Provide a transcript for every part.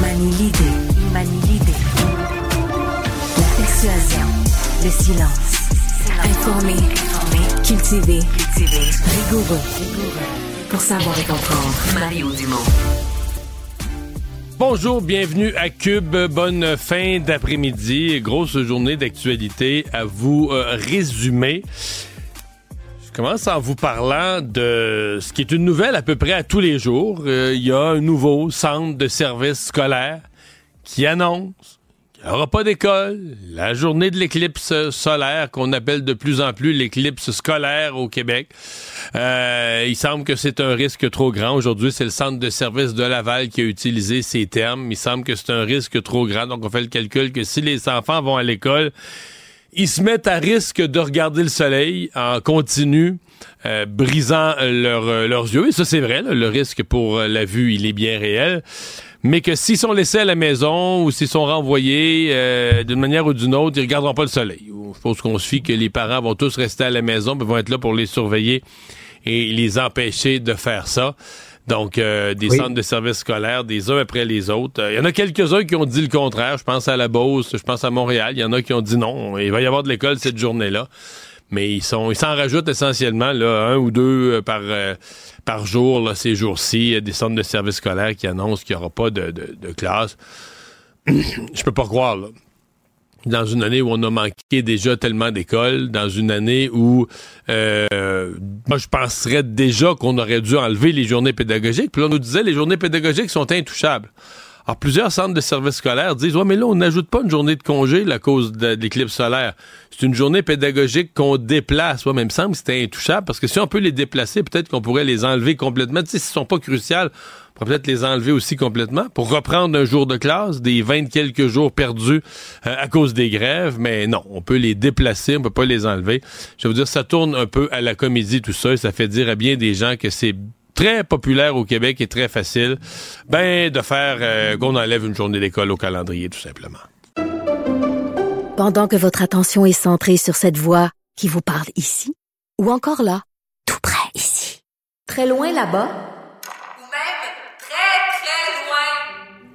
Manie l'idée, l'idée. La persuasion, le silence. Informé, informé. Cultivé, cultivé. Rigoureux, rigoureux. Pour savoir et comprendre. Mario Dumont. Bonjour, bienvenue à Cube. Bonne fin d'après-midi. Grosse journée d'actualité à vous euh, résumer. Commence en vous parlant de ce qui est une nouvelle à peu près à tous les jours. Euh, Il y a un nouveau centre de services scolaire qui annonce qu'il n'y aura pas d'école. La journée de l'éclipse solaire, qu'on appelle de plus en plus l'éclipse scolaire au Québec. Euh, il semble que c'est un risque trop grand. Aujourd'hui, c'est le centre de services de Laval qui a utilisé ces termes. Il semble que c'est un risque trop grand. Donc, on fait le calcul que si les enfants vont à l'école, ils se mettent à risque de regarder le soleil en continu, euh, brisant leur, euh, leurs yeux. Et ça, c'est vrai, là, le risque pour euh, la vue, il est bien réel. Mais que s'ils sont laissés à la maison ou s'ils sont renvoyés euh, d'une manière ou d'une autre, ils regarderont pas le soleil. Je suppose qu'on se fie que les parents vont tous rester à la maison, mais vont être là pour les surveiller et les empêcher de faire ça. Donc, euh, des centres de services scolaires, des uns après les autres. Euh, Il y en a quelques-uns qui ont dit le contraire. Je pense à la Beauce, je pense à Montréal. Il y en a qui ont dit non, il va y avoir de l'école cette journée-là. Mais ils sont, ils s'en rajoutent essentiellement là, un ou deux euh, par, euh, par jour là, ces jours-ci. Il y a des centres de services scolaires qui annoncent qu'il n'y aura pas de, de, de classe. Je peux pas croire. Là dans une année où on a manqué déjà tellement d'écoles, dans une année où euh, moi je penserais déjà qu'on aurait dû enlever les journées pédagogiques. Puis là, on nous disait les journées pédagogiques sont intouchables. Alors, plusieurs centres de services scolaires disent Ouais, mais là, on n'ajoute pas une journée de congé à cause de, l'éclipse solaire. C'est une journée pédagogique qu'on déplace. Ouais, mais il me semble que c'était intouchable parce que si on peut les déplacer, peut-être qu'on pourrait les enlever complètement. Tu sais, s'ils sont pas cruciales, on peut-être les enlever aussi complètement pour reprendre un jour de classe, des 20 quelques jours perdus euh, à cause des grèves. Mais non, on peut les déplacer, on peut pas les enlever. Je veux dire, ça tourne un peu à la comédie, tout ça, et ça fait dire à bien des gens que c'est très populaire au Québec et très facile, ben de faire euh, qu'on enlève une journée d'école au calendrier, tout simplement. Pendant que votre attention est centrée sur cette voix qui vous parle ici, ou encore là, tout près ici, très loin là-bas, Ou même très, très loin.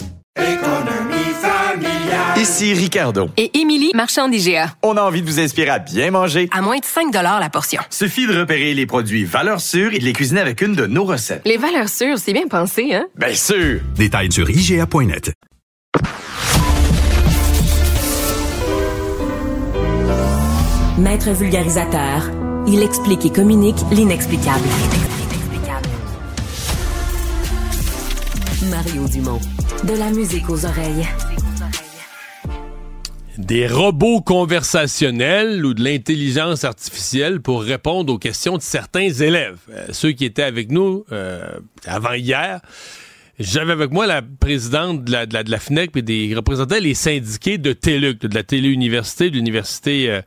Ici Ricardo. Et Émilie, marchand d'IGA. On a envie de vous inspirer à bien manger. À moins de 5 la portion. Suffit de repérer les produits valeurs sûres et de les cuisiner avec une de nos recettes. Les valeurs sûres, c'est bien pensé, hein? Bien sûr! Détails sur IGA.net. Maître vulgarisateur, il explique et communique l'inexplicable. Mario Dumont. De la musique aux oreilles. Des robots conversationnels ou de l'intelligence artificielle pour répondre aux questions de certains élèves. Euh, ceux qui étaient avec nous euh, avant hier, j'avais avec moi la présidente de la, FNEC et des représentants les syndiqués de TELUC, de la Téléuniversité, de l'université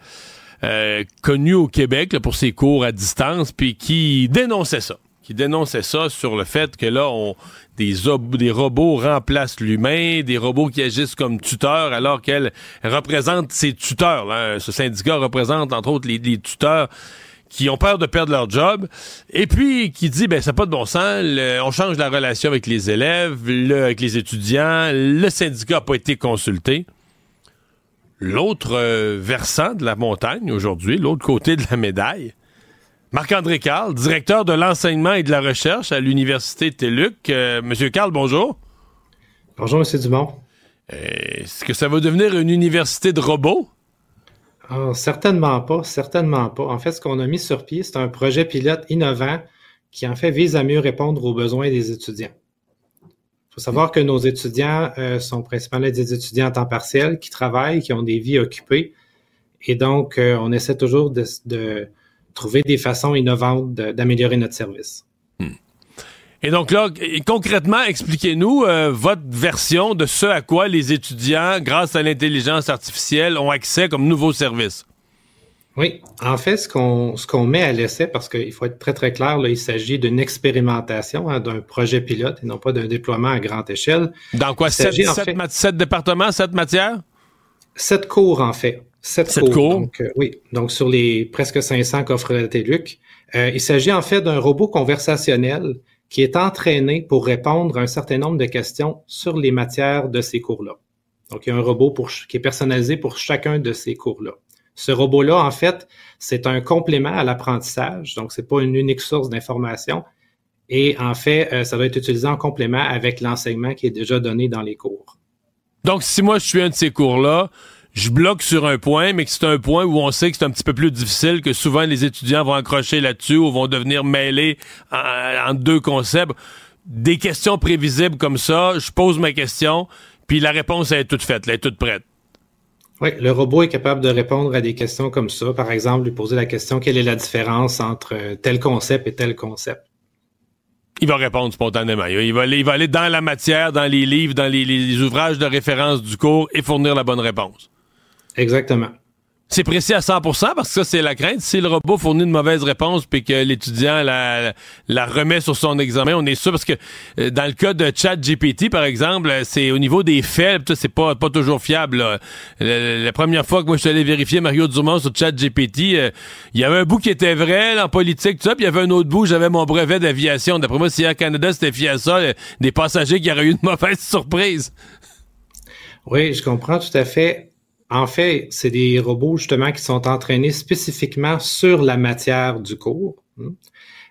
euh, connue au Québec pour ses cours à distance, puis qui dénonçait ça qui dénonçait ça sur le fait que là, on des, ob- des robots remplacent l'humain, des robots qui agissent comme tuteurs, alors qu'elle représente ces tuteurs. là. Ce syndicat représente, entre autres, les, tuteurs qui ont peur de perdre leur job, et puis qui dit, ben, ça n'a pas de bon sens, on change la relation avec les élèves, avec les étudiants, le syndicat n'a pas été consulté. L'autre euh, versant de la montagne aujourd'hui, l'autre côté de la médaille, Marc-André Carl, directeur de l'enseignement et de la recherche à l'Université TELUC. Euh, Monsieur Carl, bonjour. Bonjour, M. Dumont. Euh, Est-ce que ça va devenir une université de robots? Ah, certainement pas, certainement pas. En fait, ce qu'on a mis sur pied, c'est un projet pilote innovant qui, en fait, vise à mieux répondre aux besoins des étudiants. Il faut savoir que nos étudiants euh, sont principalement des étudiants à temps partiel qui travaillent, qui ont des vies occupées. Et donc, euh, on essaie toujours de, de trouver des façons innovantes d'améliorer notre service. Et donc là, concrètement, expliquez-nous euh, votre version de ce à quoi les étudiants, grâce à l'intelligence artificielle, ont accès comme nouveau service. Oui, en fait, ce qu'on ce qu'on met à l'essai, parce qu'il faut être très très clair, là, il s'agit d'une expérimentation, hein, d'un projet pilote et non pas d'un déploiement à grande échelle. Dans quoi? Sept, s'agit, en sept fait- ma- sept départements, sept matières? Sept cours, en fait. Sept, Sept cours. Donc, euh, oui, donc sur les presque 500 qu'offre la TELUC. Euh, il s'agit en fait d'un robot conversationnel qui est entraîné pour répondre à un certain nombre de questions sur les matières de ces cours-là. Donc, il y a un robot pour, qui est personnalisé pour chacun de ces cours-là. Ce robot-là, en fait, c'est un complément à l'apprentissage. Donc, c'est pas une unique source d'information. Et en fait, euh, ça doit être utilisé en complément avec l'enseignement qui est déjà donné dans les cours. Donc, si moi je suis un de ces cours-là, je bloque sur un point, mais que c'est un point où on sait que c'est un petit peu plus difficile, que souvent les étudiants vont accrocher là-dessus ou vont devenir mêlés en, en deux concepts. Des questions prévisibles comme ça, je pose ma question, puis la réponse elle est toute faite, elle est toute prête. Oui, le robot est capable de répondre à des questions comme ça. Par exemple, lui poser la question quelle est la différence entre euh, tel concept et tel concept? Il va répondre spontanément. Il va aller, il va aller dans la matière, dans les livres, dans les, les ouvrages de référence du cours et fournir la bonne réponse. Exactement. C'est précis à 100% parce que ça, c'est la crainte. Si le robot fournit une mauvaise réponse puis que l'étudiant la, la remet sur son examen, on est sûr parce que euh, dans le cas de ChatGPT, par exemple, c'est au niveau des faits, c'est pas, pas toujours fiable. là. La, la première fois que moi je suis allé vérifier Mario Dumont sur ChatGPT, euh, il y avait un bout qui était vrai là, en politique, tout ça, puis il y avait un autre bout, j'avais mon brevet d'aviation. D'après moi, si Air Canada s'était fié à ça, euh, des passagers qui auraient eu une mauvaise surprise. Oui, je comprends tout à fait. En fait, c'est des robots justement qui sont entraînés spécifiquement sur la matière du cours. hein.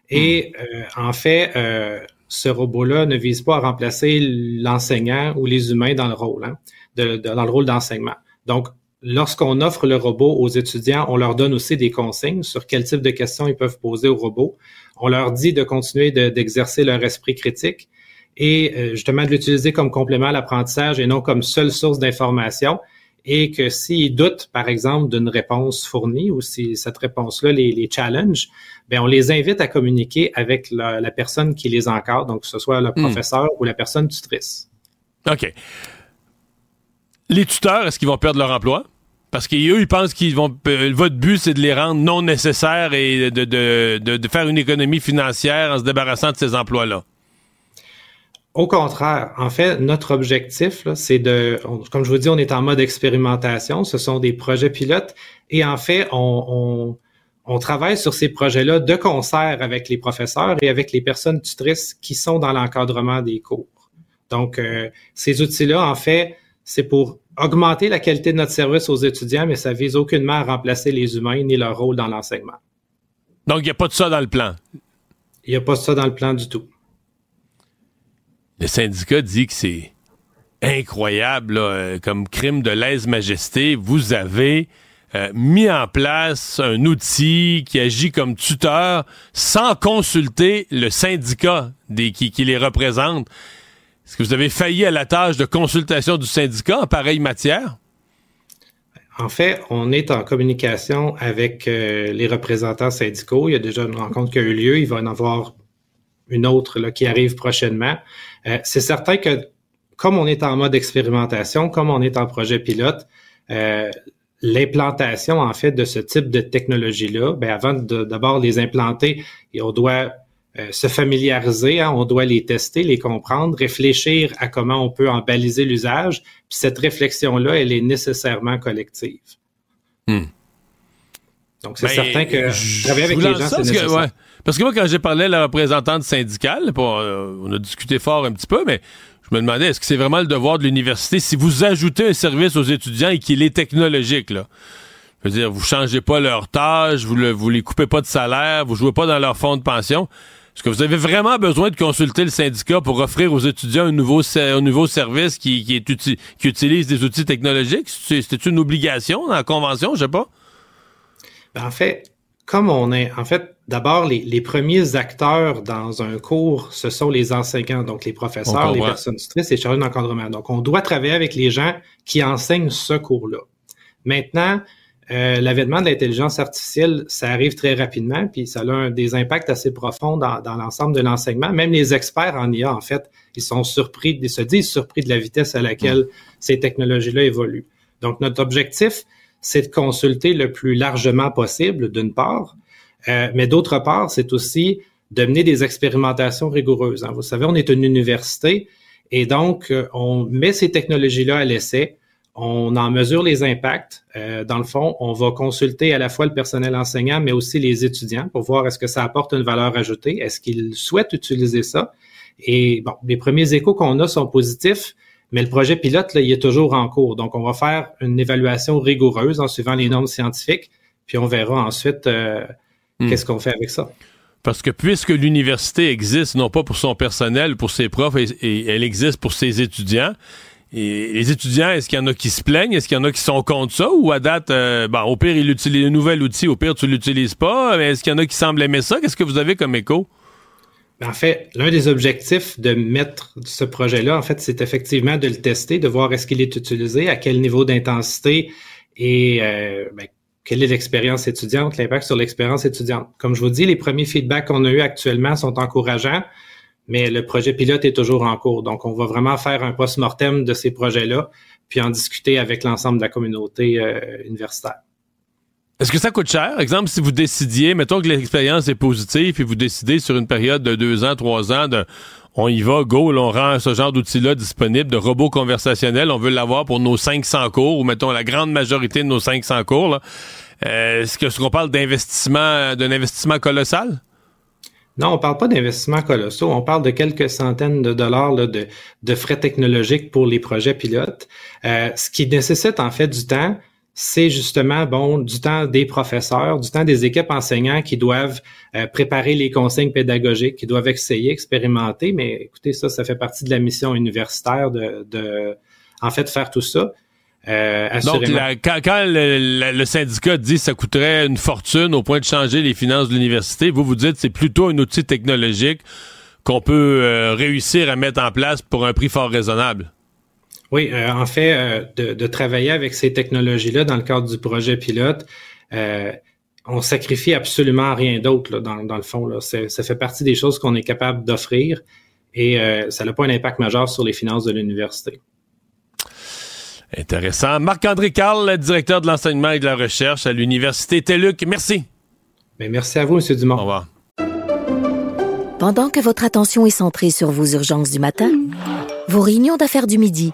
Et euh, en fait, euh, ce robot-là ne vise pas à remplacer l'enseignant ou les humains dans le rôle, hein, de- de- dans le rôle d'enseignement. Donc, lorsqu'on offre le robot aux étudiants, on leur donne aussi des consignes sur quel type de questions ils peuvent poser au robot. On leur dit de continuer de- d'exercer leur esprit critique et euh, justement de l'utiliser comme complément à l'apprentissage et non comme seule source d'information. Et que s'ils doutent, par exemple, d'une réponse fournie ou si cette réponse-là les, les challenge, ben on les invite à communiquer avec la, la personne qui les encadre, donc que ce soit le professeur ou la personne tutrice. OK. Les tuteurs, est-ce qu'ils vont perdre leur emploi? Parce qu'eux, ils pensent qu'ils vont. euh, votre but, c'est de les rendre non nécessaires et de, de, de, de faire une économie financière en se débarrassant de ces emplois-là. Au contraire, en fait, notre objectif, c'est de, on- comme je vous dis, on est en mode expérimentation. Ce sont des projets pilotes et en fait, on, on, on travaille sur ces projets-là de concert avec les professeurs et avec les personnes tutrices qui sont dans l'encadrement des cours. Donc, euh, ces outils-là, en fait, c'est pour augmenter la qualité de notre service aux étudiants, mais ça vise aucunement à remplacer les humains ni leur rôle dans l'enseignement. Donc, il n'y a pas de ça dans le plan? Il n'y a pas ça dans le plan du tout. Le syndicat dit que c'est incroyable, euh, comme crime de lèse-majesté. Vous avez euh, mis en place un outil qui agit comme tuteur sans consulter le syndicat qui, les représente. Est-ce que vous avez failli à la tâche de consultation du syndicat en pareille matière? En fait, on est en communication avec euh, les représentants syndicaux. Il y a déjà une rencontre qui a eu lieu. Il va y en avoir une autre qui arrive prochainement. Euh, c'est certain que comme on est en mode expérimentation, comme on est en projet pilote, euh, l'implantation en fait de ce type de technologie-là, ben avant de d'abord les implanter, et on doit euh, se familiariser, hein, on doit les tester, les comprendre, réfléchir à comment on peut en baliser l'usage. Puis cette réflexion-là, elle est nécessairement collective. Hmm. Donc, c'est Ben, certain que je travailler avec les gens, c'est que, nécessaire. ouais. Parce que moi, quand j'ai parlé à la représentante syndicale, euh, on a discuté fort un petit peu, mais je me demandais, est-ce que c'est vraiment le devoir de l'université si vous ajoutez un service aux étudiants et qu'il est technologique, là? Je veux dire, vous changez pas leur tâche, vous, le, les coupez pas de salaire, vous jouez pas dans leur fonds de pension. Est-ce que vous avez vraiment besoin de consulter le syndicat pour offrir aux étudiants un nouveau, service qui, utilise des outils technologiques? C'est une obligation dans la convention, je sais pas? Ben, en fait, comme on est, en fait, d'abord, les, les premiers acteurs dans un cours, ce sont les enseignants, donc les professeurs, les personnes tutrices et chargés d'encadrement. Donc, on doit travailler avec les gens qui enseignent ce cours-là. Maintenant, euh, l'avènement de l'intelligence artificielle, ça arrive très rapidement, puis ça a un- des impacts assez profonds dans, dans l'ensemble de l'enseignement. Même les experts en IA, en fait, ils sont surpris, ils se disent surpris de la vitesse à laquelle ces technologies-là évoluent. Donc, notre objectif, c'est de consulter le plus largement possible, d'une part, euh, mais d'autre part, c'est aussi de mener des expérimentations rigoureuses. hein. Vous savez, on est une université et donc euh, on met ces technologies-là à l'essai, on en mesure les impacts. Euh, dans le fond, on va consulter à la fois le personnel enseignant, mais aussi les étudiants pour voir est-ce que ça apporte une valeur ajoutée, est-ce qu'ils souhaitent utiliser ça. Et bon, les premiers échos qu'on a sont positifs, mais le projet pilote, là, il est toujours en cours. Donc, on va faire une évaluation rigoureuse en suivant les normes scientifiques, puis on verra ensuite euh, Hmm. qu'est-ce qu'on fait avec ça. Parce que puisque l'université existe, non pas pour son personnel, pour ses profs, et, et elle existe pour ses étudiants, et les étudiants, est-ce qu'il y en a qui se plaignent? Est-ce qu'il y en a qui sont contre ça? Ou à date, euh, bon, au pire, il utilise un nouvel outil, au pire, tu l'utilises pas, est-ce qu'il y en a qui semblent aimer ça? Qu'est-ce que vous avez comme écho? En fait, l'un des objectifs de mettre ce projet-là, en fait, c'est effectivement de le tester, de voir est-ce qu'il est utilisé, à quel niveau d'intensité et euh, ben, quelle est l'expérience étudiante, l'impact sur l'expérience étudiante. Comme je vous dis, les premiers feedbacks qu'on a eus actuellement sont encourageants, mais le projet pilote est toujours en cours. Donc, on va vraiment faire un post-mortem de ces projets-là, puis en discuter avec l'ensemble de la communauté euh, universitaire. Est-ce que ça coûte cher? Exemple, si vous décidiez, mettons que l'expérience est positive, puis vous décidez sur une période de deux ans, trois ans, de on y va, go, on rend ce genre d'outil-là disponible, de robots conversationnels, on veut l'avoir pour nos 500 cours, ou mettons la grande majorité de nos 500 cours. là. Euh, Est-ce que- est-ce qu'on parle d'investissement, d'un investissement colossal? Non, on parle pas d'investissements colossaux. On parle de quelques centaines de dollars de, de frais technologiques pour les projets pilotes. Euh, ce qui nécessite en fait du temps, c'est justement bon du temps des professeurs, du temps des équipes enseignants qui doivent euh, préparer les consignes pédagogiques, qui doivent essayer, expérimenter. Mais écoutez, ça, ça fait partie de la mission universitaire de, de en fait faire tout ça. Euh, Donc, la- quand, quand le, le- le syndicat dit que ça coûterait une fortune au point de changer les finances de l'université, vous vous dites que c'est plutôt un outil technologique qu'on peut euh, réussir à mettre en place pour un prix fort raisonnable. Oui, euh, en fait, euh, de, de travailler avec ces technologies-là dans le cadre du projet pilote, euh, on sacrifie absolument rien d'autre dans, dans le fond. Là. Ça fait partie des choses qu'on est capable d'offrir et euh, ça n'a pas un impact majeur sur les finances de l'université. Intéressant. Marc-André Carl, le directeur de l'enseignement et de la recherche à l'Université TELUC. Merci. Mais merci à vous, M. Dumont. Au revoir. Pendant que votre attention est centrée sur vos urgences du matin, vos réunions d'affaires du midi,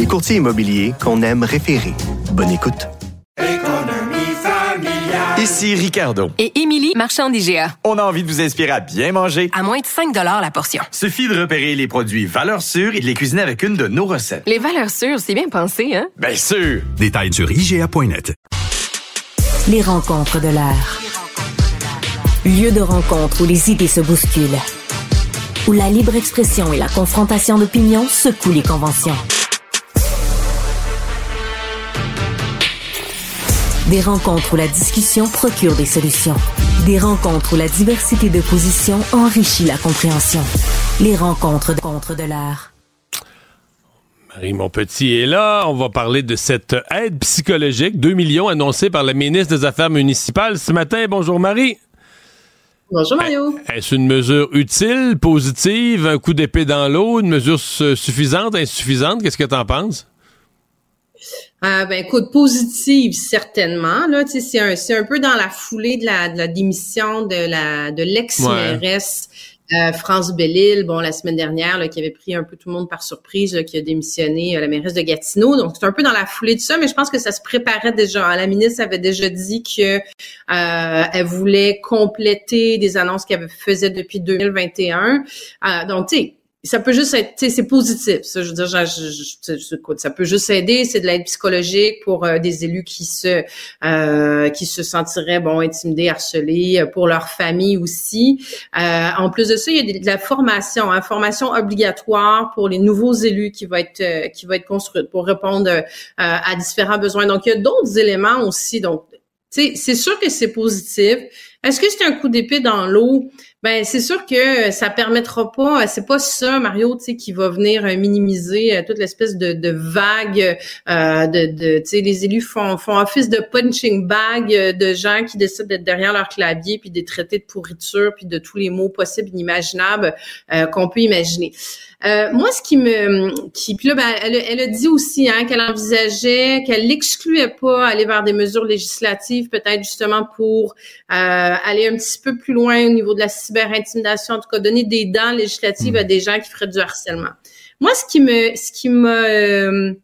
les courtiers immobiliers qu'on aime référer. Bonne écoute. Ici Ricardo. Et Émilie, marchand d'IGA. On a envie de vous inspirer à bien manger. À moins de 5 la portion. Suffit de repérer les produits valeurs sûres et de les cuisiner avec une de nos recettes. Les valeurs sûres, c'est bien pensé, hein? Bien sûr! Détails sur IGA.net. Les rencontres de l'air. Lieu de rencontre où les idées se bousculent. Où la libre expression et la confrontation d'opinions secouent les conventions. Des rencontres où la discussion procure des solutions. Des rencontres où la diversité de positions enrichit la compréhension. Les rencontres de, contre de l'art. Marie Montpetit est là. On va parler de cette aide psychologique, 2 millions annoncés par la ministre des Affaires municipales ce matin. Bonjour Marie. Bonjour Mario. Est-ce une mesure utile, positive, un coup d'épée dans l'eau, une mesure suffisante, insuffisante? Qu'est-ce que tu en penses? Euh, ben écoute, positive certainement. Là, c'est un, c'est un peu dans la foulée de la, de la démission de la de l'ex-mairesse euh, France Bellil, bon, la semaine dernière, là, qui avait pris un peu tout le monde par surprise, qui a démissionné euh, la mairesse de Gatineau. Donc, c'est un peu dans la foulée de ça, mais je pense que ça se préparait déjà. La ministre avait déjà dit que euh, elle voulait compléter des annonces qu'elle faisait depuis 2021. donc, tu sais, ça peut juste être, c'est positif. Ça, je veux dire, ça peut juste aider. C'est de l'aide psychologique pour euh, des élus qui se euh, qui se sentiraient bon intimidés, harcelés, euh, pour leur famille aussi. en plus de ça, il y a de, la formation, hein, formation obligatoire pour les nouveaux élus qui va être qui va être construite pour répondre à différents besoins. Donc, il y a d'autres éléments aussi. Donc, c'est sûr que c'est positif. Est-ce que c'est un coup d'épée dans l'eau? Ben c'est sûr que ça permettra pas, c'est pas ça Mario, tu sais, qui va venir euh, minimiser euh, toute l'espèce de, de vague euh, de, de tu sais, les élus font font office de punching bag de gens qui décident d'être derrière leur clavier puis des traités de pourriture puis de tous les mots possibles inimaginables qu'on peut imaginer. Euh, moi, ce qui me, qui, puis là, ben, elle, elle, a dit aussi hein, qu'elle envisageait, qu'elle n'excluait pas aller vers des mesures législatives, peut-être justement pour euh, aller un petit peu plus loin au niveau de la cyberintimidation, en tout cas donner des dents législatives à hmm. des gens qui feraient du harcèlement. Moi, ce qui me, ce qui m'a, euh,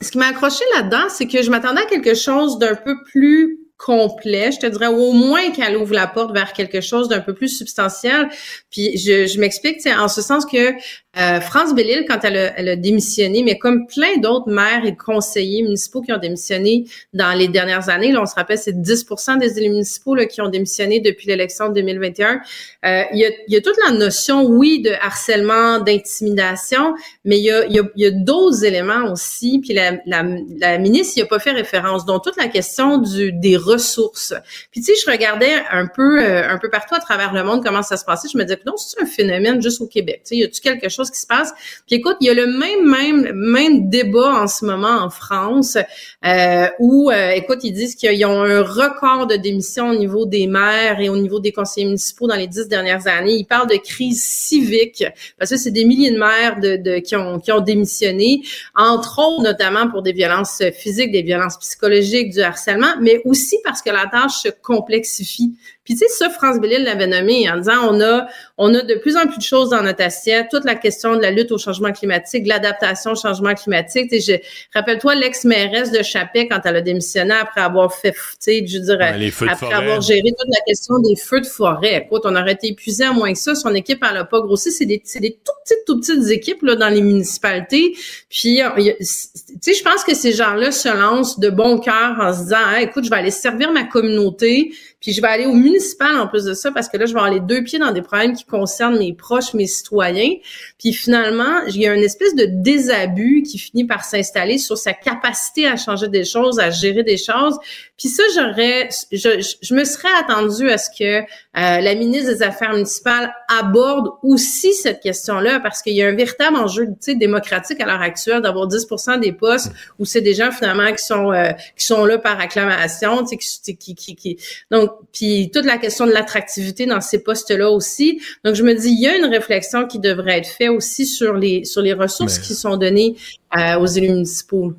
ce qui m'a accroché là-dedans, c'est que je m'attendais à quelque chose d'un peu plus complet. Je te dirais au moins qu'elle ouvre la porte vers quelque chose d'un peu plus substantiel. Puis je, je m'explique, en ce sens que euh, France Bellil, quand elle a, elle a, démissionné, mais comme plein d'autres maires et conseillers municipaux qui ont démissionné dans les dernières années, là, on se rappelle, c'est 10 des élus municipaux là, qui ont démissionné depuis l'élection de 2021. Euh, il, y a, il y a toute la notion, oui, de harcèlement, d'intimidation, mais il y a, y a, d'autres éléments aussi. Puis la, la, la ministre n'y a pas fait référence, dont toute la question du, des ressources. Puis tu sais, je regardais un peu, euh, un peu partout à travers le monde comment ça se passait. Je me disais, non, c'est un phénomène juste au Québec. Tu sais, y a-tu quelque chose qui se passe. Puis écoute, il y a le même même même débat en ce moment en France euh, où euh, écoute, ils disent qu'ils ont un record de démissions au niveau des maires et au niveau des conseillers municipaux dans les dix dernières années. Ils parlent de crise civique parce que c'est des milliers de maires de, de, qui ont qui ont démissionné, entre autres notamment pour des violences physiques, des violences psychologiques, du harcèlement, mais aussi parce que la tâche se complexifie. Puis tu sais, ça, France Bellil l'avait nommé en disant on a on a de plus en plus de choses dans notre assiette, toute la question de la lutte au changement climatique, l'adaptation au changement climatique. Tu sais, rappelle-toi l'ex-mairesse de Chapet quand elle a démissionné après avoir fait, tu sais, je dirais, après avoir géré toute la question des feux de forêt. Écoute, on aurait été épuisé à moins que ça. Son équipe, elle a pas grossi. C'est des, c'est des tout petites, tout petites équipes là dans les municipalités. Puis, tu sais, je pense que ces gens-là se lancent de bon cœur en se disant, écoute, je vais aller servir ma communauté puis je vais aller au municipal en plus de ça parce que là, je vais les deux pieds dans des problèmes qui concernent mes proches, mes citoyens. Puis finalement, il y a une espèce de désabus qui finit par s'installer sur sa capacité à changer des choses, à gérer des choses. Puis ça, j'aurais, je, je, me serais attendue à ce que euh, la ministre des Affaires municipales aborde aussi cette question-là parce qu'il y a un véritable enjeu démocratique à l'heure actuelle d'avoir 10% des postes où c'est des gens finalement qui sont euh, qui sont là par acclamation, qui, qui, qui, qui donc puis toute la question de l'attractivité dans ces postes-là aussi. Donc, je me dis, il y a une réflexion qui devrait être faite aussi sur les sur les ressources qui sont données euh, aux élus municipaux.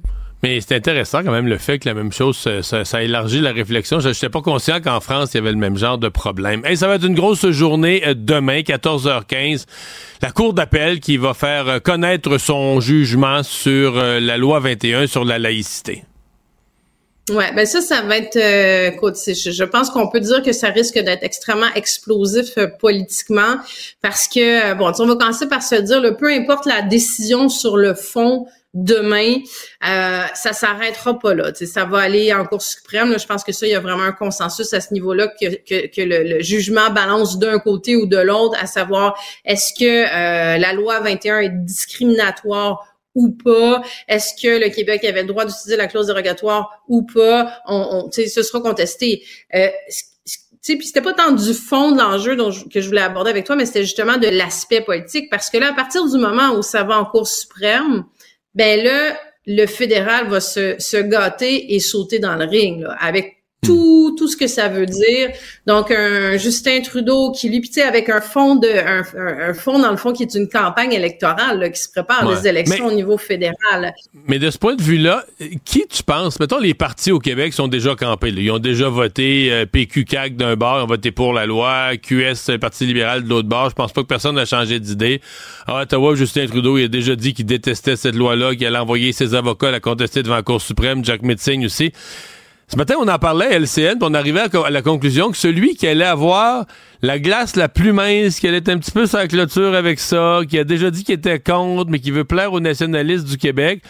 Mais c'est intéressant quand même le fait que la même chose, ça, ça, élargit la réflexion. Je n'étais pas conscient qu'en France, il y avait le même genre de problème. Et ça va être une grosse journée euh, demain, 14h15. La Cour d'appel qui va faire euh, connaître son jugement sur la loi 21 sur la laïcité. Ouais, ben ça, ça va être. Euh, écoute, je, je, pense qu'on peut dire que ça risque d'être extrêmement explosif euh, politiquement parce que euh, bon, on va commencer par se dire, le peu importe la décision sur le fond demain, euh, ça s'arrêtera pas là. ça va aller en Cour suprême. je pense que ça, il y a vraiment un consensus à ce niveau-là que, que, que le, jugement balance d'un côté ou de l'autre, à savoir est-ce que la loi 21 est discriminatoire ou pas? Est-ce que le Québec avait le droit d'utiliser la clause dérogatoire ou pas? On, on ce sera contesté. Euh, puis c'était pas tant du fond de l'enjeu que je voulais aborder avec toi, mais c'était justement de l'aspect politique, parce que là, à partir du moment où ça va en Cour suprême, ben là, le fédéral va se, se gâter et sauter dans le ring, là, avec tout, tout ce que ça veut dire. Donc, un Justin Trudeau qui lui, tu avec un fond de, un, un, fond dans le fond qui est une campagne électorale là, qui se prépare les élections au niveau fédéral. Mais de ce point de vue-là, qui tu penses, mettons les partis au Québec sont déjà campés, là. ils ont déjà voté euh, PQ CAC d'un bord, ils ont voté pour la loi, QS Parti libéral de l'autre bord. Je pense pas que personne n'a changé d'idée. À Ottawa, Justin Trudeau, il a déjà dit qu'il détestait cette loi-là, qu'il allait envoyer ses avocats la contester devant la Cour suprême, Jack Metzing aussi. Ce matin, on en parlait à LCN, puis on arrivait à, la conclusion que celui qui allait avoir la glace la plus mince, qui allait être un petit peu sur la clôture avec ça, qui a déjà dit qu'il était contre, mais qui veut plaire aux nationalistes du Québec,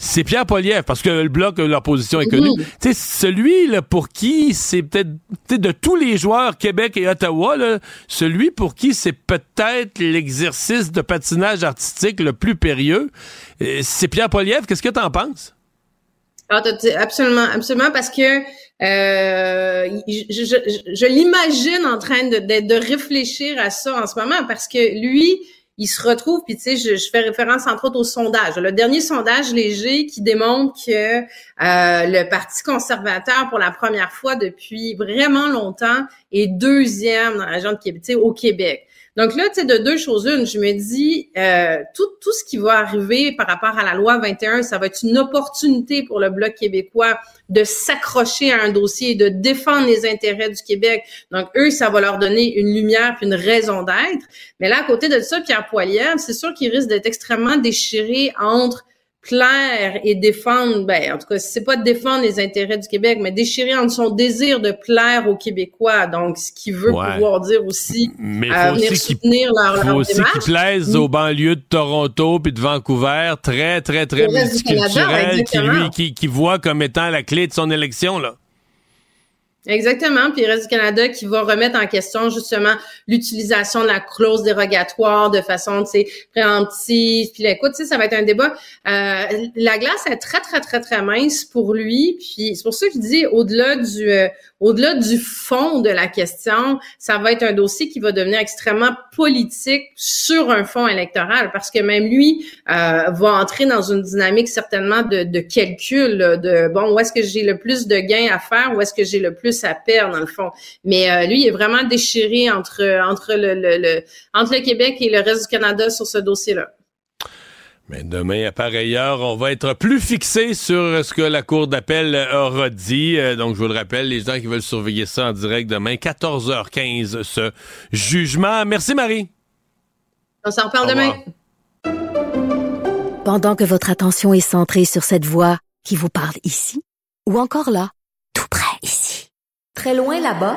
c'est Pierre Poliev, parce que le bloc, leur position est connue. Tu sais, celui là, pour qui c'est peut-être, de tous les joueurs Québec et Ottawa, là, celui pour qui c'est peut-être l'exercice de patinage artistique le plus périlleux, euh, c'est Pierre Poliev. Qu'est-ce que tu en penses? Absolument, absolument, parce que euh, je, l'imagine en train de, réfléchir à ça en ce moment, parce que lui, il se retrouve, puis tu sais, je, je, fais référence entre autres au sondage. Le dernier sondage léger qui démontre que euh, le Parti conservateur, pour la première fois depuis vraiment longtemps, est deuxième dans la région de Québec, au Québec. Donc là, tu sais, de deux choses une, je me dis, euh, tout, tout ce qui va arriver par rapport à la loi 21, ça va être une opportunité pour le Bloc québécois de s'accrocher à un dossier de défendre les intérêts du Québec. Donc, eux, ça va leur donner une lumière une raison d'être. Mais là, à côté de ça, Pierre Poilievre, c'est sûr qu'il risque d'être extrêmement déchiré entre plaire et défendre, ben, en tout cas, c'est pas défendre les intérêts du Québec, mais déchirer en son désir de plaire aux Québécois. Donc, ce qui veut pouvoir dire aussi, mais euh, venir soutenir leur, faut aussi qu'ils plaisent aux banlieues de Toronto puis de Vancouver, très, très, très multiculturels, qui lui, qui, qui voit comme étant la clé de son élection, là. Exactement. Puis reste du Canada qui va remettre en question justement l'utilisation de la clause dérogatoire de façon, tu sais, préemptive. Puis écoute, tu sais, ça va être un débat. Euh, la glace est très, très, très, très mince pour lui. Puis c'est pour ça que je dis, au-delà du, euh, au-delà du fond de la question, ça va être un dossier qui va devenir extrêmement politique sur un fond électoral parce que même lui euh, va entrer dans une dynamique certainement de, calcul, de bon, où est-ce que j'ai le plus de gains à faire, où est-ce que j'ai le plus à perdre dans le fond. Mais euh, lui, il est vraiment déchiré entre entre le, le, entre le Québec et le reste du Canada sur ce dossier-là. Mais demain, à pareille heure, on va être plus fixé sur ce que la Cour d'appel aura dit. Euh, donc, je vous le rappelle, les gens qui veulent surveiller ça en direct demain, 14h15, ce jugement. Merci, Marie. On s'en reparle demain. Pendant que votre attention est centrée sur cette voix qui vous parle ici, ou encore là, tout près ici, très loin là-bas,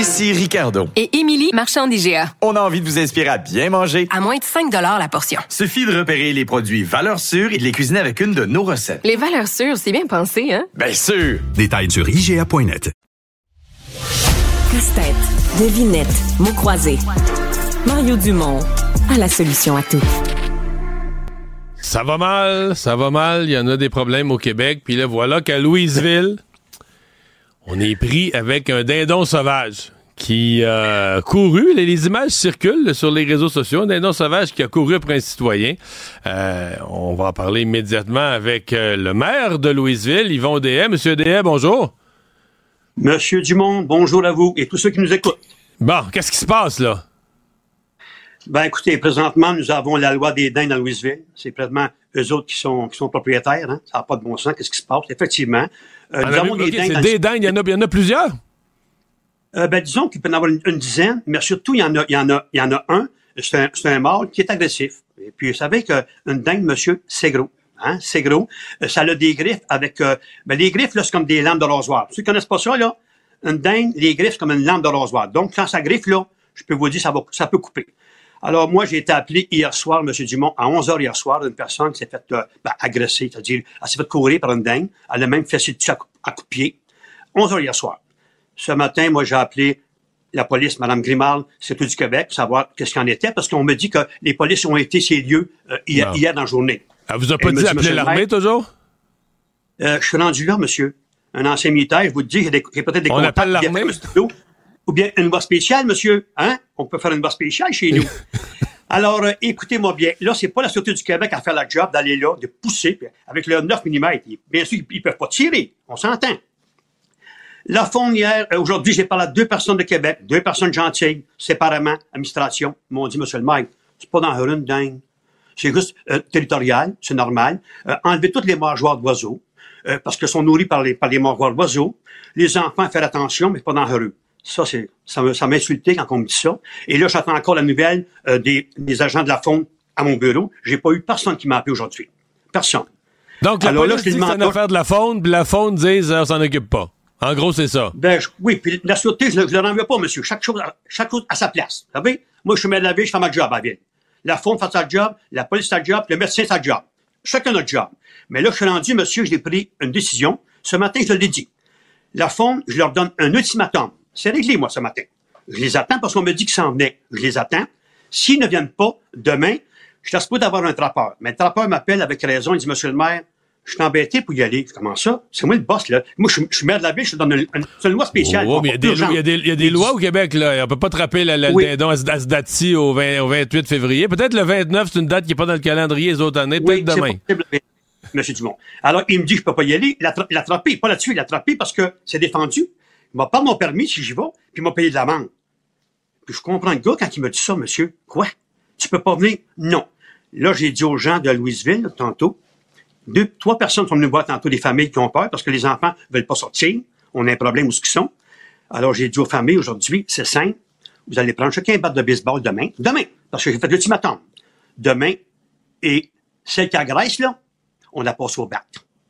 Ici Ricardo. Et Émilie, marchand d'IGA. On a envie de vous inspirer à bien manger. À moins de 5 la portion. Suffit de repérer les produits valeurs sûres et de les cuisiner avec une de nos recettes. Les valeurs sûres, c'est bien pensé, hein? Bien sûr! Détails sur IGA.net. Casse-tête, devinette, mots croisés. Mario Dumont a la solution à tout. Ça va mal, ça va mal. Il y en a des problèmes au Québec. Puis là, voilà qu'à Louisville, on est pris avec un dindon sauvage qui a couru. Les, images circulent sur les réseaux sociaux. Un dindon sauvage qui a couru après un citoyen. Euh, on va en parler immédiatement avec euh, le maire de Louisville, Yvon Dehaye. Monsieur Dehaye, bonjour. Monsieur Dumont, bonjour à vous et tous ceux qui nous écoutent. Bon, qu'est-ce qui se passe là? Ben écoutez, présentement, nous avons la loi des dindes dans Louisville. C'est présentement eux autres qui sont, qui sont propriétaires. Hein. Ça n'a pas de bon sens. Qu'est-ce qui se passe? Effectivement. Euh, ah, nous des dindes, il y, en a, il y en a plusieurs? Euh, ben, disons qu'il peut y en avoir une, dizaine, mais surtout, il y en a, il y en a, il y en a un. c'est un, c'est un mâle qui est agressif. Et puis, vous savez qu'une dingue, monsieur, c'est gros. Hein, c'est gros. Euh, ça a des griffes avec... euh, ben, les griffes, là, c'est comme des lames de rasoir. Ceux qui connaissent pas ça, là, une dingue, les griffes, c'est comme une lame de rasoir. Donc, quand ça griffe, là, je peux vous dire, ça, va, ça peut couper. Alors, moi, j'ai été appelé hier soir, M. Dumont, à 11 heures hier soir, d'une personne qui s'est fait euh, ben, agresser, c'est-à-dire, elle s'est fait courir par une dingue. Elle a même fait dessus à, coup- à coups de pied. 11 heures hier soir. Ce matin, moi, j'ai appelé la police, Mme Grimald, c'est tout du Québec, pour savoir qu'est-ce qu'il en était, parce qu'on me dit que les polices ont été ces lieux euh, hier, hier dans la journée. Elle vous a pas dit le l'armée, toujours? euh, je suis rendu là, monsieur. Un ancien militaire, je vous le dis, j'ai peut-être des On contacts. appelle l'armée? Ou bien une voie spéciale, monsieur. Hein? On peut faire une voie spéciale chez nous. Alors, euh, écoutez-moi bien. Là, c'est pas la Sûreté du Québec à faire la job d'aller là, de pousser, puis avec le 9 mm. Bien sûr, ils peuvent pas tirer. On s'entend. La hier, euh, aujourd'hui, j'ai parlé à deux personnes de Québec, deux personnes gentilles, séparément, administration. Ils m'ont dit, monsieur le maire, c'est pas dans une dingue. C'est juste euh, territorial, c'est normal. Euh, enlever toutes les mangeoires d'oiseaux, parce qu'ils sont nourris par les, par les mangeoires d'oiseaux. Les enfants, faire attention, mais pas dans rue. Ça, c'est, ça me- ça m'a insulté quand on me dit ça. Et là, j'attends encore la nouvelle euh, des, des agents de la faune à mon bureau. J'ai pas eu personne qui m'a appelé aujourd'hui. Personne. Donc, la Alors là, police je dit que c'est une demande- affaire de la faune, puis la faune dit on s'en occupe pas. En gros, c'est ça. Ben, je- oui, puis la sûreté, je ne le renvoie pas, monsieur. Chaque chose, à- chaque chose à sa place. Vous savez? Moi, je suis maire de la ville, je fais ma job à la ville. La faune fait sa job, la police sa job, le médecin sa job. Chacun notre job. Mais là, je suis rendu, monsieur, j'ai pris une décision. Ce matin, je l'ai dit. La faune, je leur donne un ultimatum. C'est réglé, moi, ce matin. Je les attends parce qu'on me dit qu'ils s'en venaient. Je les attends. S'ils ne viennent pas, demain, je suis supposé d'avoir un trappeur. Mais le trappeur m'appelle avec raison. Il dit, monsieur le maire, je suis embêté pour y aller. Comment ça? C'est moi le boss, là. Moi, je, suis- maire de la ville, je te donne une, une- c'est une loi spéciale. Oh, mais il y a des, il y a des- il y a des lois au Québec, là. On peut pas trapper la, la- Oui. le dindon à, ce- à ce date-ci au, 20 au 28 février. Peut-être le 29, c'est une date qui est pas dans le calendrier les autres années. Peut-être Oui, demain. Monsieur Dumont. Alors, il me dit, je peux pas y aller. L'attra- L'attraper, pas là-dessus, l'attraper parce que c'est défendu. Il m'a pas mon permis si j'y vais, puis il m'a payé de l'amende. Puis je comprends le gars quand il me dit ça, monsieur. Quoi? Tu peux pas venir? Non. Là, j'ai dit aux gens de Louisville, tantôt, deux, trois personnes sont venues me voir tantôt, des familles qui ont peur parce que les enfants veulent pas sortir. On a un problème où ce qu'ils sont. Alors, j'ai dit aux familles aujourd'hui, c'est simple. Vous allez prendre chacun un bat de baseball demain. Demain. Parce que j'ai fait l'ultimatum. Demain. Et celle qui agresse, là, on la passe au bat.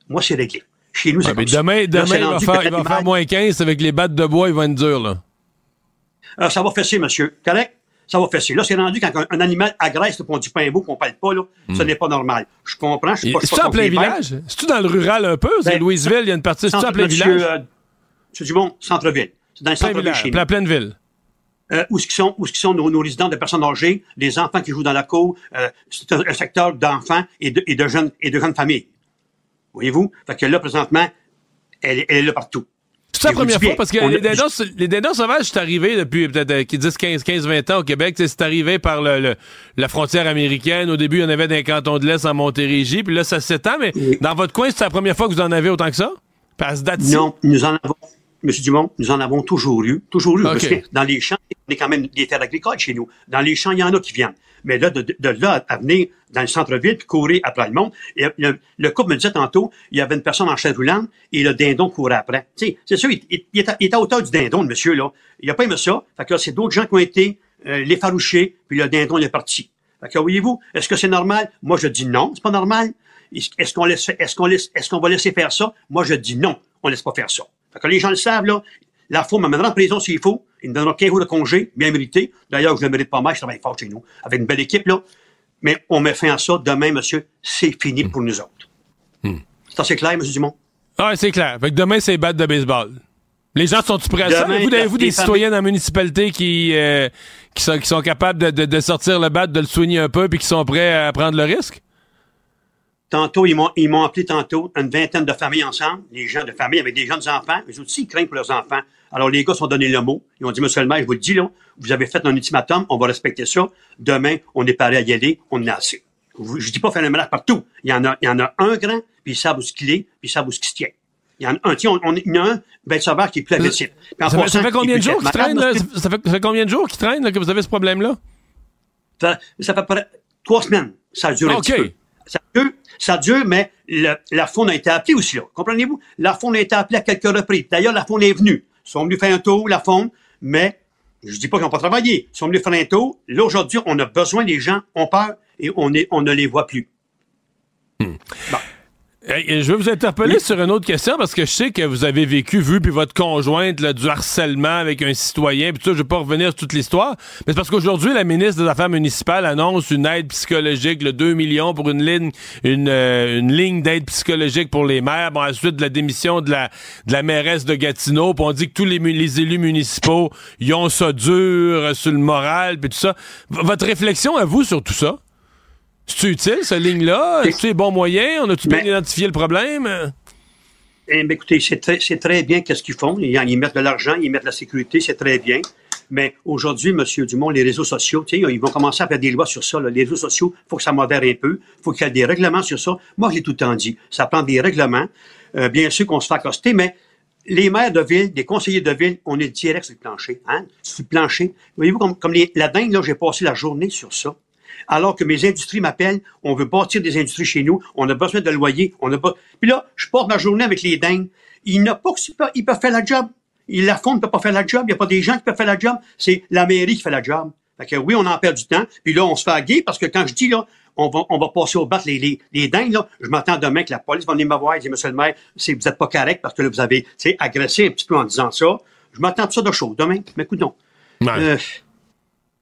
Moi, c'est réglé. Chez nous, c'est mais demain, Là, demain c'est il va faire, il va faire moins 15 avec les battes de bois, il va être dur, là. Ça va fesser, monsieur. Correct? Ça va fesser. Là, c'est rendu quand un, un animal agresse, là, puis on dit pas un mot, qu'on parle pas, là. Ce n'est pas normal. Je comprends. Je suis pas, C'est en plein village? C'est-tu dans le rural un peu? C'est Ben, Louisville, il y a une partie. C'est-tu en plein village? euh, Monsieur Dumont, centre-ville. C'est dans le centre-ville chez plein, pleine ville. Euh, où qu'ils sont, où qu'ils sont nos, nos résidents de personnes âgées, des enfants qui jouent dans la cour. euh, c'est un, un secteur d'enfants et de, et de jeunes et de jeunes familles. Voyez-vous? Fait que là, présentement, elle, est- elle est là partout. C'est la première fois parce que les dindons, les dindons sauvages, c'est arrivé depuis peut-être euh, qui 10, 15, 15, 20 ans au Québec. C'est arrivé par le, le- la frontière américaine. Au début, il y en avait dans les cantons de l'Est en Montérégie. Puis là, ça s'étend. Mais dans votre coin, c'est la première fois que vous en avez autant que ça? Parce que date Non, nous en avons, Monsieur Dumont, nous en avons toujours eu, toujours eu. Parce que dans les champs, on est quand même des terres agricoles chez nous. Dans les champs, il y en a qui viennent. Mais là, de, de- là à venir dans le centre-ville puis courir après le monde, et, le, le couple me disait tantôt, il y avait une personne en chaise roulante et le dindon courait après. C'est sûr, il, il- il est à, il à hauteur du dindon, le monsieur, là. Il a pas aimé ça. Fait que c'est d'autres gens qui ont été euh, l'effaroucher, puis le dindon, il est parti. Fait que, voyez-vous, est-ce que c'est normal? Moi, je dis non, c'est pas normal. Est-ce qu'on laisse, est-ce qu'on laisse, est-ce qu'on va laisser faire ça? Moi, je dis non, on laisse pas faire ça. Fait que les gens le savent, là. La faune m'amènera en prison s'il faut. Il me donnera 15 jours de congé, bien mérité. D'ailleurs, je le mérite pas mal, je travaille fort chez nous, avec une belle équipe, là. Mais on met fin à ça. Demain, monsieur, c'est fini pour nous autres. C'est assez clair, monsieur Dumont? Ah, c'est clair. Fait que demain, c'est batte de baseball. Les gens sont-tu prêts à ça? Demain, Avez-vous, des familles- citoyens dans la municipalité qui, euh, qui, sont, qui sont capables de, de- de sortir le bat, de le soigner un peu, puis qui sont prêts à prendre le risque? Tantôt, ils m'ont, ils m'ont appelé tantôt une vingtaine de familles ensemble, les gens de famille avec des jeunes enfants. Eux aussi, ils craignent pour leurs enfants. Alors, les gars se sont donné le mot. Ils ont dit, monsieur le maire, je vous le dis, là, vous avez fait un ultimatum, on va respecter ça. Demain, on est paré à y aller, on en a assez. Je dis pas faire le ménage partout. Il y en a, il y en a un grand, puis ils savent où ce qu'il est, puis ils savent où ce qu'il se tient. Il y en a un, tiens, on, on- il y en a un, ben, sauvage qui est plus agressif. Ça fait, ça combien de jours malade, traînent, là? Ça fait, ça fait combien de jours qu'ils traînent, là, que vous avez ce problème-là? Ça, ça fait près trois semaines. Ça dure un OK. petit peu. Ça dure, ça dure, mais le- la faune a été appelée aussi, là. Comprenez-vous? La faune a été appelée à quelques reprises. D'ailleurs, la faune est venue. Ils sont venus faire un tour, la faune, mais Je dis pas qu'ils n'ont pas travaillé. Ils sont venus faire un tour. Là, aujourd'hui, on a besoin des gens, ont peur et on, est, on ne les voit plus. Hey, je veux vous interpeller sur une autre question parce que je sais que vous avez vécu, vu, puis votre conjointe, là, du harcèlement avec un citoyen, puis tout ça, je vais pas revenir sur toute l'histoire. Mais c'est parce qu'aujourd'hui, la ministre des Affaires municipales annonce une aide psychologique, le 2 millions pour une ligne, une, euh, une ligne d'aide psychologique pour les maires. Bon, ensuite, de la démission de la, de la mairesse de Gatineau, puis on dit que tous les, élus municipaux, ils ont ça dur euh, sur le moral, puis tout ça. V- votre réflexion à vous sur tout ça? C'est utile, cette ligne-là? C'est les bons moyens? On a-tu bien identifié le problème? Eh bien, écoutez, c'est très, très bien qu'est-ce qu'ils font. Ils, ils mettent de l'argent, ils mettent de la sécurité, c'est très bien. Mais aujourd'hui, M. Dumont, les réseaux sociaux, ils vont commencer à faire des lois sur ça. là. Les réseaux sociaux, il faut que ça modère un peu. Il faut qu'il y ait des règlements sur ça. Moi, j'ai tout le temps dit. Ça prend des règlements. Euh, bien sûr qu'on se fait accoster, mais les maires de ville, des conseillers de ville, on est direct sur le plancher. Hein? Sur le plancher. Voyez-vous, comme, comme les, la dingue, là, j'ai passé la journée sur ça. Alors que mes industries m'appellent, on veut bâtir des industries chez nous, on a besoin de loyer, on a pas. Puis là, je porte ma journée avec les dingues. Ils n'ont pas ils peuvent faire la job. Ils la font, ne peuvent pas faire la job. Il n'y a pas des gens qui peuvent faire la job. C'est la mairie qui fait la job. Fait que oui, on en perd du temps. Puis là, on se fait aguer parce que quand je dis là, on va, on va passer au bat les, les, les dingues, là, je m'attends demain que la police va venir me voir et dire, monsieur le maire, vous êtes pas correct parce que là, vous avez, agressé un petit peu en disant ça. Je m'attends de ça de chaud demain. Mais écoute. Euh,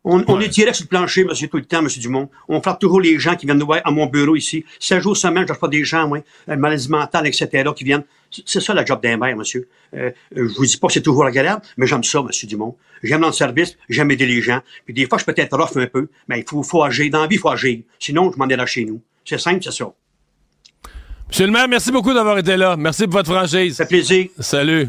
on, on est direct sur le plancher, monsieur, tout le temps, monsieur Dumont. On frappe toujours les gens qui viennent nous voir à mon bureau ici. 16 jours semaine, je reçois des gens, moi, euh, maladie mentale, etc., qui viennent. C'est- ça, la job d'un maire, monsieur. Euh, euh, je vous dis pas que c'est toujours agréable, mais j'aime ça, monsieur Dumont. J'aime dans le service, j'aime aider les gens. Puis des fois, je peux être rough un peu, mais il faut, faut agir. Dans la vie, il faut agir. Sinon, je m'en irai chez nous. C'est simple, c'est ça. Monsieur le maire, merci beaucoup d'avoir été là. Merci pour votre franchise. Ça fait plaisir. Salut.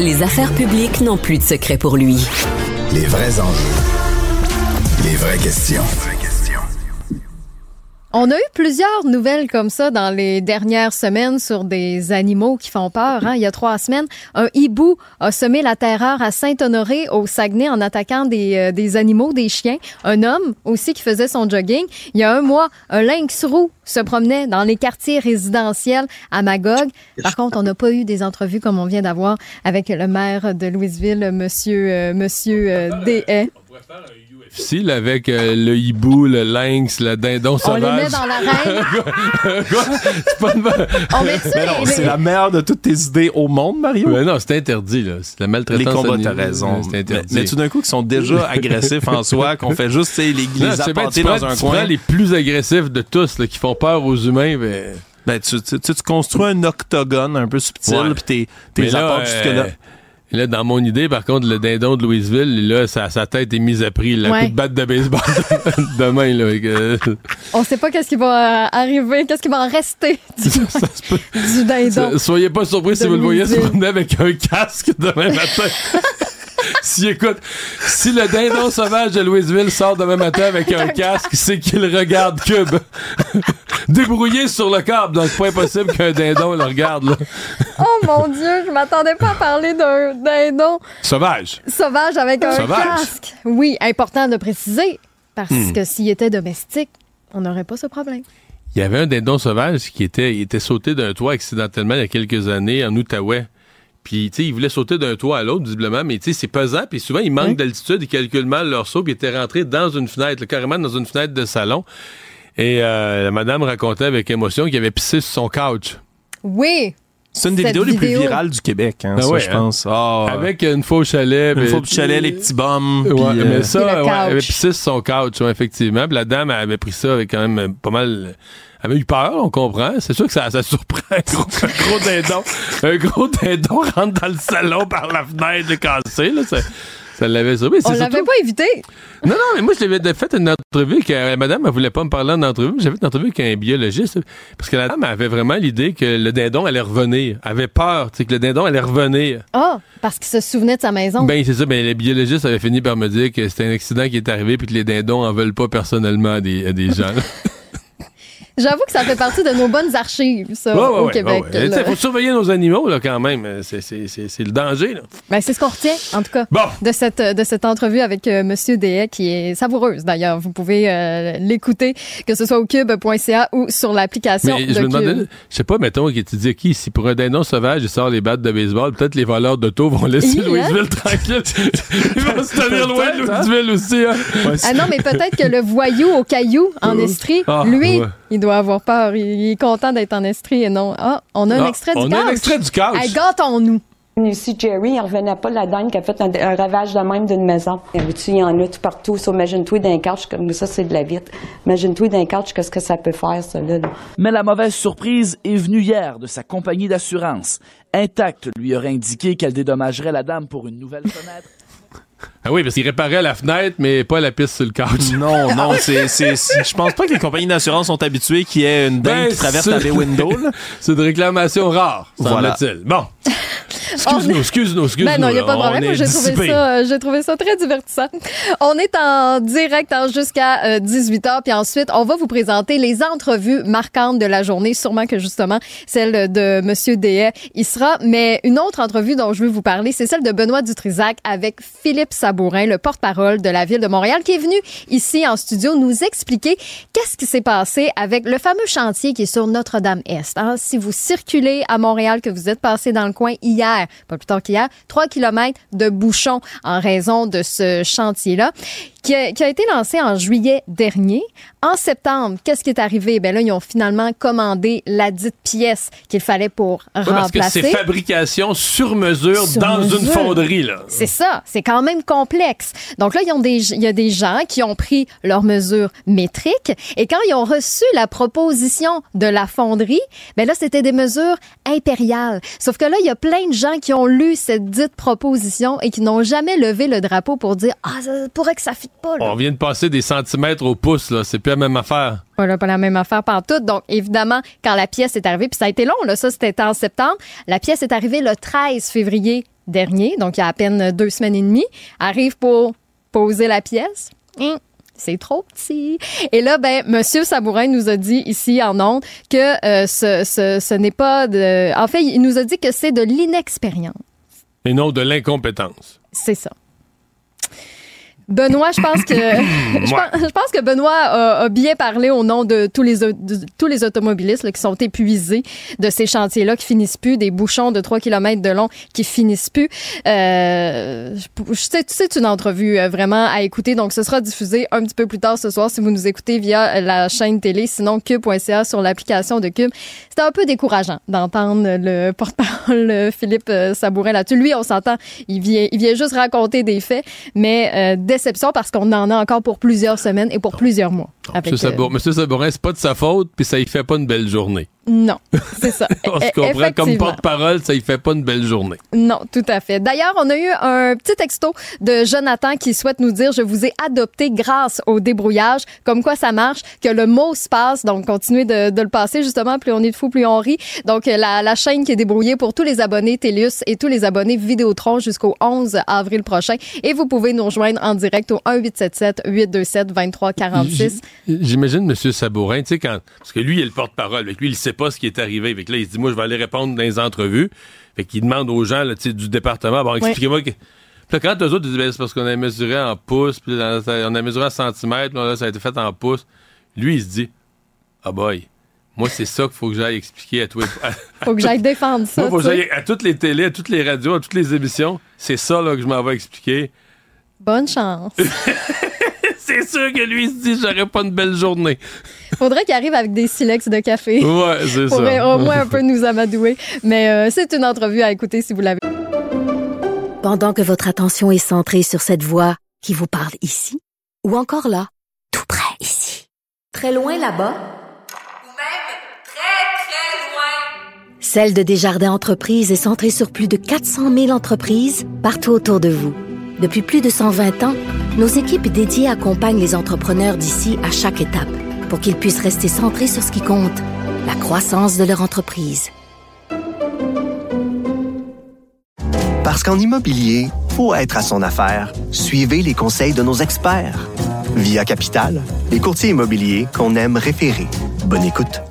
Les affaires publiques n'ont plus de secret pour lui. Les vrais enjeux. Les vraies questions. On a eu plusieurs nouvelles comme ça dans les dernières semaines sur des animaux qui font peur. hein. Il y a trois semaines, un hibou a semé la terreur à Saint-Honoré, au Saguenay, en attaquant des, euh, des animaux, des chiens. Un homme aussi qui faisait son jogging. Il y a un mois, un lynx roux se promenait dans les quartiers résidentiels à Magog. Par contre, on n'a pas eu des entrevues comme on vient d'avoir avec le maire de Louisville, Monsieur, euh, Monsieur euh. Là, avec euh, le hibou, le lynx, le dindon On les sauvage. met dans l'arène. C'est pas une bonne- On met ça, Mais non, les- c'est la meilleure de toutes tes idées au monde, Mario. Mais non, c'est interdit, là. C'est la maltraitance. Les combats, t'as raison. C'est Mais, interdit. mais tout d'un coup, qui sont déjà agressifs en soi, qu'on fait juste les, les Non, prends- dans un tu coin. prends les plus agressifs de tous, là, qui font peur aux humains, ben... Ben, tu, tu, tu- tu construis un octogone un peu subtil, puis t'es, t'es Mais là, apportes jusque-là. euh, Là, dans mon idée, par contre, le dindon de Louisville, là, sa, sa tête est mise à prix. Le Ouais. coup de batte de baseball demain, là. euh, On sait pas qu'est-ce qui va euh, arriver, qu'est-ce qui va en rester du, du dindon. so- Soyez pas surpris si vous le voyez se promener avec un casque demain matin. si écoute, si le dindon sauvage de Louisville sort demain matin avec un casque, c'est qu'il regarde Cube. Débrouillé sur le câble, donc c'est pas impossible qu'un dindon le regarde. Là. Oh mon Dieu, je m'attendais pas à parler d'un dindon Sauvage. sauvage avec un Sauvage. casque. Oui, important de préciser, parce Hmm. que s'il était domestique, on n'aurait pas ce problème. Il y avait un dindon sauvage qui était, il était sauté d'un toit accidentellement il y a quelques années en Outaouais. Puis, tu sais, il voulait sauter d'un toit à l'autre, visiblement, mais tu sais, c'est pesant, puis souvent, ils manquent Oui. d'altitude, ils calculent mal leur saut, puis ils étaient rentrés dans une fenêtre, là, carrément dans une fenêtre de salon. Et euh, la madame racontait avec émotion qu'il avait pissé sur son couch. Oui, C'est une des Cette vidéos les plus virales du Québec, hein, Ah ça, ouais, je hein. pense. Ah, Avec une faux chalet. une petit chalet, les petits bums. Ouais, puis, euh, mais ça, ouais, elle avait pissé sur son couch, ouais, effectivement. Puis la dame, elle avait pris ça avec quand même pas mal. Elle avait eu peur, on comprend. C'est sûr que ça, ça surprend un gros, un gros dindon. Un gros dindon rentre dans le salon par la fenêtre de cassé, là. Ça, ça l'avait surpris. On l'avait surtout- pas évité. Non, non, mais moi, je l'avais fait une entrevue que euh, madame, elle voulait pas me parler en entrevue. J'avais fait une entrevue avec un biologiste. Parce que la dame avait vraiment l'idée que le dindon allait revenir. Elle avait peur, tu sais, que le dindon allait revenir. Ah, parce qu'il se souvenait de sa maison. Ben, c'est ça. Ben, les biologistes avaient fini par me dire que c'était un accident qui est arrivé puis que les dindons en veulent pas personnellement à des, à des gens. J'avoue que ça fait partie de nos bonnes archives, ça, Ouais, ouais, au ouais, Québec. ouais, ouais. là. Il faut surveiller nos animaux, là, quand même. C'est, c'est, le danger, là. Ben, c'est ce qu'on retient, en tout cas, Bon. de, cette, de cette entrevue avec euh, Monsieur Dehay, qui est savoureuse, d'ailleurs. Vous pouvez euh, l'écouter, que ce soit au cube.ca ou sur l'application de je me demandais, je sais pas, mettons, qui tu dis qui, si pour un dindon sauvage, il sort les battes de baseball, peut-être les voleurs d'auto vont laisser hein? Louisville tranquille. Ils vont se tenir loin de hein? Louisville aussi, hein. Ah non, mais peut-être que le voyou au caillou en Estrie, Ah, lui, ouais. Il doit avoir peur. Il, est content d'être en Estrie et non. Ah, on a un extrait du on couch. a un extrait du couch. Hey, gâtons-nous. Ici, Jerry, il revenait pas de la dingue qui a fait un, un ravage de même d'une maison. Il y en a tout partout. So, Imagine-toi d'un couch comme ça, c'est de la vitre. Imagine-toi d'un couch, qu'est-ce que ça peut faire, ça, là. là. Mais la mauvaise surprise est venue hier de sa compagnie d'assurance. Intact lui aurait indiqué qu'elle dédommagerait la dame pour une nouvelle fenêtre. Ah oui, parce qu'il réparait la fenêtre, mais pas la piste sur le couch. Non, non, c'est, c'est, je pense pas que les compagnies d'assurance sont habituées qu'il y ait une dingue Ben, qui traverse c'est- la baie window. là. C'est une réclamation rare, Voilà. semble-t-il. Bon. Excuse-nous, excuse-nous, excuse-nous. Ben non, il n'y a pas de problème. J'ai trouvé, ça, euh, j'ai trouvé ça très divertissant. On est en direct hein, jusqu'à 18h. Puis ensuite, on va vous présenter les entrevues marquantes de la journée. Sûrement que justement, celle de Monsieur Dehay y sera. Mais une autre entrevue dont je veux vous parler, c'est celle de Benoît Dutrisac avec Philippe Le porte-parole de la Ville de Montréal, qui est venu ici en studio nous expliquer qu'est-ce qui s'est passé avec le fameux chantier qui est sur Notre-Dame-Est. hein. Si vous circulez à Montréal, que vous êtes passé dans le coin hier, pas plus tard qu'hier, 3 km de bouchons en raison de ce chantier-là, qui a, qui a été lancé en juillet dernier. En septembre, qu'est-ce qui est arrivé? Ben là, ils ont finalement commandé la dite pièce qu'il fallait pour Ouais, parce que remplacer. c'est fabrication sur mesure Sur dans une fonderie, là. C'est ça, c'est quand même complexe. Donc là, ils ont des, il y a des gens qui ont pris leurs mesures métriques et quand ils ont reçu la proposition de la fonderie, ben là, c'était des mesures impériales. Sauf que là, il y a plein de gens qui ont lu cette dite proposition et qui n'ont jamais levé le drapeau pour dire ah ça pourrait que ça fitte pas. Là. On vient de passer des centimètres au pouce, là. C'est plus la même affaire. Voilà, pas la même affaire partout. Donc, évidemment, quand la pièce est arrivée, puis ça a été long, là, ça, c'était en septembre. La pièce est arrivée le 13 février dernier, donc il y a à peine deux semaines et demie. Arrive pour poser la pièce. Hum, c'est trop petit. Et là, ben, Monsieur Sabourin nous a dit ici en ondes que euh, ce, ce, ce n'est pas de. En fait, il nous a dit que c'est de l'inexpérience. Et non de l'incompétence. C'est ça. Benoît, je pense que je, pense, je pense que Benoît a, a bien parlé au nom de tous les de tous les automobilistes là, qui sont épuisés de ces chantiers-là qui finissent plus, des bouchons de 3 km de long qui finissent plus. Euh, je, je sais, c'est une entrevue euh, vraiment à écouter, donc ce sera diffusé un petit peu plus tard ce soir si vous nous écoutez via la chaîne télé, sinon cube.ca sur l'application de Cube. C'était un peu décourageant d'entendre le porte-parole euh, Philippe euh, Sabourin là-dessus. Lui, on s'entend, il vient, il vient juste raconter des faits, mais euh, déception parce qu'on en a encore pour plusieurs semaines et pour plusieurs mois. Avec, Monsieur, euh, Sabourin, Monsieur Sabourin, c'est pas de sa faute, puis ça y fait pas une belle journée. Non, c'est ça. On se E- comprend, comme porte-parole, ça y fait pas une belle journée. Non, tout à fait. D'ailleurs, on a eu un petit texto de Jonathan qui souhaite nous dire je vous ai adopté grâce au débrouillage, comme quoi ça marche, que le mot se passe. Donc, continuez de, de le passer justement. Plus on est de fou, plus on rit. Donc, la, la chaîne qui est débrouillée pour tous les abonnés Télius et tous les abonnés Vidéotron jusqu'au 11 avril prochain. Et vous pouvez nous rejoindre en direct au 1877 827 2346. J'imagine Monsieur Sabourin, tu sais, quand. Parce que lui, il est le porte-parole. Avec lui, il sait pas ce qui est arrivé. Là, il se dit, moi, je vais aller répondre dans les entrevues. Fait qu'il demande aux gens, là, du département, bon, expliquez-moi. que- Puis quand eux autres, ils disent, Ben, c'est parce qu'on a mesuré en pouces, puis là, on a mesuré en centimètres, puis là, ça a été fait en pouces. Lui, il se dit, ah boy, moi, c'est ça qu'il faut que j'aille expliquer à toi. Faut que j'aille défendre ça. Moi, faut que à toutes les télés, à toutes les radios, à toutes les émissions. C'est ça, là, que je m'en vais expliquer. Bonne chance. c'est sûr que lui il se dit j'aurais pas une belle journée. Faudrait qu'il arrive avec des silex de café. Ouais, c'est ça. Pourrait au moins un peu nous amadouer. Mais euh, c'est une entrevue à écouter si vous l'avez. Pendant que votre attention est centrée sur cette voix qui vous parle ici, ou encore là, tout près ici, très loin là-bas, Celle de Desjardins Entreprises est centrée sur plus de 400 000 entreprises partout autour de vous. Depuis plus de 120 ans, nos équipes dédiées accompagnent les entrepreneurs d'ici à chaque étape pour qu'ils puissent rester centrés sur ce qui compte, la croissance de leur entreprise. Parce qu'en immobilier, pour être à son affaire, suivez les conseils de nos experts. Via Capital, les courtiers immobiliers qu'on aime référer. Bonne écoute.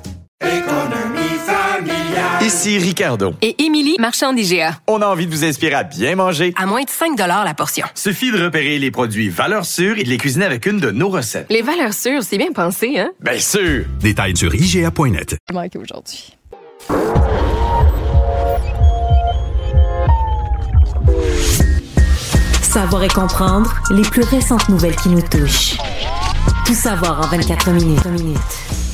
Ici Ricardo. Et Émilie, marchand d'IGA. On a envie de vous inspirer à bien manger. À moins de 5 la portion. Suffit de repérer les produits valeurs sûres et de les cuisiner avec une de nos recettes. Les valeurs sûres, c'est bien pensé, hein? Bien sûr! Détails sur IGA.net. manqué aujourd'hui. Savoir et comprendre les plus récentes nouvelles qui nous touchent. Tout savoir en 24 minutes.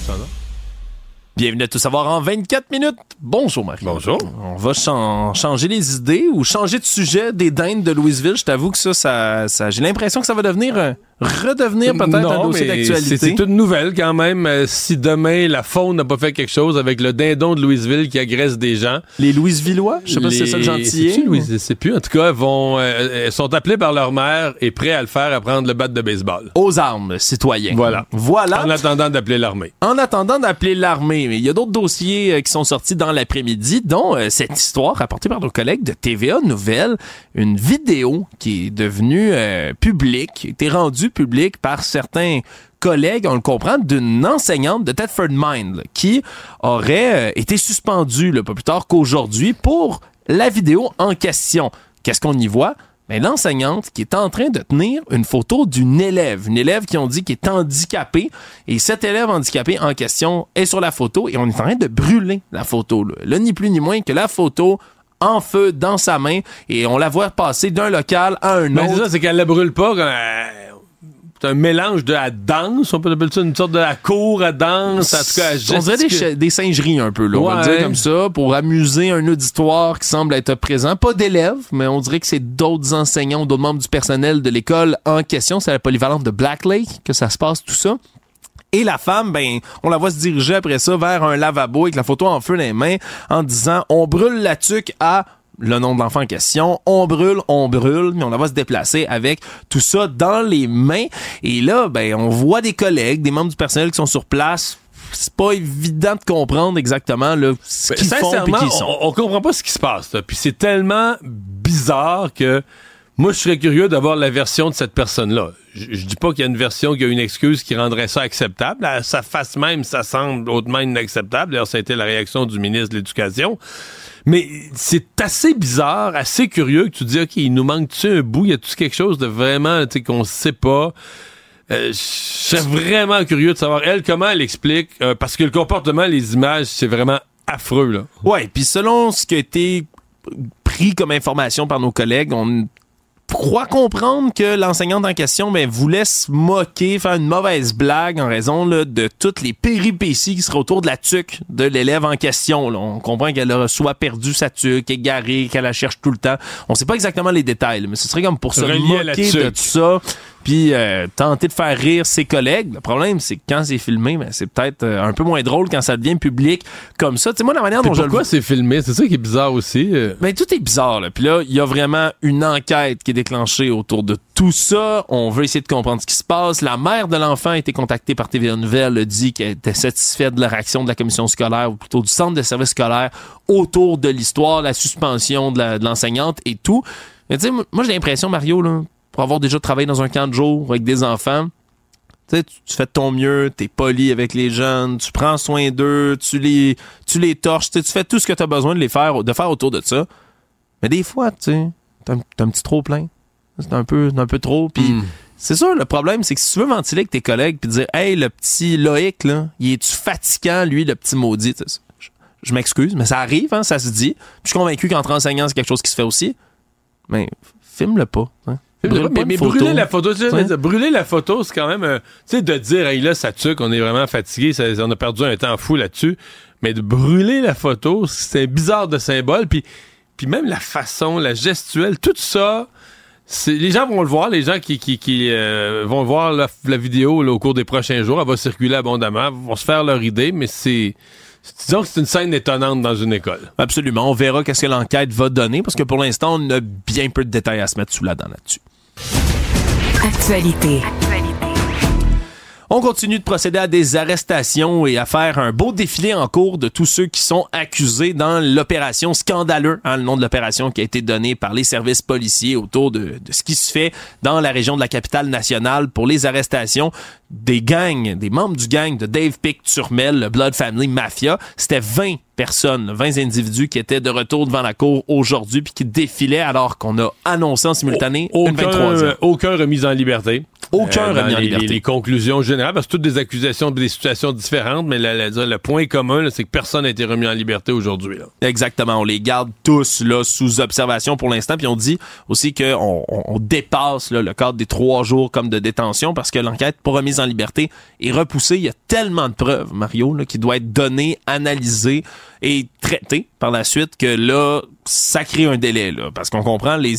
Bienvenue à Tout savoir en 24 minutes. Bonjour, Marie. Bonjour. On va chan- changer les idées ou changer de sujet des dindes de Louisville. Je t'avoue que ça, ça, ça- j'ai l'impression que ça va devenir, redevenir peut-être un dossier d'actualité. C'est c'est une nouvelle quand même. Euh, si demain la faune n'a pas fait quelque chose avec le dindon de Louisville qui agresse des gens. Les Louisvillois, je sais pas si c'est ça le Louis- Je sais plus. En tout cas, vont, euh, sont appelés par leur mère et prêts à le faire à prendre le bat de baseball. Aux armes, citoyens. Voilà. Voilà. En attendant d'appeler l'armée. En attendant d'appeler l'armée, mais il y a d'autres dossiers euh, qui sont sortis dans l'après-midi, dont euh, cette histoire rapportée par nos collègues de TVA Nouvelles, une vidéo qui est devenue euh, publique, qui a été publique par certains collègues, on le comprend, d'une enseignante de Thetford Mind là, qui aurait euh, été suspendue là, pas plus tard qu'aujourd'hui pour la vidéo en question. Qu'est-ce qu'on y voit? Mais l'enseignante qui est en train de tenir une photo d'une élève, une élève qui ont dit qui est handicapée, et cet élève handicapé en question est sur la photo et on est en train de brûler la photo. Là, Là, ni plus ni moins que la photo en feu dans sa main et on la voit passer d'un local à un Mais c'est autre. ça, c'est qu'elle la brûle pas. C'est un mélange de à danse, on peut appeler ça une sorte de à cours à danse, en tout cas, on dirait des, singeries un peu, là, on va dire comme ça, pour amuser un auditoire qui semble être présent. Pas d'élèves, mais on dirait que c'est d'autres enseignants, d'autres membres du personnel de l'école en question. C'est à la polyvalente de Black Lake que ça se passe tout ça. Et la femme, ben, on la voit se diriger après ça vers un lavabo avec la photo en feu dans les mains en disant on brûle la tuque à le nom de l'enfant en question, on brûle, on brûle, mais on voit se déplacer avec tout ça dans les mains. Et là, ben, on voit des collègues, des membres du personnel qui sont sur place. C'est pas évident de comprendre exactement là, ce qu'ils font et qui ils sont. on, on comprend pas ce qui se passe. là. Puis c'est tellement bizarre que moi, je serais curieux d'avoir la version de cette personne-là. Je, je dis pas qu'il y a une version qui a une excuse qui rendrait ça acceptable. À sa face même, ça semble hautement inacceptable. D'ailleurs, ça a été la réaction du ministre de l'Éducation. Mais c'est assez bizarre, assez curieux que tu dis, OK, il nous manque-tu un bout? Y a-tu quelque chose de vraiment, tu sais, qu'on sait pas? Euh, je serais vraiment curieux de savoir, elle, comment elle explique, euh, parce que le comportement, les images, c'est vraiment affreux, là. Ouais, puis selon ce qui a été pris comme information par nos collègues, on croit comprendre que l'enseignante en question ben, voulait se moquer, faire une mauvaise blague en raison là, de toutes les péripéties qui seraient autour de la tuque de l'élève en question. là. On comprend qu'elle a soit perdu sa tuque, égarée, qu'elle la cherche tout le temps. On sait pas exactement les détails, mais ce serait comme pour se Relié à la moquer de tout ça puis euh, tenter de faire rire ses collègues. Le problème, c'est que quand c'est filmé, ben, c'est peut-être euh, un peu moins drôle quand ça devient public comme ça. Tu sais, moi, la manière dont je le pourquoi c'est filmé? C'est ça qui est bizarre aussi. euh. mais tout est bizarre. Là. Puis là, il y a vraiment une enquête qui est déclenchée autour de tout ça. On veut essayer de comprendre ce qui se passe. La mère de l'enfant a été contactée par TVA Nouvelle, a dit qu'elle était satisfaite de la réaction de la commission scolaire, ou plutôt du centre de services scolaires, autour de l'histoire, la suspension de l'enseignante et tout. Mais tu sais, moi, j'ai l'impression, Mario, là, pour avoir déjà travaillé dans un camp de jour avec des enfants, tu sais, tu tu fais de ton mieux, t'es poli avec les jeunes, tu prends soin d'eux, tu les, tu les torches, tu sais, tu fais tout ce que tu as besoin de les faire, de faire autour de ça. Mais des fois, tu sais, t'as un, petit trop plein. C'est un peu, un peu trop. Puis c'est sûr, le problème, c'est que si tu veux ventiler avec tes collègues puis dire, hey, le petit Loïc, là, il est-tu fatigant, lui, le petit maudit? Je m'excuse, mais ça arrive, hein, ça se dit. Puis je suis convaincu qu'entre enseignants, c'est quelque chose qui se fait aussi. Mais filme-le pas. hein. Brûle mais brûler la photo, Ouais. brûler la photo, c'est quand même, euh, tu sais, de dire, hey, là, ça tue, qu'on est vraiment fatigué, ça- on a perdu un temps fou là-dessus. Mais de brûler la photo, c'est bizarre de symbole. Puis, puis même la façon, la gestuelle, tout ça, les gens vont le voir, les gens qui, qui, qui, euh, vont voir la, la vidéo là, au cours des prochains jours, elle va circuler abondamment, vont se faire leur idée, mais c'est, disons que c'est une scène étonnante dans une école. Absolument. On verra qu'est-ce que l'enquête va donner parce que pour l'instant, on a bien peu de détails à se mettre sous la dent là-dessus. Actualité. On continue de procéder à des arrestations et à faire un beau défilé en cours de tous ceux qui sont accusés dans l'opération scandaleux, hein, le nom de l'opération qui a été donné par les services policiers autour de, de ce qui se fait dans la région de la capitale nationale pour les arrestations des gangs, des membres du gang de Dave Pick Turmel, le Blood Family Mafia. C'était 20 personnes, 20 individus qui étaient de retour devant la cour aujourd'hui puis qui défilaient alors qu'on a annoncé en simultané une Aucun, 23e. euh, aucun remis en liberté. Aucun dans remis en les, liberté. Les, les conclusions générales, parce que toutes des accusations, des situations différentes, mais la- la- le point commun, c'est que personne n'a été remis en liberté aujourd'hui. Exactement. On les garde tous là sous observation pour l'instant. Puis on dit aussi qu'on on, on dépasse là, le cadre des trois jours comme de détention parce que l'enquête pour remise en liberté est repoussée. Il y a tellement de preuves, Mario, là, qui doit être données, analysées et traitées par la suite que là, ça crée un délai. Là, parce qu'on comprend les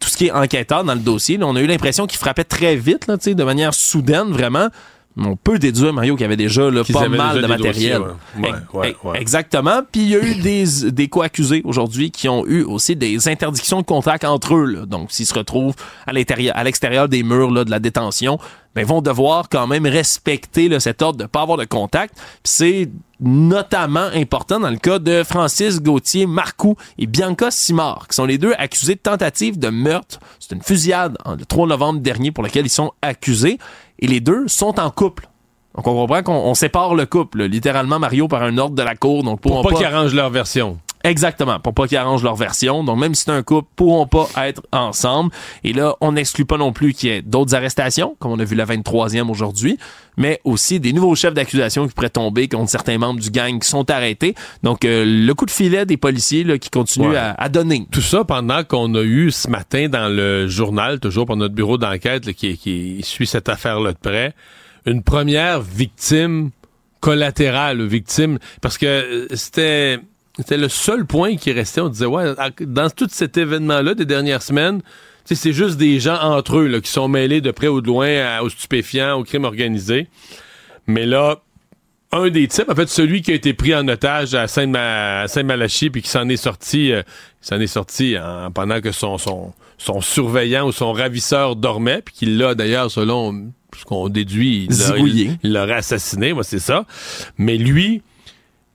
tout ce qui est enquêteur dans le dossier. là, on a eu l'impression qu'il frappait très vite, là, tu sais, de manière soudaine, vraiment. On peut déduire, Mario, qu'il y avait déjà là, pas mal déjà de matériel. dossiers, ouais. Ouais, ouais, ouais. Exactement. Puis il y a eu des, des co-accusés aujourd'hui qui ont eu aussi des interdictions de contact entre eux. là. Donc, s'ils se retrouvent à l'intérieur, à l'extérieur des murs là, de la détention, ben, ils vont devoir quand même respecter là, cet ordre de pas avoir de contact. C'est notamment important dans le cas de Francis Gauthier Marcoux et Bianca Simard, qui sont les deux accusés de tentative de meurtre. C'est une fusillade le 3 novembre dernier pour laquelle ils sont accusés. Et les deux sont en couple. Donc, on comprend qu'on on sépare le couple, là, littéralement, Mario, par un ordre de la cour. Donc, Pour pourront pas, pas qu'ils arrangent leur version. Exactement, pour pas qu'ils arrangent leur version. Donc, même si c'est un couple, pourront pas être ensemble. Et là, on n'exclut pas non plus qu'il y ait d'autres arrestations, comme on a vu la 23e aujourd'hui, mais aussi des nouveaux chefs d'accusation qui pourraient tomber contre certains membres du gang qui sont arrêtés. Donc, euh, le coup de filet des policiers là, qui continuent Ouais. à, à donner. Tout ça pendant qu'on a eu ce matin dans le journal, toujours pour notre bureau d'enquête qui, qui suit cette affaire-là de près, une première victime collatérale, victime, parce que euh, c'était c'était le seul point qui restait. On disait, ouais, dans tout cet événement-là des dernières semaines, tu sais, c'est juste des gens entre eux là, qui sont mêlés de près ou de loin à- aux stupéfiants, au crime organisé. Mais là, un des types, en fait, celui qui a été pris en otage à Saint-Ma- à Saint-Malachie puis qui s'en est sorti, euh, s'en est sorti en- pendant que son, son, son surveillant ou son ravisseur dormait, puis qu'il l'a d'ailleurs, selon ce qu'on déduit, il l'aurait assassiné, moi c'est ça. Mais lui,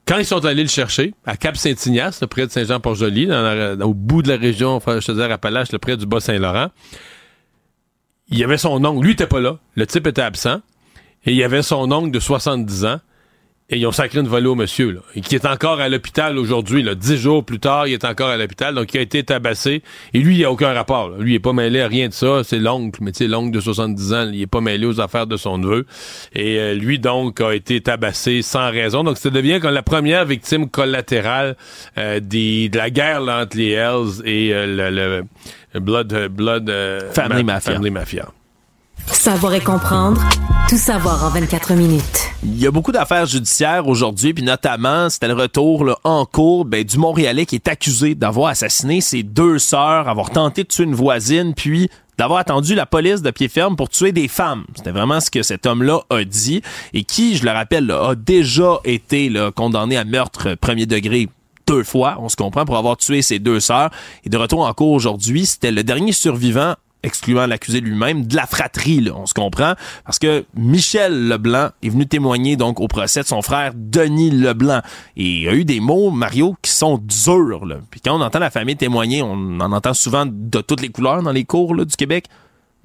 quand ils sont allés le chercher, à Cap-Saint-Ignace, là, près de Saint-Jean-Port-Joli, au bout de la région, enfin, je te dirais, Appalaches, là, près du Bas-Saint-Laurent, il y avait son oncle. Lui, était pas là. Le type était absent. Et il y avait son oncle de 70 ans. Et ils ont sacré une volée au monsieur, là. Et qui est encore à l'hôpital aujourd'hui. Dix jours plus tard, il est encore à l'hôpital. Donc, il a été tabassé. Et lui, il a aucun rapport, là. Lui, il est pas mêlé à rien de ça. C'est l'oncle. Mais tu sais, l'oncle de 70 ans, il est pas mêlé aux affaires de son neveu. Et euh, lui, donc, a été tabassé sans raison. Donc, ça devient comme la première victime collatérale euh, des, de la guerre là, entre les Hells et euh, le, le Blood, euh, Blood euh, Family Ma- Mafia. Family Mafia. Savoir et comprendre. Tout savoir en 24 minutes. Il y a beaucoup d'affaires judiciaires aujourd'hui, puis notamment, c'était le retour là, en cours ben, du Montréalais qui est accusé d'avoir assassiné ses deux sœurs, avoir tenté de tuer une voisine, puis d'avoir attendu la police de pied ferme pour tuer des femmes. C'était vraiment ce que cet homme-là a dit, et qui, je le rappelle, a déjà été condamné à meurtre premier degré deux fois, on se comprend, pour avoir tué ses deux sœurs. Et de retour en cours aujourd'hui, c'était le dernier survivant excluant l'accusé lui-même, de la fratrie, on se comprend, parce que Michel Leblanc est venu témoigner donc au procès de son frère Denis Leblanc. Et il a eu des mots, Mario, qui sont durs. Puis quand on entend la famille témoigner, on en entend souvent de toutes les couleurs dans les cours du Québec.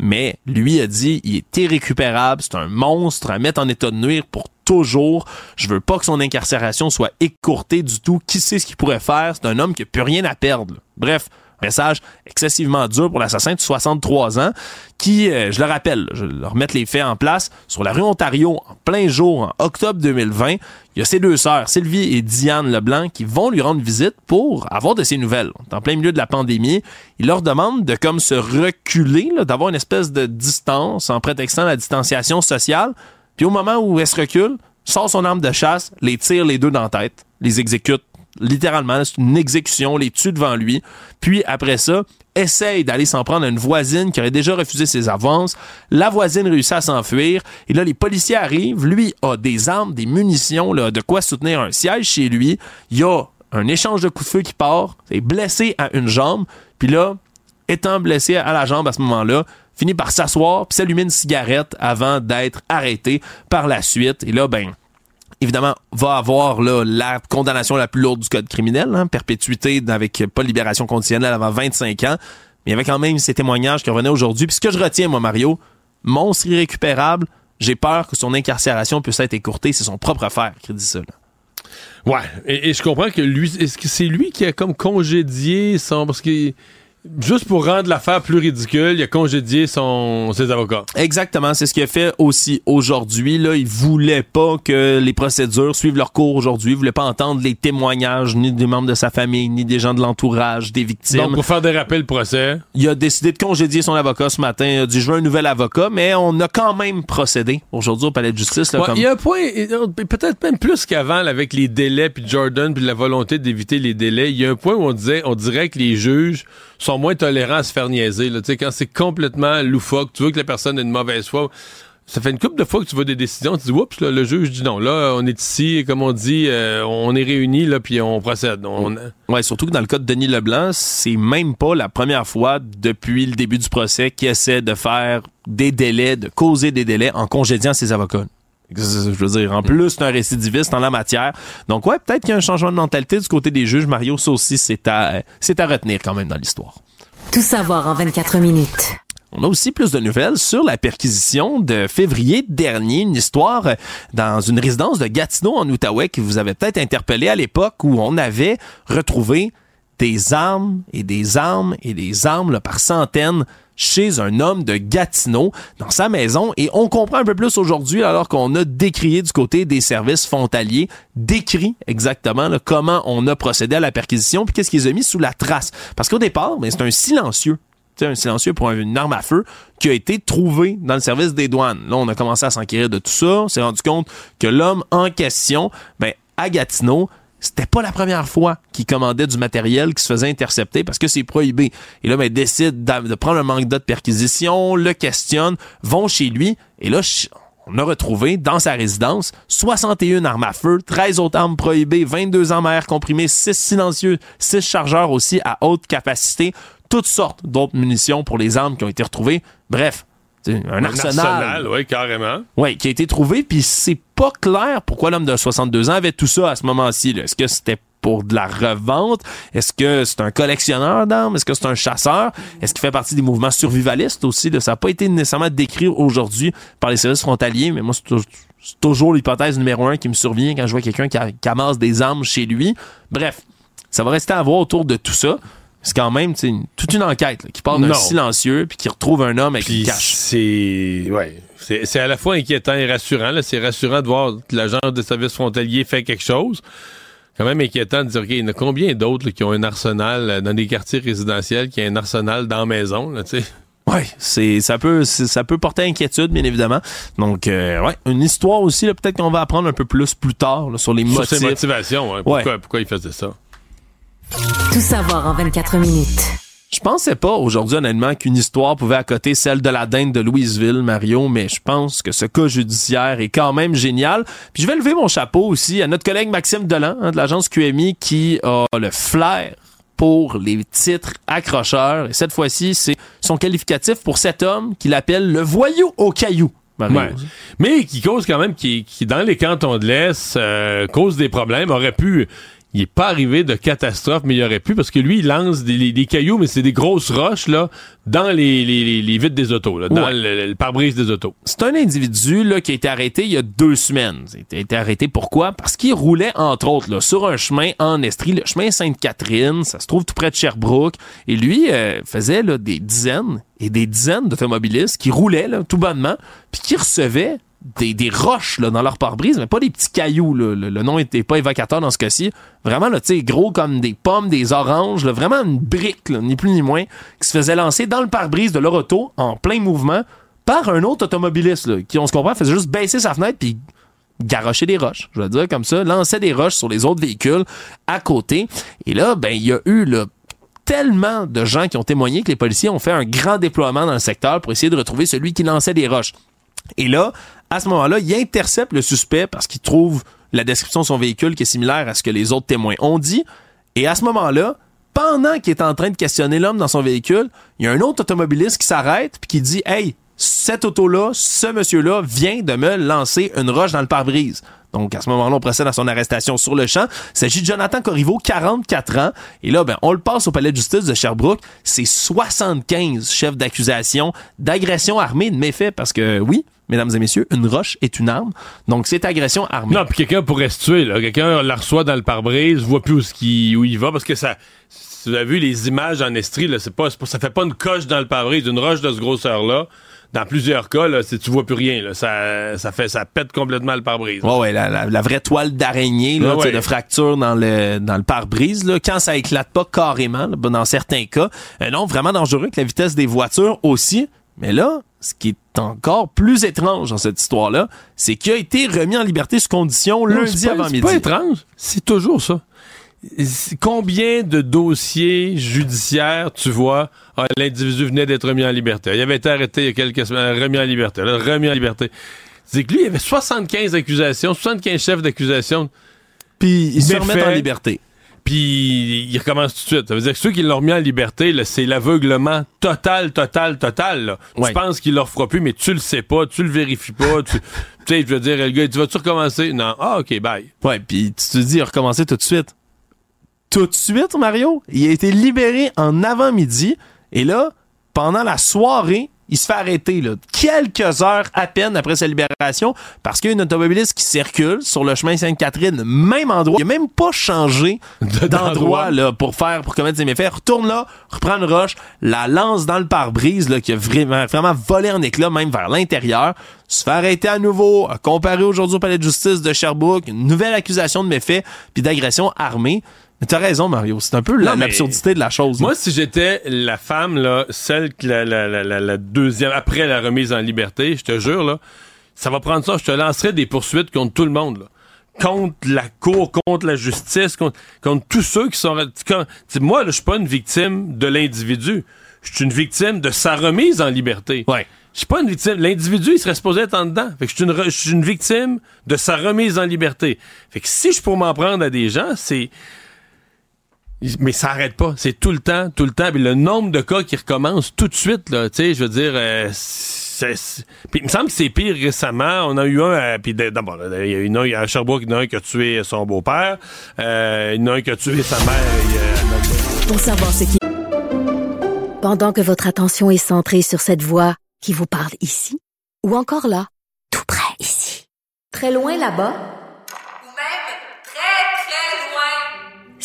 Mais lui a dit, il est irrécupérable, c'est un monstre à mettre en état de nuire pour toujours. Je veux pas que son incarcération soit écourtée du tout. Qui sait ce qu'il pourrait faire? C'est un homme qui a plus rien à perdre. Bref, Message excessivement dur pour l'assassin de 63 ans qui, euh, je le rappelle, je vais remettre les faits en place, sur la rue Ontario, en plein jour, en octobre 2020, il y a ses deux sœurs, Sylvie et Diane Leblanc, qui vont lui rendre visite pour avoir de ses nouvelles. En plein milieu de la pandémie, il leur demande de comme se reculer, d'avoir une espèce de distance en prétextant la distanciation sociale. Puis au moment où elle se recule, sort son arme de chasse, les tire les deux dans la tête, les exécute littéralement, c'est une exécution, les tue devant lui. Puis après ça, essaye d'aller s'en prendre à une voisine qui aurait déjà refusé ses avances. La voisine réussit à s'enfuir. Et là, les policiers arrivent. Lui a des armes, des munitions, de quoi soutenir un siège chez lui. Il y a un échange de coups de feu qui part. Il est blessé à une jambe. Puis là, étant blessé à la jambe à ce moment-là, finit par s'asseoir puis s'allumer une cigarette avant d'être arrêté par la suite. Et là, ben, évidemment, va avoir la condamnation la plus lourde du code criminel, hein, perpétuité avec pas de libération conditionnelle avant 25 ans. Mais il y avait quand même ces témoignages qui revenaient aujourd'hui. Puis ce que je retiens, moi, Mario, monstre irrécupérable, j'ai peur que son incarcération puisse être écourtée. C'est son propre frère qui dit ça. Ouais, et, je comprends que c'est lui qui a comme congédié son... Parce que Juste pour rendre l'affaire plus ridicule, il a congédié son, ses avocats. Exactement, c'est ce qu'il a fait aussi aujourd'hui. Là, il voulait pas que les procédures suivent leur cours aujourd'hui. Il voulait pas entendre les témoignages ni des membres de sa famille, ni des gens de l'entourage, des victimes. Donc, pour faire déraper le procès. Il a décidé de congédier son avocat ce matin. Il a dit, je veux un nouvel avocat, mais on a quand même procédé aujourd'hui au palais de justice. Là, ouais, comme... Il y a un point, peut-être même plus qu'avant, avec les délais, puis Jordan, puis la volonté d'éviter les délais. Il y a un point où on disait, on dirait que les juges sont moins tolérants à se faire niaiser. Quand c'est complètement loufoque, tu veux que la personne ait une mauvaise foi. Ça fait une couple de fois que tu vois des décisions, tu dis oups, le juge dit non. Là, on est ici, comme on dit, euh, on est réunis là, puis on procède. On... Ouais, surtout que dans le cas de Denis Leblanc, c'est même pas la première fois depuis le début du procès qu'il essaie de faire des délais, de causer des délais en congédiant ses avocats. Je veux dire, en plus, c'est un récidiviste en la matière. Donc, ouais, peut-être qu'il y a un changement de mentalité du côté des juges. Mario, ça aussi, c'est à, c'est à retenir quand même dans l'histoire. Tout savoir en 24 minutes. On a aussi plus de nouvelles sur la perquisition de février dernier, une histoire dans une résidence de Gatineau en Outaouais qui vous avait peut-être interpellé à l'époque où on avait retrouvé des armes et des armes et des armes là, par centaines chez un homme de Gatineau dans sa maison et on comprend un peu plus aujourd'hui alors qu'on a décrié du côté des services frontaliers, décrit exactement comment on a procédé à la perquisition puis qu'est-ce qu'ils ont mis sous la trace. Parce qu'au départ, ben, c'est un silencieux T'sais, un silencieux pour une arme à feu qui a été trouvé dans le service des douanes. Là, on a commencé à s'enquérir de tout ça. On s'est rendu compte que l'homme en question, ben, à Gatineau, c'était pas la première fois qu'il commandait du matériel qui se faisait intercepter parce que c'est prohibé. Et là, ben, décide de prendre un mandat de perquisition, le questionne, vont chez lui, et là, on a retrouvé dans sa résidence 61 armes à feu, 13 autres armes prohibées, 22 armes à air comprimé, 6 silencieux, 6 chargeurs aussi à haute capacité, toutes sortes d'autres munitions pour les armes qui ont été retrouvées. Bref, un, un arsenal. arsenal oui, carrément. Oui, qui a été trouvé, puis c'est pas clair pourquoi l'homme de 62 ans avait tout ça à ce moment-ci. Est-ce que c'était pour de la revente? Est-ce que c'est un collectionneur d'armes? Est-ce que c'est un chasseur? Est-ce qu'il fait partie des mouvements survivalistes aussi? Là? Ça n'a pas été nécessairement décrit aujourd'hui par les services frontaliers, mais moi, c'est toujours l'hypothèse numéro un qui me survient quand je vois quelqu'un qui, qui amasse des armes chez lui. Bref, ça va rester à voir autour de tout ça c'est quand même une, toute une enquête là, qui part d'un silencieux puis qui retrouve un homme puis une cache. C'est ouais, c'est à la fois inquiétant et rassurant. C'est rassurant de voir que l'agent de service frontalier fait quelque chose. Quand même inquiétant de dire ok, il y en a combien d'autres qui ont un arsenal dans des quartiers résidentiels qui a un arsenal dans la maison, là, tu sais? Ouais, c'est ça peut ça peut porter inquiétude bien évidemment. Donc euh, ouais, une histoire aussi peut-être qu'on va apprendre un peu plus plus tard là, sur les sur motifs. ses motivations, hein, pourquoi pourquoi il faisait ça. Tout savoir en 24 minutes. Je pensais pas aujourd'hui honnêtement qu'une histoire pouvait accoter celle de la dinde de Louisville, Mario, mais je pense que ce cas judiciaire est quand même génial. Puis je vais lever mon chapeau aussi à notre collègue Maxime Delan hein, de l'agence QMI qui a le flair pour les titres accrocheurs. Et cette fois-ci, c'est son qualificatif pour cet homme qu'il appelle le voyou au caillou. Ouais. Mais qui cause quand même, qui, qui dans les cantons de l'Est, euh, cause des problèmes, aurait pu il est pas arrivé de catastrophe, mais il aurait pu, parce que lui, il lance des, des cailloux, mais c'est des grosses roches, là, dans les, les, les vitres des autos, là, dans le, le pare-brise des autos. C'est un individu là, qui a été arrêté il y a deux semaines. Il a été arrêté pourquoi? Parce qu'il roulait, entre autres, là, sur un chemin en Estrie, le chemin Sainte-Catherine. Ça se trouve tout près de Sherbrooke. Et lui euh, faisait là, des dizaines et des dizaines d'automobilistes qui roulaient là, tout bonnement, puis qui recevaient des, roches là, dans leur pare-brise, mais pas des petits cailloux. Le, le nom était pas évocateur dans ce cas-ci. Vraiment, là, gros comme des pommes, des oranges, là, vraiment une brique, ni plus ni moins, qui se faisait lancer dans le pare-brise de leur auto en plein mouvement par un autre automobiliste qui, on se comprend, faisait juste baisser sa fenêtre puis garocher des roches, je vais dire comme ça, lançait des roches sur les autres véhicules à côté. Et là, ben, il y a eu là, tellement de gens qui ont témoigné que les policiers ont fait un grand déploiement dans le secteur pour essayer de retrouver celui qui lançait des roches. Et là, à ce moment-là, il intercepte le suspect parce qu'il trouve la description de son véhicule qui est similaire à ce que les autres témoins ont dit. Et à ce moment-là, pendant qu'il est en train de questionner l'homme dans son véhicule, il y a un autre automobiliste qui s'arrête puis qui dit Hey, cette auto-là, ce monsieur-là vient de me lancer une roche dans le pare-brise. Donc, à ce moment-là, on procède à son arrestation sur le champ. Il s'agit de Jonathan Corriveau, 44 ans. Et là, ben, on le passe au palais de justice de Sherbrooke. C'est 75 chefs d'accusation d'agression armée de méfaits parce que, oui, mesdames et messieurs, une roche est une arme. Donc, c'est agression armée. Non, puis quelqu'un pourrait se tuer, là. Quelqu'un la reçoit dans le pare-brise, voit plus où, il va, parce que ça. Si vous avez vu les images en Estrie, là, c'est pas, c'est pas- ça fait pas une coche dans le pare-brise, une roche de ce grosseur-là. Dans plusieurs cas, là, c'est- tu vois plus rien, là. Ça, ça fait, ça pète complètement le pare-brise. Ouais, ouais, la, la- la vraie toile d'araignée, là, Ouais, ouais. de fracture dans le, dans le pare-brise, là, quand ça éclate pas carrément, là, dans certains cas. Euh, non, vraiment dangereux avec la vitesse des voitures aussi. Mais là, ce qui est encore plus étrange dans cette histoire-là, c'est qu'il a été remis en liberté sous condition Non, lundi c'est pas- avant c'est midi. pas étrange. C'est toujours ça. Combien de dossiers judiciaires, tu vois, ah, l'individu venait d'être remis en liberté? Il avait été arrêté il y a quelques semaines, remis en liberté. Là, remis en liberté. C'est que lui, il avait 75 accusations, 75 chefs d'accusation. Puis ils se remettent en liberté. Puis il recommence tout de suite. Ça veut dire que ceux qui l'ont remis en liberté, c'est l'aveuglement total, total, total. là. Ouais. Tu penses qu'il leur fera plus, mais tu le sais pas, tu le vérifies pas. tu tu sais, je veux dire, le gars, tu vas-tu recommencer? Non. Ah, OK, bye. Ouais, puis tu te dis, recommencer tout de suite. Tout de suite, Mario, il a été libéré en avant-midi. Et là, pendant la soirée, il se fait arrêter là, quelques heures à peine après sa libération parce qu'il y a une automobiliste qui circule sur le chemin Sainte-Catherine, même endroit. Il a même pas changé d'endroit là, pour faire pour commettre ses méfaits. Retourne là, reprend une roche, la lance dans le pare-brise là, qui a vraiment, vraiment volé en éclats, même vers l'intérieur. Se fait arrêter à nouveau, comparé aujourd'hui au palais de justice de Sherbrooke, une nouvelle accusation de méfaits puis d'agression armée. T'as raison, Mario. C'est un peu la- Non, mais- l'absurdité de la chose. Moi, si j'étais la femme, là, celle qui la, la, la, la- la deuxième, après la remise en liberté, je te jure, là, ça va prendre ça. Je te lancerai des poursuites contre tout le monde, là. Contre la cour, contre la justice, contre, contre tous ceux qui sont. quand- moi, là, je suis pas une victime de l'individu. Je suis une victime de sa remise en liberté. Ouais. Je suis pas une victime. L'individu, il serait supposé être en dedans. Fait que je suis une, re- je suis une victime de sa remise en liberté. Fait que si je pourrais m'en prendre à des gens, c'est. Mais ça arrête pas. C'est tout le temps, tout le temps. Puis le nombre de cas qui recommencent tout de suite, là, tu sais, je veux dire, euh, Puis il me semble que c'est pire récemment. On a eu un, euh, puis d'abord, il y a une, à Sherbrooke, il y en a un qui a tué son beau-père. Euh, il y en a un qui a tué sa mère. a- Pour savoir ce qui... Pendant que votre attention est centrée sur cette voix qui vous parle ici, ou encore là, tout près ici, très loin là-bas, Ou même très, très loin.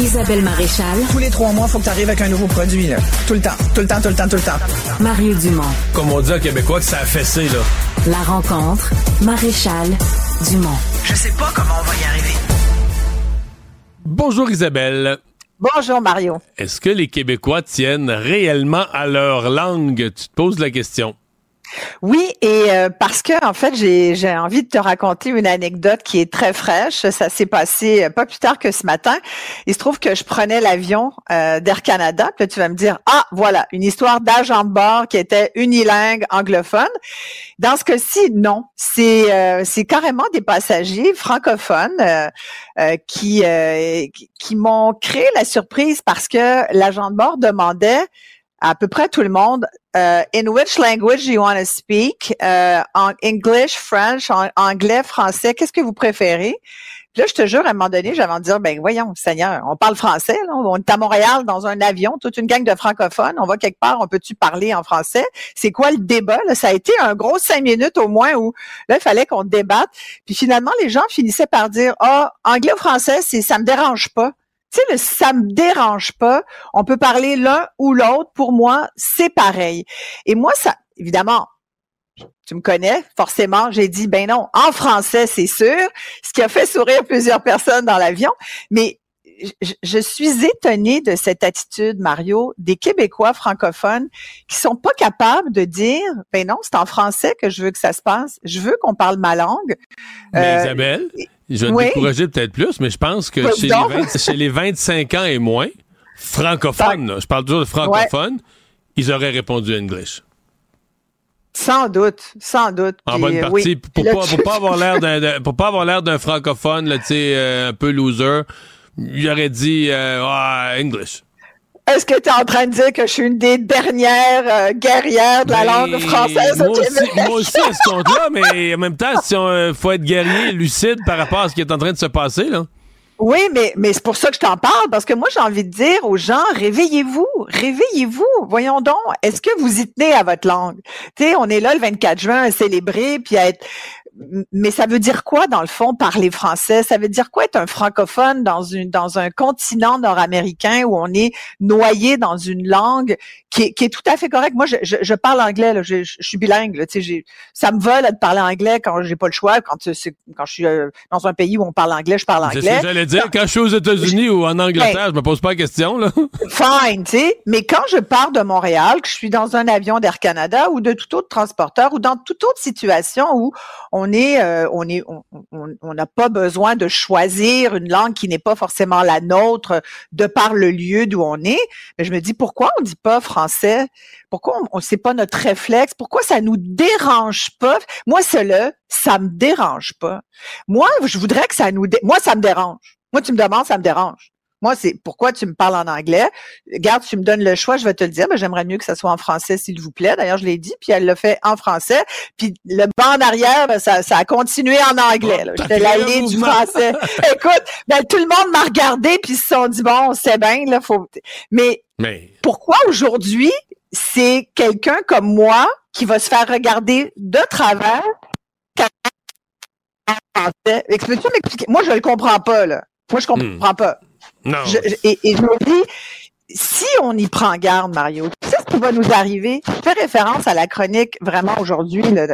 Isabelle Maréchal, Tous les trois mois, faut que tu arrives avec un nouveau produit. Là. Tout le temps, tout le temps, tout le temps, tout le temps. Mario Dumont. Comme on dit en québécois que ça a fessé, là. La rencontre, Maréchal Dumont. Je sais pas comment on va y arriver. Bonjour Isabelle. Bonjour Mario. Est-ce que les Québécois tiennent réellement à leur langue? Tu te poses la question. Oui, et euh, parce que en fait, j'ai envie de te raconter une anecdote qui est très fraîche. Ça s'est passé euh, pas plus tard que ce matin. Il se trouve que je prenais l'avion euh, d'Air Canada. Puis tu vas me dire, ah, voilà, une histoire d'agent de bord qui était unilingue anglophone. Dans ce cas-ci, non. C'est c'est carrément des passagers francophones qui qui, qui m'ont créé la surprise parce que l'agent de bord demandait à peu près tout le monde. Uh, in which language do you want to speak? Uh, en English, French, en anglais, français, qu'est-ce que vous préférez? Puis là, je te jure, à un moment donné, j'avais envie de dire, ben voyons, Seigneur, on parle français, là, on est à Montréal dans un avion, toute une gang de francophones, on va quelque part, on peut-tu parler en français? C'est quoi le débat? Ça a été un gros cinq minutes au moins où là, il fallait qu'on débatte. Puis finalement, les gens finissaient par dire, ah, anglais ou français, c'est ça me dérange pas. Tu sais, ça me dérange pas. On peut parler l'un ou l'autre. Pour moi, c'est pareil. Et moi, ça, évidemment, tu me connais, forcément, j'ai dit, ben non, en français, c'est sûr, ce qui a fait sourire plusieurs personnes dans l'avion, mais je, suis étonnée de cette attitude, Mario, des Québécois francophones qui sont pas capables de dire, ben non, c'est en français que je veux que ça se passe, je veux qu'on parle ma langue. Mais euh, Isabelle, je vais te décourager peut-être plus, mais je pense que chez les, chez les, 25 ans et moins, francophones, je parle toujours de francophones, ils auraient répondu à English. Sans doute, sans doute. En bonne euh, partie, pour, pas, pour, pas, avoir l'air d'un, pour pas avoir l'air d'un francophone, là, euh, un peu loser, il aurait dit euh, English. Est-ce que tu es en train de dire que je suis une des dernières euh, guerrières de la langue française moi au Québec? Aussi, moi aussi, à ce compte-là, mais en même temps, si on euh, faut être guerrier, lucide par rapport à ce qui est en train de se passer, là. Oui, mais, mais c'est pour ça que je t'en parle, parce que moi, j'ai envie de dire aux gens, réveillez-vous, réveillez-vous. Voyons donc, est-ce que vous y tenez à votre langue? Tu sais, on est là le 24 juin à célébrer, puis à être mais ça veut dire quoi dans le fond parler français? Ça veut dire quoi être un francophone dans une dans un continent nord-américain où on est noyé dans une langue qui est, qui est tout à fait correcte? Moi, je, je, je parle anglais, là, je, je, suis bilingue. Là, ça me va là, de parler anglais quand j'ai pas le choix. Quand quand je suis euh, dans un pays où on parle anglais, je parle anglais. C'est ce que j'allais dire. Quand je suis aux États-Unis ou en Angleterre, ben, je me pose pas la question là. Fine, tu sais. Mais quand je pars de Montréal, que je suis dans un avion d'Air Canada ou de tout autre transporteur ou dans toute autre situation où on euh, on n'a pas besoin de choisir une langue qui n'est pas forcément la nôtre de par le lieu d'où on est. Mais je me dis pourquoi on dit pas français? Pourquoi on, sait pas notre réflexe? Pourquoi ça nous dérange pas? Moi, cela, ça me dérange pas. Moi, je voudrais que ça nous, moi, ça me dérange. Moi, tu me demandes, ça me dérange. Moi, c'est pourquoi tu me parles en anglais? Garde, tu me donnes le choix, je vais te le dire, mais j'aimerais mieux que ça soit en français, s'il vous plaît. D'ailleurs, je l'ai dit, puis elle l'a fait en français. Puis le banc en arrière, ben, ça, ça a continué en anglais. Là. J'étais l'allée du français. Écoute, ben, tout le monde m'a regardé, puis ils se sont dit, bon, c'est bien, là, faut... Mais, mais... pourquoi aujourd'hui, c'est quelqu'un comme moi qui va se faire regarder de travers Peux-tu m'expliquer? Moi, je le comprends pas, là. Moi, je comprends hmm. pas. Non. et, je me dis, si on y prend garde, Mario, c'est ce qui va nous arriver. Je fais référence à la chronique vraiment aujourd'hui de,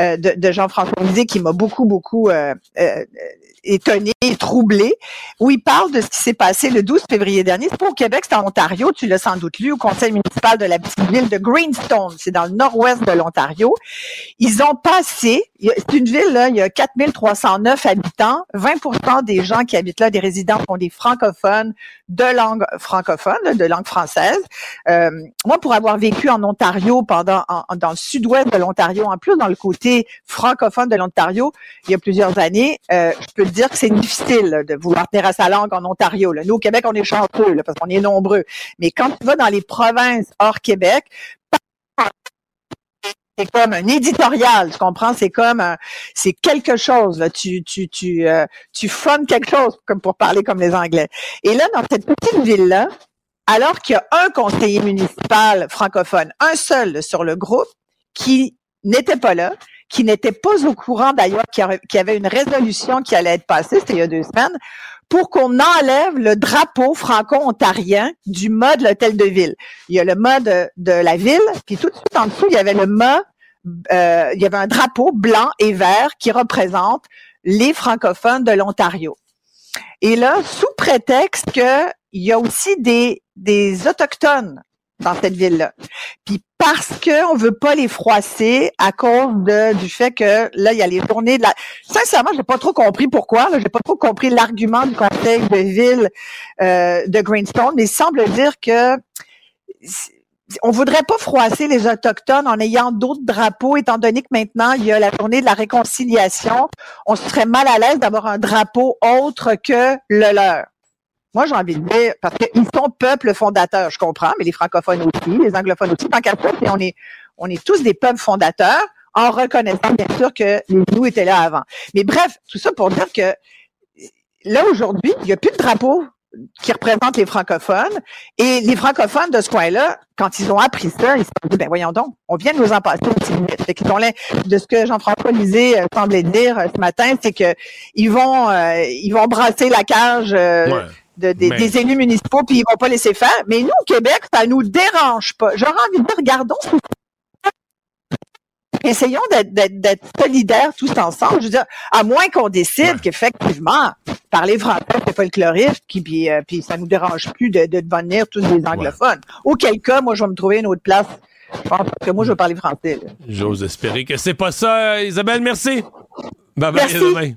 euh, de, Jean-François Lisée qui m'a beaucoup, beaucoup euh, euh, étonné troublé, où il parle de ce qui s'est passé le 12 février dernier. C'est pas au Québec, c'est en Ontario, tu l'as sans doute lu, au conseil municipal de la petite ville de Greenstone, c'est dans le nord-ouest de l'Ontario. Ils ont passé, c'est une ville, là, il y a 4309 habitants, 20 des gens qui habitent là, des résidents, sont des francophones de langue francophone, de langue française. Euh, moi, pour avoir vécu en Ontario pendant, dans le sud-ouest de l'Ontario, en plus dans le côté francophone de l'Ontario, il y a plusieurs années, euh, je peux dire que c'est difficile de vouloir tenir à sa langue en Ontario. Nous, au Québec, on est chanceux parce qu'on est nombreux. Mais quand tu vas dans les provinces hors Québec, c'est comme un éditorial, tu comprends? C'est comme c'est quelque chose. Tu tu tu euh, tu quelque chose, comme pour parler comme les Anglais. Et là, dans cette petite ville là, alors qu'il y a un conseiller municipal francophone, un seul sur le groupe, qui n'était pas là, qui n'était pas au courant d'ailleurs qu'il y avait une résolution qui allait être passée, c'était il y a deux semaines, pour qu'on enlève le drapeau franco-ontarien du mât de l'hôtel de ville. Il y a le mât de, la ville, puis tout de suite en dessous, il y avait le mât, euh, il y avait un drapeau blanc et vert qui représente les francophones de l'Ontario. Et là, sous prétexte qu'il y a aussi des, des autochtones dans cette ville-là. Puis parce qu'on veut pas les froisser à cause de, du fait que là, il y a les journées de la. Sincèrement, j'ai pas trop compris pourquoi. Là, j'ai pas trop compris l'argument du conseil de ville euh, de Greenstone, mais il semble dire que on voudrait pas froisser les autochtones en ayant d'autres drapeaux, étant donné que maintenant il y a la journée de la réconciliation. On serait mal à l'aise d'avoir un drapeau autre que le leur. Moi, j'ai envie de dire, parce qu'ils sont peuple fondateur, je comprends, mais les francophones aussi, les anglophones aussi, tant qu'à ça, on est, on est tous des peuples fondateurs, en reconnaissant bien sûr que nous étaient là avant. Mais bref, tout ça pour dire que là, aujourd'hui, il n'y a plus de drapeau qui représente les francophones. Et les francophones de ce coin-là, quand ils ont appris ça, ils se sont dit, ben voyons donc, on vient de nous en passer qu'ils ont de ce que Jean-François Lisée euh, semblait dire euh, ce matin, c'est que ils vont, euh, ils vont brasser la cage de, des, des, élus municipaux, puis ils vont pas laisser faire. Mais nous, au Québec, ça nous dérange pas. J'aurais envie de dire, regardons essayons d'être solidaires tous ensemble. Je veux dire, à moins qu'on décide qu'effectivement, parler français, c'est folkloriste, qui, puis, euh, puis ça nous dérange plus de, de devenir tous des anglophones. Auquel cas, moi, je vais me trouver une autre place. Parce que moi, je veux parler français. J'ose espérer que c'est pas ça, Isabelle. Merci. Bye bye. Merci.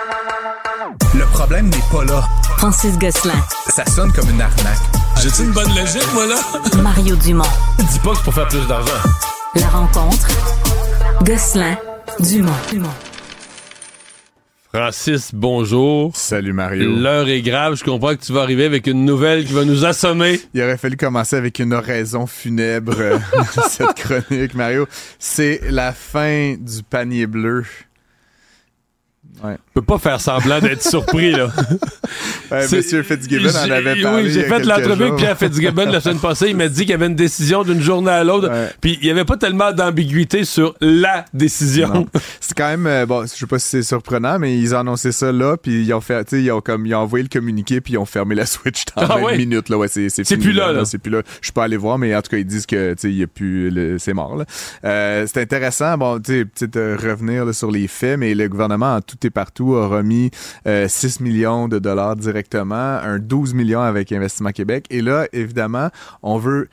Le problème n'est pas là. Francis Gosselin. Ça sonne comme une arnaque. J'ai-tu une bonne logique, moi, là? Mario Dumont. Dis pas que c'est pour faire plus d'argent. La rencontre. Gosselin. Dumont. Dumont. Francis, bonjour. Salut Mario. L'heure est grave. Je comprends que tu vas arriver avec une nouvelle qui va nous assommer. Il aurait fallu commencer avec une oraison funèbre, euh, cette chronique, Mario. C'est la fin du panier bleu. Ouais. peut pas faire semblant d'être surpris, là. ouais, Monsieur Fitzgibbon en avait parlé. Oui, j'ai fait l'entrevue avec Pierre Fitzgibbon la semaine passée. Il m'a dit qu'il y avait une décision d'une journée à l'autre. Puis il y avait pas tellement d'ambiguïté sur la décision. C'est quand même, euh, bon, je sais pas si c'est surprenant, mais ils ont annoncé ça là, puis ils ont fait, ils ont comme, ils ont envoyé le communiqué, puis ils ont fermé la Switch dans ah, 20 ouais? minutes, là. Ouais, c'est, c'est, plus là, là. là. C'est plus là. Je suis pas allé voir, mais en tout cas, ils disent que, tu sais, plus, c'est mort, là. Euh, c'est intéressant, bon, tu sais, peut-être revenir là, sur les faits, mais le gouvernement en tout partout a remis euh, 6 millions de dollars directement, un 12 millions avec Investissement Québec. Et là, évidemment, on veut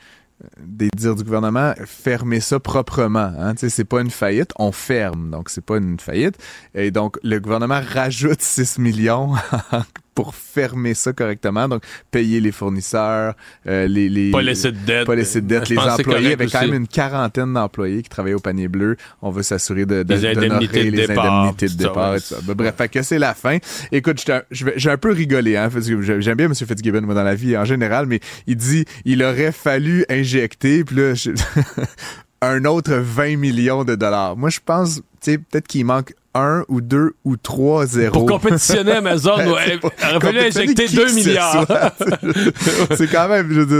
des dires du gouvernement, fermer ça proprement. Hein? C'est pas une faillite, on ferme. Donc, c'est pas une faillite. Et donc, le gouvernement rajoute 6 millions pour fermer ça correctement. Donc, payer les fournisseurs, euh, les, les... Pas laisser de dette. Pas laisser de dette. Les employés, avec quand même une quarantaine d'employés qui travaillent au panier bleu. On veut s'assurer de, de, les indemnités de les départ, indemnités de départ et tout ça. Bref, fait que c'est la fin. Écoute, j'ai un peu rigolé, hein, parce que j'aime bien M. Fitzgibbon, moi, dans la vie en général, mais il dit, il aurait fallu injecter, puis là, je... un autre 20 millions de dollars. Moi, je pense, tu sais, peut-être qu'il manque un ou deux ou trois zéros. Pour compétitionner Amazon, il aurait fallu injecter 2 milliards. c'est quand même,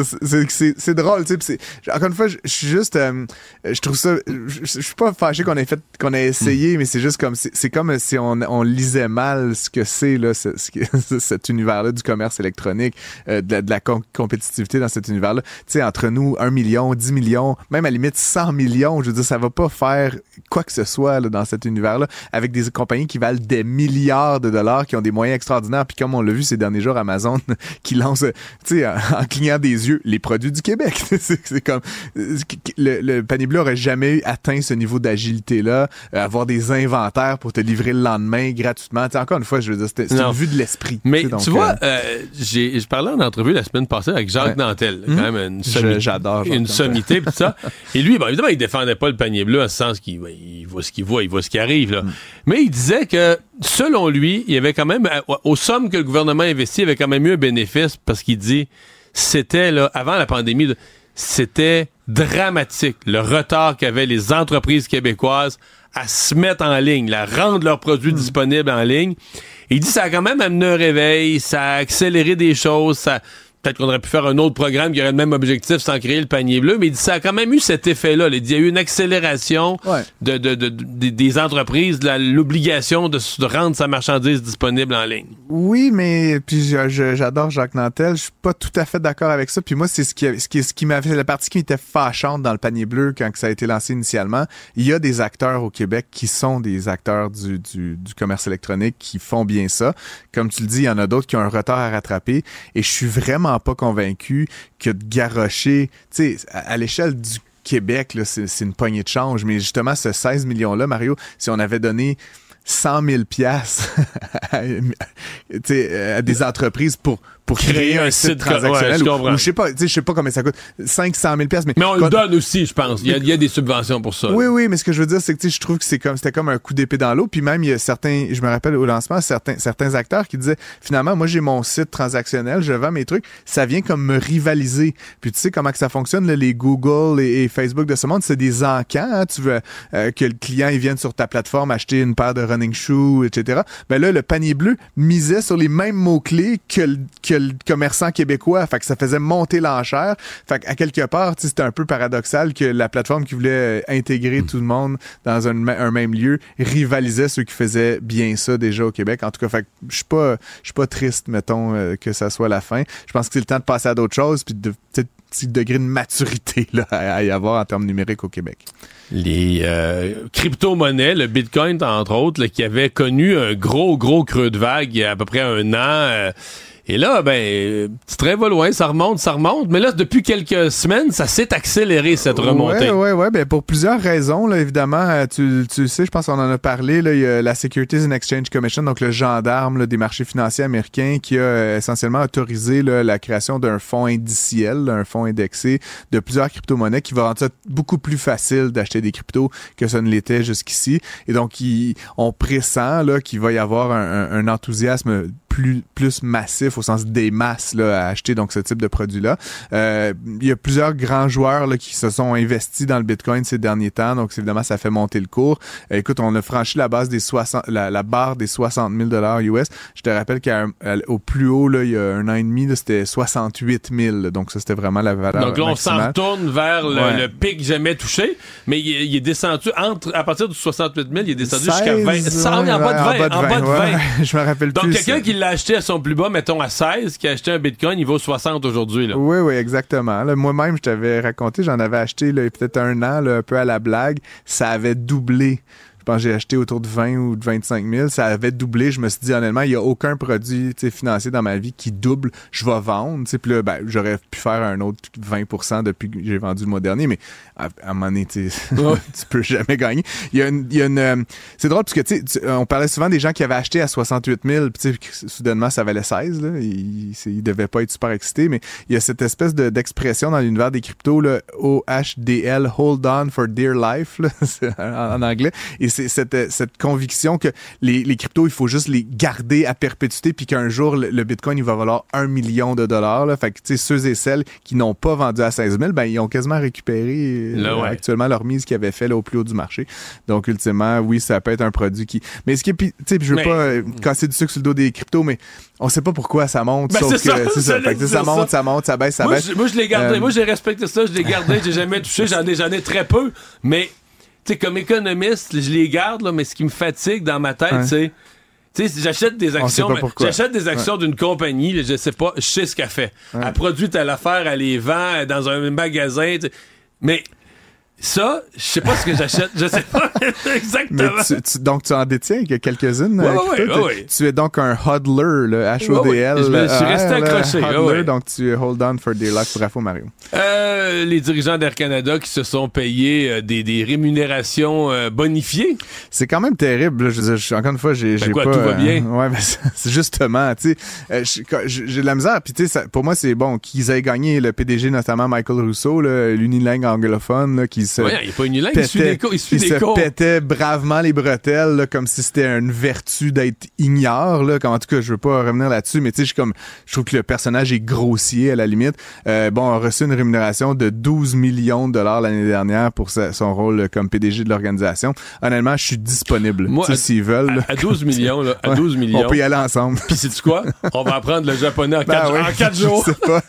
c'est drôle, tu sais. Encore une fois, je suis juste, euh, je trouve ça, je suis pas fâché qu'on ait fait, qu'on ait essayé, mais c'est juste comme, c'est comme si on, on, lisait mal ce que c'est, là, ce, ce, cet univers-là du commerce électronique, euh, de, la, de la compétitivité dans cet univers-là. Tu sais, entre nous, un million, 10 millions, même à la limite 100 millions, je veux dire, ça va pas faire quoi que ce soit, là, dans cet univers-là, avec des compagnies qui valent des milliards de dollars, qui ont des moyens extraordinaires. Puis comme on l'a vu ces derniers jours, Amazon qui lance, tu sais, en, en clignant des yeux, les produits du Québec. c'est comme le, le panier bleu aurait jamais atteint ce niveau d'agilité-là, euh, avoir des inventaires pour te livrer le lendemain gratuitement. Tu sais, encore une fois, je veux dire, c'est une vue de l'esprit. Mais donc, tu vois, euh, euh, j'ai, je parlais en entrevue la semaine passée avec Jacques Ouais. Dantel, quand même une, Je- sommi- j'adore une sommité tout ça. Et lui, bon, évidemment, il défendait pas le panier bleu en ce sens qu'il il voit ce qu'il voit, il voit ce qui arrive. Là. Mais il disait que, selon lui, il y avait quand même, à- aux sommes que le gouvernement investit, il y avait quand même eu un bénéfice parce qu'il dit, c'était, là, avant la pandémie, c'était dramatique, le retard qu'avaient les entreprises québécoises à se mettre en ligne, à rendre leurs produits disponibles en ligne. Il dit ça a quand même amené un réveil, ça a accéléré des choses, ça peut-être qu'on aurait pu faire un autre programme qui aurait le même objectif sans créer le panier bleu, mais il dit ça a quand même eu cet effet-là. Il y a eu une accélération de, de- de- de- des entreprises, l'obligation de, rendre sa marchandise disponible en ligne. Oui, mais puis j'adore Jacques Nantel. Je suis pas tout à fait d'accord avec ça. Puis moi, c'est ce qui, ce qui, ce qui m'avait la partie qui était fâchante dans le panier bleu quand ça a été lancé initialement. Il y a des acteurs au Québec qui sont des acteurs du, du, du commerce électronique qui font bien ça. Comme tu le dis, il y en a d'autres qui ont un retard à rattraper. Et je suis vraiment pas convaincu que de garrocher, tu sais, à, l'échelle du Québec, c'est une poignée de change. Mais justement, ce 16 millions-là, Mario, si on avait donné 100 000 piastres à, à des entreprises pour, pour créer, un site, ouais, transactionnel je ou- ou, je sais pas, tu sais, je sais pas combien ça coûte, 500 000 piastres, mais, Mais on le donne aussi, je pense. Il y, a, il y a des subventions pour ça. oui, oui, mais ce que je veux dire, c'est que tu sais, je trouve que c'est comme c'était comme un coup d'épée dans l'eau. Puis même, il y a certains, je me rappelle au lancement, certains, certains acteurs qui disaient finalement, moi j'ai mon site transactionnel, je vends mes trucs, ça vient comme me rivaliser. Puis tu sais comment que ça fonctionne, là, les Google et, et Facebook de ce monde, c'est des encans. hein. tu veux euh, que le client il vienne sur ta plateforme acheter une paire de running shoes, etc. Ben là, le panier bleu misait sur les mêmes mots clés que le, que le commerçant québécois. Fait que ça faisait monter l'enchère. Fait qu'à quelque part, c'était un peu paradoxal que la plateforme qui voulait euh, intégrer tout le monde dans un, même lieu rivalisait ceux qui faisaient bien ça déjà au Québec. En tout cas, fait que je suis pas, je suis pas triste, mettons, euh, que ça soit la fin. Je pense que c'est le temps de passer à d'autres choses puis de petit degré de maturité là, à à y avoir en termes numériques au Québec. les euh, crypto-monnaies, le Bitcoin entre autres, là, qui avait connu un gros, gros creux de vague il y a à peu près un an. euh, et là, ben, petit train va loin, ça remonte, ça remonte. Mais là, depuis quelques semaines, ça s'est accéléré, cette remontée. Ouais, ouais, ouais. Ben, pour plusieurs raisons, là, évidemment. euh, Tu, tu le sais, je pense qu'on en a parlé. Là, il y a la Securities and Exchange Commission, donc le gendarme là, des marchés financiers américains, qui a euh, essentiellement autorisé là, la création d'un fonds indiciel, un fonds indexé de plusieurs crypto-monnaies qui va rendre ça beaucoup plus facile d'acheter des cryptos que ça ne l'était jusqu'ici. Et donc, on pressent là, qu'il va y avoir un, un- un enthousiasme plus, plus massif au sens des masses là, à acheter donc ce type de produit-là. Euh, il y a plusieurs grands joueurs là, qui se sont investis dans le Bitcoin ces derniers temps, donc évidemment ça fait monter le cours. Euh, écoute, on a franchi la base des 60, la, la barre des 60 000 dollars US. Je te rappelle qu'au plus haut là, il y a un an et demi, c'était 68 000. Donc ça c'était vraiment la valeur Donc là, on s'en retourne vers le, Ouais. le pic jamais touché, mais il, est- il est descendu entre, à partir du 68 000, il est descendu jusqu'à 16, 20. ouais, Ça, en bas de 20. ouais, En bas de 20. ouais. Je me rappelle Donc quelqu'un qui l'a acheté à son plus bas, mettons à 16, qui a acheté un Bitcoin, il vaut 60 aujourd'hui. là. Oui, oui, exactement. Moi-même, je t'avais raconté, j'en avais acheté peut-être un an, là, un peu à la blague. Ça avait doublé. Je pense que j'ai acheté autour de 20 ou de 25 000. Ça avait doublé. Je me suis dit, honnêtement, il n'y a aucun produit financier dans ma vie qui double. Je vais vendre. Puis là, ben, j'aurais pu faire un autre 20% depuis que j'ai vendu le mois dernier, mais à, à un moment donné, tu peux jamais gagner. Il y a une... euh, c'est drôle parce que, tu on parlait souvent des gens qui avaient acheté à 68 000, puis soudainement, ça valait 16. Là. Ils, ils devaient pas être super excités, mais il y a cette espèce de- d'expression dans l'univers des cryptos, là, OHDL, Hold On for Dear Life, là, en, en anglais. Et cette, euh, cette conviction que les, les cryptos, il faut juste les garder à perpétuité, puis qu'un jour, le, le Bitcoin, il va valoir un million de dollars. Là. Fait que, tu sais, ceux et celles qui n'ont pas vendu à 16 000, ben, ils ont quasiment récupéré euh, Là, ouais. actuellement leur mise qu'ils avaient fait là, au plus haut du marché. Donc, ultimement, oui, ça peut être un produit qui... Mais ce qui est... Tu sais, je veux Mais- pas euh, casser du sucre sur le dos des cryptos, mais on sait pas pourquoi ça monte. Ben, sauf c'est ça, que ça. Fait que, ça dire monte, ça. ça monte, ça baisse, ça moi, baisse. je, moi, je l'ai gardé. Euh, Moi, j'ai respecté ça. Je l'ai gardé. j'ai jamais touché. J'en ai, j'en ai très peu. Mais, tu sais, comme économiste, je les garde, là, mais ce qui me fatigue dans ma tête, Ouais. c'est. J'achète des actions, j'achète des actions Ouais. d'une compagnie, là, je sais pas, je sais ce qu'elle fait. Ouais. Elle produit telle affaire, elle les vend dans un magasin, mais Ça, je sais pas ce que j'achète. Je sais pas exactement. Mais tu- tu- donc, tu en détiens que quelques-unes. Euh, Christophe? ouais, ouais. Tu es donc un hodler, le H-O-D-L. Je suis resté R, là, accroché, hodler, donc tu hold on for dear life. Bravo, Mario. Euh, les dirigeants d'Air Canada qui se sont payés euh, des, des rémunérations euh, bonifiées. C'est quand même terrible. Je je- encore une fois, j'ai Ben pas. tout va bien? euh, ouais, ben, c'est- justement, tu sais, euh, j'ai de la misère. Puis tu sais, pour moi, c'est bon qu'ils aient gagné le PDG, notamment Michael Rousseau, l'unilingue anglophone, qui se. Ouais, il a pas il suit pétait- des il suit des se cours. pétait bravement les bretelles, là, comme si c'était une vertu d'être là. Comme, en tout cas, je veux pas revenir là-dessus, mais tu sais, comme, je trouve que le personnage est grossier à la limite. Euh, bon, a reçu une rémunération de 12 millions de dollars l'année dernière pour sa- son rôle comme PDG de l'organisation. Honnêtement, je suis disponible. Moi, s'ils veulent. là. À 12 millions, là, à Ouais. 12 millions. On peut y aller ensemble. Puis sais-tu quoi? On va apprendre le japonais en Ben 4 oui, en quatre je jours. sais pas.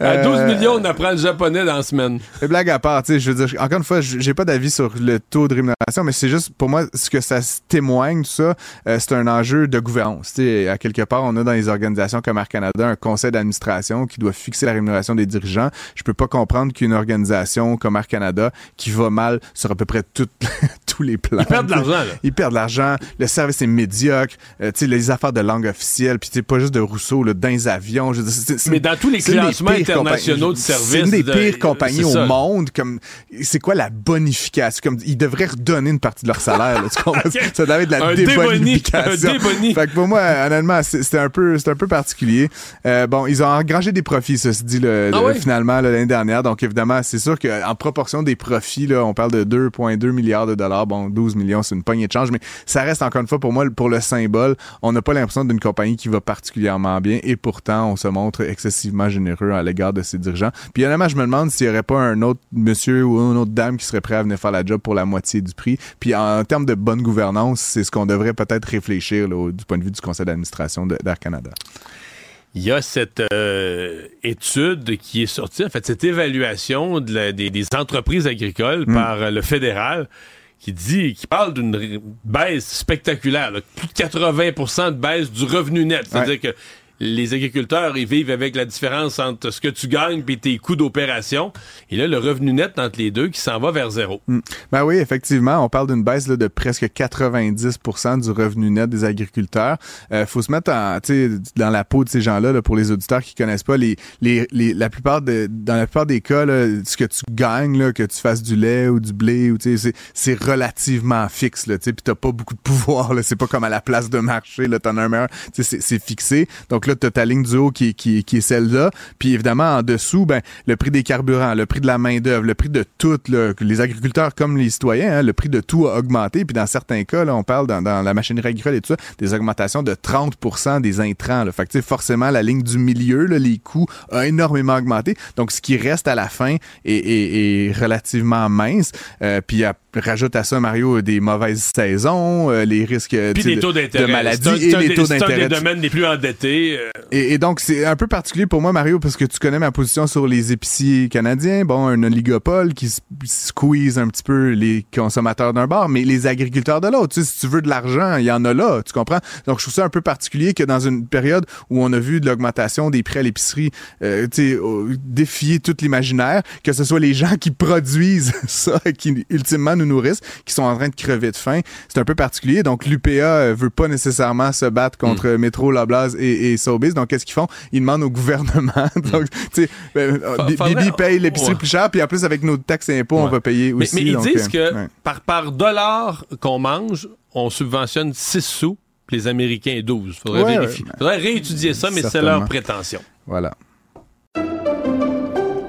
À 12 Euh, millions, on apprend le japonais dans la semaine. Mais blague à part, tu sais, je veux dire, encore une fois, j'ai pas d'avis sur le taux de rémunération, mais c'est juste, pour moi, ce que ça témoigne, tout ça, euh, c'est un enjeu de gouvernance. Tu sais, à quelque part, on a dans les organisations comme Air Canada un conseil d'administration qui doit fixer la rémunération des dirigeants. Je peux pas comprendre qu'une organisation comme Air Canada, qui va mal sur à peu près tout- tous les plans. Ils perdent de l'argent. Ils perdent de l'argent, le service est médiocre, euh, les affaires de langue officielle, puis pas juste de Rousseau, là, dans les avions. je Mais dans tous les classements internationaux de services C'est une des de- pires compagnies au monde. Comme, c'est quoi la bonification? Comme, ils devraient redonner une partie de leur salaire. là? Ça doit être de la Un déboni, débonification. un déboni. Fait que pour moi, honnêtement, c'était un peu, c'était un peu particulier. Euh, bon, ils ont engrangé des profits, ça se dit, le, Ah le- finalement, l'année dernière. Donc, évidemment, c'est sûr qu'en proportion des profits, là, on parle de 2,2 milliards de dollars. Bon, 12 millions, c'est une poignée de change, mais ça reste encore une fois, pour moi, pour le symbole. On n'a pas l'impression d'une compagnie qui va particulièrement bien et pourtant, on se montre excessivement généreux à l'égard de ses dirigeants. Puis, honnêtement, je me demande s'il n'y aurait pas un autre monsieur ou une autre dame qui serait prêt à venir faire la job pour la moitié du prix. Puis, en termes de bonne gouvernance, c'est ce qu'on devrait peut-être réfléchir là, au- du point de vue du conseil d'administration d'Air Canada. Il y a cette euh, étude qui est sortie, en fait, cette évaluation de la- des, des entreprises agricoles Mm. par le fédéral qui dit, qui parle d'une baisse spectaculaire, là, plus de 80 de baisse du revenu net. C'est-à-dire que les agriculteurs, ils vivent avec la différence entre ce que tu gagnes et tes coûts d'opération. Et là, le revenu net entre les deux qui s'en va vers zéro. Mm. Ben oui, effectivement, on parle d'une baisse de presque 90% du revenu net des agriculteurs. Euh, faut se mettre en, tu dans la peau de ces gens-là là, pour les auditeurs qui connaissent pas les, les, les la plupart de dans la plupart des cas là, ce que tu gagnes que tu fasses du lait ou du blé ou tu c'est relativement fixe là, tu puis t'as pas beaucoup de pouvoir c'est pas comme à la place de marché là, t'en as un meilleur, tu c'est- c'est fixé. Là, ta ligne du haut qui, est celle-là, puis évidemment en dessous, ben le prix des carburants, le prix de la main d'œuvre, le prix de tout, là, les agriculteurs comme les citoyens, hein, le prix de tout a augmenté, puis dans certains cas, là, on parle dans, la machinerie agricole et tout ça, des augmentations de 30% des intrants. Là. Fait que forcément, la ligne du milieu, là, les coûts a énormément augmenté. Donc, ce qui reste à la fin est, est- est relativement mince. Euh, puis à- rajoute à ça, Mario, des mauvaises saisons, euh, les risques euh, les taux de, d'intérêt. de maladie et les taux C'est un d'intérêt. des domaines les plus endettés. euh, Et, et donc, c'est un peu particulier pour moi, Mario, parce que tu connais ma position sur les épiciers canadiens. Bon, un oligopole qui squeeze un petit peu les consommateurs d'un bar, mais les agriculteurs de l'autre. Tu sais, si tu veux de l'argent, il y en a là, tu comprends? Donc, je trouve ça un peu particulier que dans une période où on a vu de l'augmentation des prix à l'épicerie, euh, euh, défier tout l'imaginaire, que ce soit les gens qui produisent ça, qui ultimement nous nourrissent, qui sont en train de crever de faim. C'est un peu particulier. Donc, l'UPA euh, veut pas nécessairement se battre contre Métro, Loblaws et, et Sobeys. Donc, qu'est-ce qu'ils font? Ils demandent au gouvernement. Donc, tu sais, euh, Bi- faudrait- Bibi paye l'épicerie Ouais. plus cher, puis en plus, avec nos taxes et impôts, on va payer Mais, aussi. mais ils donc, disent euh, que ouais. par, par dollar qu'on mange, on subventionne 6 sous, puis les Américains 12. Faudrait vérifier. Faudrait réétudier ça, mais c'est leur prétention. Voilà.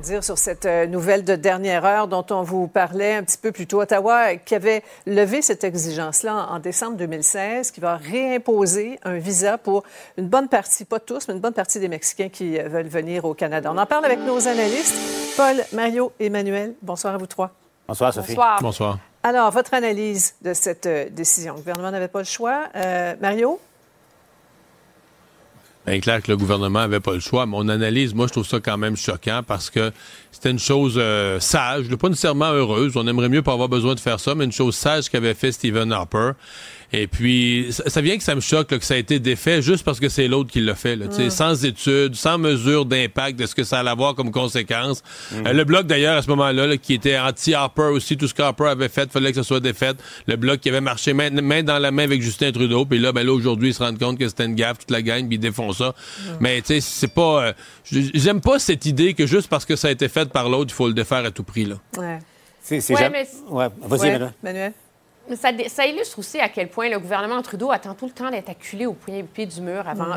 Rebondir sur cette euh, nouvelle de dernière heure dont on vous parlait un petit peu plus tôt. Ottawa, qui avait levé cette exigence-là en décembre 2016, qui va réimposer un visa pour une bonne partie, pas tous, mais une bonne partie des Mexicains qui euh, veulent venir au Canada. On en parle avec nos analystes, Paul, Mario, Emmanuel. Bonsoir à vous trois. Bonsoir, Sophie. Bonsoir. Bonsoir. Alors, votre analyse de cette euh, décision. Le gouvernement n'avait pas le choix. Euh, Mario? Bien clair que le gouvernement n'avait pas le choix. Mon analyse, moi, je trouve ça quand même choquant parce que c'était une chose euh, sage, pas nécessairement heureuse. On aimerait mieux pas avoir besoin de faire ça, mais une chose sage qu'avait fait Stephen Harper. Et puis, ça, ça vient que ça me choque là, que ça a été défait juste parce que c'est l'autre qui l'a fait. Là, tu sais, Mm. Sans études, sans mesure d'impact de ce que ça allait avoir comme conséquence. Mm. Euh, le bloc, d'ailleurs, à ce moment-là, là, qui était anti-Harper aussi, tout ce qu'Harper avait fait, fallait que ça soit défait. Le bloc qui avait marché main, main dans la main avec Justin Trudeau. Puis là, ben là, aujourd'hui, ils se rendent compte que c'était une gaffe, toute la gang, puis ils défont ça. Mais tu sais, c'est pas... euh, J'aime pas cette idée que juste parce que ça a été fait par l'autre, il faut le défaire à tout prix. Là. Ouais. C'est Ouais, jamais- mais- Ouais, vas-y, Ouais. Manuel? Ça, illustre aussi à quel point le gouvernement Trudeau attend tout le temps d'être acculé au pied du mur avant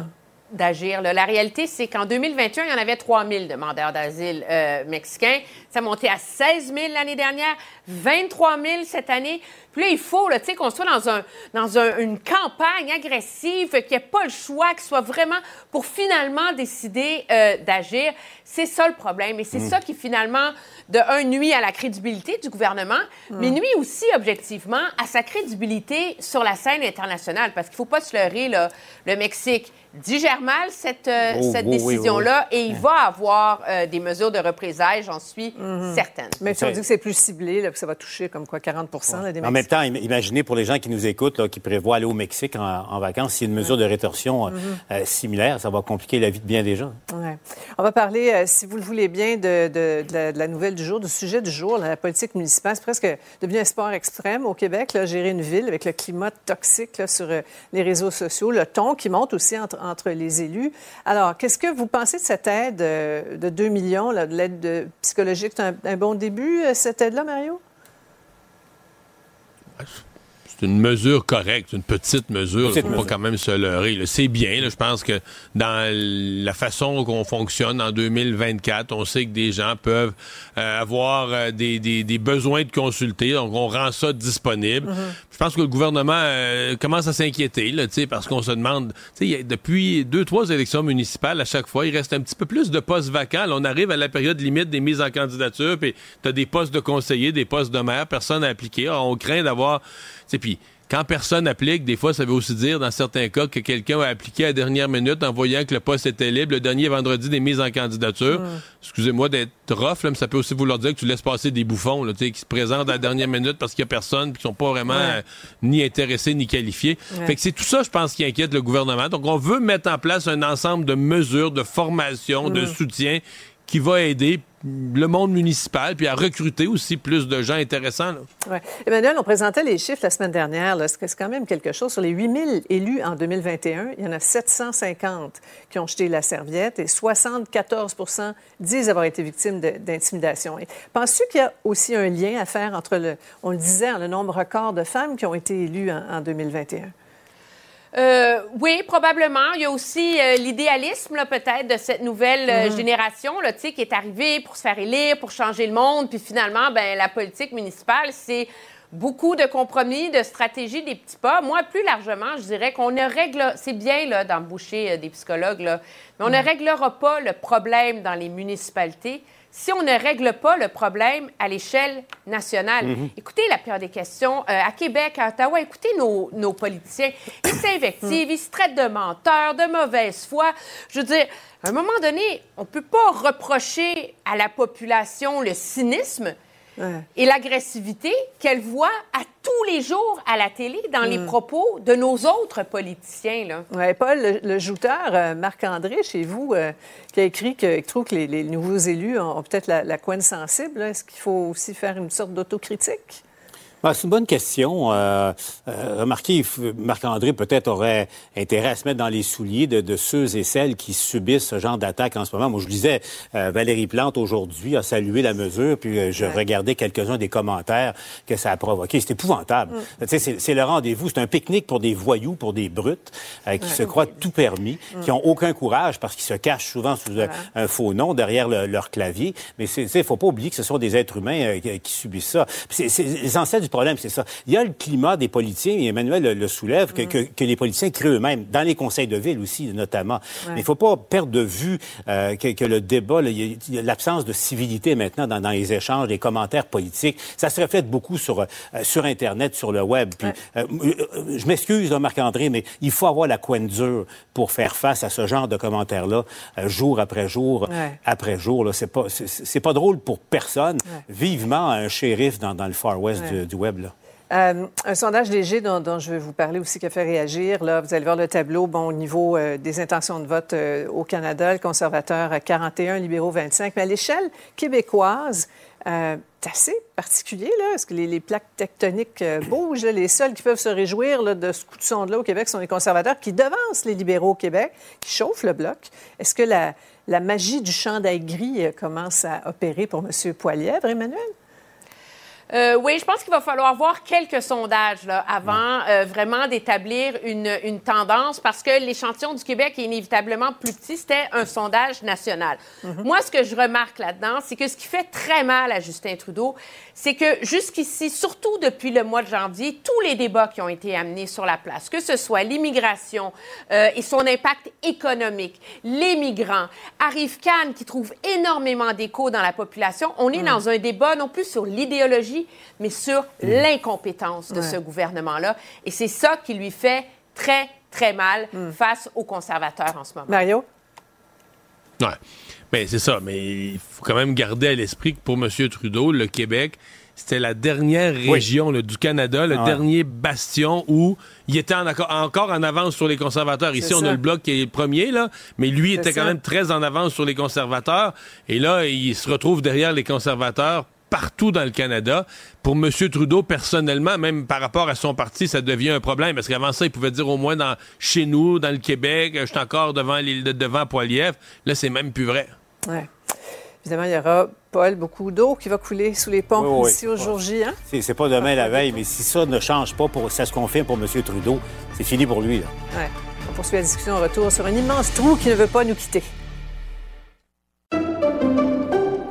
d'agir. là. La réalité, c'est qu'en 2021, il y en avait 3 000 demandeurs d'asile euh, mexicains. Ça a monté à 16 000 l'année dernière, 23 000 cette année. Puis là, il faut là, tu sais, qu'on soit dans, un, dans un- une campagne agressive, qu'il n'y ait pas le choix, qu'il soit vraiment pour finalement décider euh, d'agir. C'est ça le problème. Et c'est Mm. ça qui, finalement, de un, nuit à la crédibilité du gouvernement, mais Mm. nuit aussi, objectivement, à sa crédibilité sur la scène internationale. Parce qu'il ne faut pas se leurrer, là, le Mexique digère mal cette, euh, Oh, cette oui, décision-là oui. et il va avoir euh, des mesures de représailles, j'en suis certaine. Même si on dit que c'est plus ciblé, là, que ça va toucher comme quoi 40 là, des En même temps, im- imaginez pour les gens qui nous écoutent, là, qui prévoient aller au Mexique en, en vacances, s'il y a une mesure de rétorsion euh, Mhm. euh, similaire, ça va compliquer la vie de bien des gens. Ouais. On va parler, euh, si vous le voulez bien, de, de- de la, de la nouvelle du jour, du sujet du jour, la politique municipale. C'est presque devenu un sport extrême au Québec, là, gérer une ville avec le climat toxique là, sur euh, les réseaux sociaux, le ton qui monte aussi entre, entre les élus. Alors, qu'est-ce que vous pensez de cette aide euh, de 2 millions, de l'aide de- psychologique? C'est un, un bon début, euh, cette aide-là, Mario? C'est une mesure correcte, une petite mesure. Il faut pas quand même se leurrer. C'est bien. là. Je pense que dans la façon qu'on fonctionne en 2024, on sait que des gens peuvent euh, avoir euh, des, des- des besoins de consulter. Donc, on rend ça disponible. Je pense que le gouvernement euh, commence à s'inquiéter, là, parce qu'on se demande, depuis deux, trois élections municipales, à chaque fois, il reste un petit peu plus de postes vacants. Là, on arrive à la période limite des mises en candidature, puis tu as des postes de conseillers, des postes de maire, personne n'a appliqué. Alors, on craint d'avoir, puis quand personne applique, des fois, ça veut aussi dire, dans certains cas, que quelqu'un a appliqué à la dernière minute en voyant que le poste était libre le dernier vendredi des mises en candidature. Excusez-moi d'être rough, là, mais ça peut aussi vouloir dire que tu laisses passer des bouffons là, qui se présentent à la dernière minute parce qu'il n'y a personne qui sont pas vraiment Ouais. euh, ni intéressés ni qualifiés. Ouais. Fait que c'est tout ça, je pense, qui inquiète le gouvernement. Donc, on veut mettre en place un ensemble de mesures, de formation, de Mm. soutien qui va aider le monde municipal puis à recruter aussi plus de gens intéressants. Emmanuel, on présentait les chiffres la semaine dernière. C'est quand même quelque chose. Sur les 8 000 élus en 2021, il y en a 750 qui ont jeté la serviette et 74% disent avoir été victimes d'intimidation. Penses-tu qu'il y a aussi un lien à faire entre, le, on le disait, hein, le nombre record de femmes qui ont été élues en 2021? Euh, oui, probablement. Il y a aussi euh, l'idéalisme, peut-être, de cette nouvelle euh, Mhm. génération, là, qui est arrivée pour se faire élire, pour changer le monde. Puis finalement, ben, la politique municipale, c'est beaucoup de compromis, de stratégies, des petits pas. Moi, plus largement, je dirais qu'on ne règle... C'est bien, là, d'embaucher des psychologues, là, mais on ne réglera pas le problème dans les municipalités si on ne règle pas le problème à l'échelle nationale. Mhm. Écoutez la pire des questions. euh, à Québec, à Ottawa, écoutez nos, nos politiciens. Ils s'invectivent, ils se traitent de menteurs, de mauvaise foi. Je veux dire, à un moment donné, on ne peut pas reprocher à la population le cynisme et l'agressivité qu'elle voit à tous les jours à la télé dans les Mm. propos de nos autres politiciens. Là. Paul, le, le jouteur euh, Marc-André, chez vous, euh, qui a écrit que- qu'il trouve que les, les nouveaux élus ont, ont peut-être la, la couenne sensible. Est-ce qu'il faut aussi faire une sorte d'autocritique? Ben, c'est une bonne question. Euh, euh, remarquez, Marc-André peut-être aurait intérêt à se mettre dans les souliers de, de ceux et celles qui subissent ce genre d'attaque en ce moment. Moi, je disais, Valérie Plante aujourd'hui a salué la mesure, puis euh, je regardais quelques-uns des commentaires que ça a provoqué. C'est épouvantable. Sais, C'est le rendez-vous. C'est un pique-nique pour des voyous, pour des brutes euh, qui se croient tout permis, qui ont aucun courage parce qu'ils se cachent souvent sous un, un faux nom derrière le- leur clavier. Mais il faut pas oublier que ce sont des êtres humains euh, qui, subissent ça. C'est l'essentiel du problème, c'est ça. Il y a le climat des politiciens, et Emmanuel le, le soulève, que, que- que les politiciens créent eux-mêmes, dans les conseils de ville aussi, notamment. Mais il faut pas perdre de vue euh, que, que le débat, l'absence de civilité maintenant dans, dans les échanges, les commentaires politiques. Ça se reflète beaucoup sur, euh, sur Internet, sur le web. Puis, euh, euh, je m'excuse, Marc-André, mais il faut avoir la coin dure pour faire face à ce genre de commentaires-là, euh, jour après jour, Ouais. après jour. C'est pas, c'est- pas drôle pour personne. Vivement un shérif dans, dans le Far West du, du Euh, un sondage léger dont, je vais vous parler aussi qui a fait réagir. Là, vous allez voir le tableau bon, au niveau euh, des intentions de vote euh, au Canada, le conservateur à 41, libéraux 25. Mais à l'échelle québécoise, c'est assez particulier, là, parce que les, plaques tectoniques bougent. Les seuls qui peuvent se réjouir de ce coup de sonde-là au Québec sont les conservateurs qui devancent les libéraux au Québec, qui chauffent le bloc. Est-ce que la, magie du chandail gris commence à opérer pour M. Poilièvre, Emmanuel? Euh, oui, je pense qu'il va falloir voir quelques sondages là, avant euh, vraiment d'établir une, une tendance parce que l'échantillon du Québec est inévitablement plus petit. C'était un sondage national. Moi, ce que je remarque là-dedans, c'est que ce qui fait très mal à Justin Trudeau, c'est que jusqu'ici, surtout depuis le mois de janvier, tous les débats qui ont été amenés sur la place, que ce soit l'immigration euh, et son impact économique, les migrants, Arrive Khan qui trouve énormément d'écho dans la population, on est Mm. dans un débat non plus sur l'idéologie, mais sur l'incompétence de Ouais. ce gouvernement-là. Et c'est ça qui lui fait très, très mal face aux conservateurs en ce moment. Mario? Ouais. Mais c'est ça. Mais il faut quand même garder à l'esprit que pour M. Trudeau, le Québec, c'était la dernière région là, du Canada, le Ah ouais. dernier bastion où il était en encore en avance sur les conservateurs. Ici, on ça. a le bloc qui est le premier, là, mais lui était quand même très en avance sur les conservateurs. Et là, il se retrouve derrière les conservateurs partout dans le Canada. Pour M. Trudeau, personnellement, même par rapport à son parti, ça devient un problème. Parce qu'avant ça, il pouvait dire au moins dans, chez nous, dans le Québec, je suis encore devant, les, devant Poilievre. Là, c'est même plus vrai. Ouais. Évidemment, il y aura, Paul, beaucoup d'eau qui va couler sous les ponts Oui, oui, ici au jour J. Hein? C'est c'est pas demain la veille, mais si ça ne change pas, pour, ça se confirme pour M. Trudeau, c'est fini pour lui. Là. Ouais. On poursuit la discussion au retour sur un immense trou qui ne veut pas nous quitter.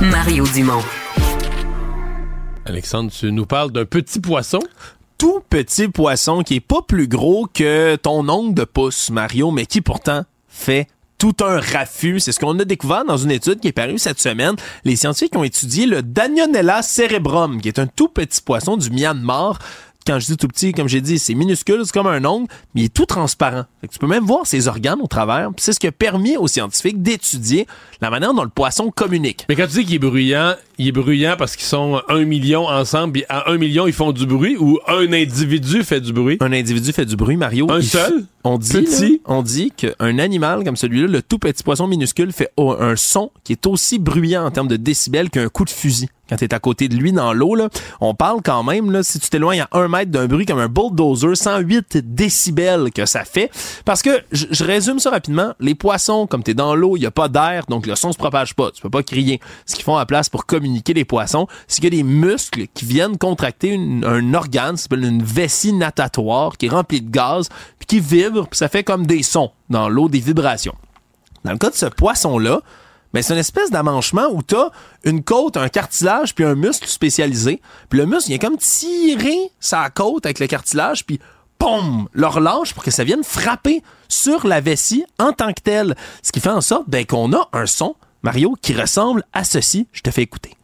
Mario Dumont. Alexandre, tu nous parles d'un petit poisson. Tout petit poisson qui est pas plus gros que ton ongle de pouce, Mario, mais qui pourtant fait tout un raffut. C'est ce qu'on a découvert dans une étude qui est parue cette semaine. Les scientifiques ont étudié le Danionella cerebrum, qui est un tout petit poisson du Myanmar. Quand je dis tout petit, comme j'ai dit, c'est minuscule, c'est comme un ongle, mais il est tout transparent. Fait que tu peux même voir ses organes au travers. C'est ce qui a permis aux scientifiques d'étudier la manière dont le poisson communique. Mais quand tu dis qu'il est bruyant, il est bruyant parce qu'ils sont un million ensemble, puis à un million, ils font du bruit, ou un individu fait du bruit? Un individu fait du bruit, Mario. Un seul? On dit, Petit. on dit qu'un animal comme celui-là, le tout petit poisson minuscule, fait un son qui est aussi bruyant en termes de décibels qu'un coup de fusil. Quand tu es à côté de lui dans l'eau, là, on parle quand même, là, si tu t'éloignes à un mètre d'un bruit comme un bulldozer, 108 décibels que ça fait. Parce que, je je résume ça rapidement, les poissons, comme tu es dans l'eau, il n'y a pas d'air, donc le son se propage pas. Tu peux pas crier. Ce qu'ils font à la place pour communiquer les poissons, c'est qu'il y a des muscles qui viennent contracter une- un organe, ça s'appelle une vessie natatoire, qui est remplie de gaz, puis qui vibre, puis ça fait comme des sons dans l'eau, des vibrations. Dans le cas de ce poisson-là, ben c'est une espèce d'amanchement où t'as une côte, un cartilage, puis un muscle spécialisé. Puis le muscle, il est comme tiré sa côte avec le cartilage, puis POM! le relâche pour que ça vienne frapper sur la vessie en tant que telle. Ce qui fait en sorte ben, qu'on a un son, Mario, qui ressemble à ceci. Je te fais écouter.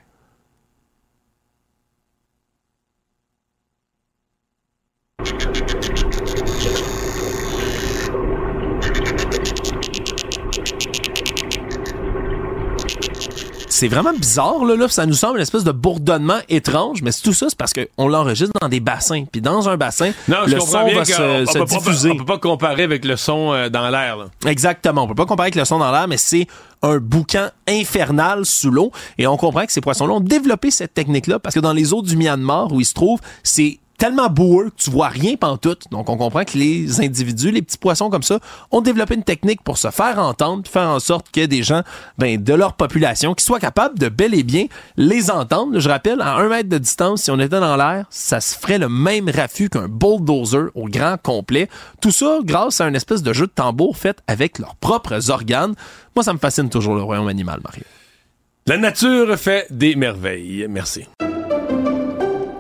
C'est vraiment bizarre, là, là, ça nous semble une espèce de bourdonnement étrange, mais c'est tout ça, c'est parce qu'on l'enregistre dans des bassins. Puis dans un bassin, Non, je le son va se, on se peut pas- diffuser. on peut pas comparer avec le son euh, dans l'air. Exactement. On peut pas comparer avec le son dans l'air, mais c'est un boucan infernal sous l'eau. Et on comprend que ces poissons-là ont développé cette technique-là parce que dans les eaux du Myanmar où ils se trouvent, c'est tellement boueux que tu vois rien pantoute. Donc, on comprend que les individus, les petits poissons comme ça, ont développé une technique pour se faire entendre, faire en sorte que des gens ben, de leur population qui soient capables de bel et bien les entendre. Je rappelle, à un mètre de distance, si on était dans l'air, ça se ferait le même raffut qu'un bulldozer au grand complet. Tout ça grâce à une espèce de jeu de tambour fait avec leurs propres organes. Moi, ça me fascine toujours le royaume animal, Mario. La nature fait des merveilles. Merci.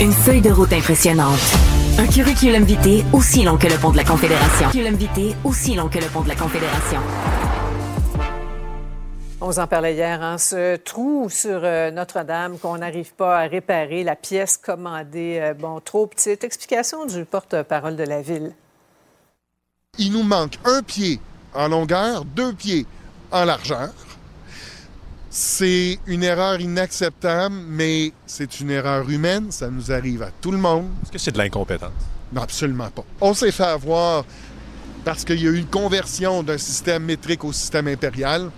Une feuille de route impressionnante. Un curriculum vitae aussi long que le pont de la Confédération. Curriculum vitae aussi long que le pont de la Confédération. On vous en parlait hier, hein, ce trou sur euh, Notre-Dame qu'on n'arrive pas à réparer, la pièce commandée, euh, bon, trop petite. Explication du porte-parole de la ville. Il nous manque un pied en longueur, deux pieds en largeur. C'est une erreur inacceptable, mais c'est une erreur humaine. Ça nous arrive à tout le monde. Est-ce que c'est de l'incompétence? Non, absolument pas. On s'est fait avoir parce qu'il y a eu une conversion d'un système métrique au système impérial.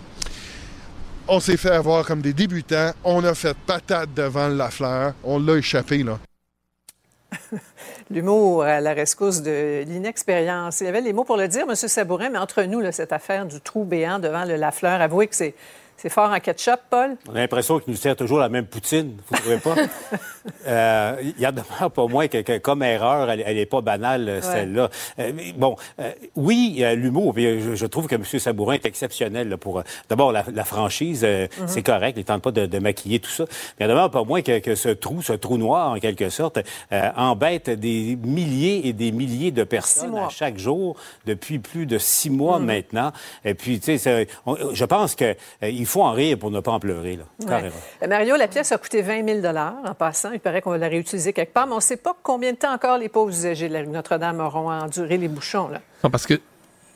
On s'est fait avoir comme des débutants. On a fait patate devant la fleur. On l'a échappé, là. L'humour à la rescousse de l'inexpérience. Il y avait les mots pour le dire, M. Sabourin, mais entre nous, là, cette affaire du trou béant devant le Lafleur, avouez que c'est, c'est fort en ketchup, Paul? On a l'impression qu'il nous sert toujours la même poutine, vous ne trouvez pas? Euh, Il y a demeure pas moins que, que comme erreur, elle n'est pas banale, euh, celle-là. Euh, bon, euh, oui, l'humour, je, je trouve que M. Sabourin est exceptionnel là, pour... D'abord, la, la franchise, Mhm. c'est correct, il ne tente pas de, de maquiller tout ça. Mais il y a demeure pas moins que, que ce trou, ce trou noir, en quelque sorte, embête des milliers et des milliers de personnes à chaque jour depuis plus de six mois Mhm. maintenant. Et puis, tu sais, je pense qu'il faut en rire pour ne pas en pleurer, là, carrément. Euh, Mario, la pièce a coûté 20 000 en passant. Il paraît qu'on va la réutiliser quelque part, mais on ne sait pas combien de temps encore les pauvres usagers de la rue Notre-Dame auront à endurer les bouchons. Là. Non, parce que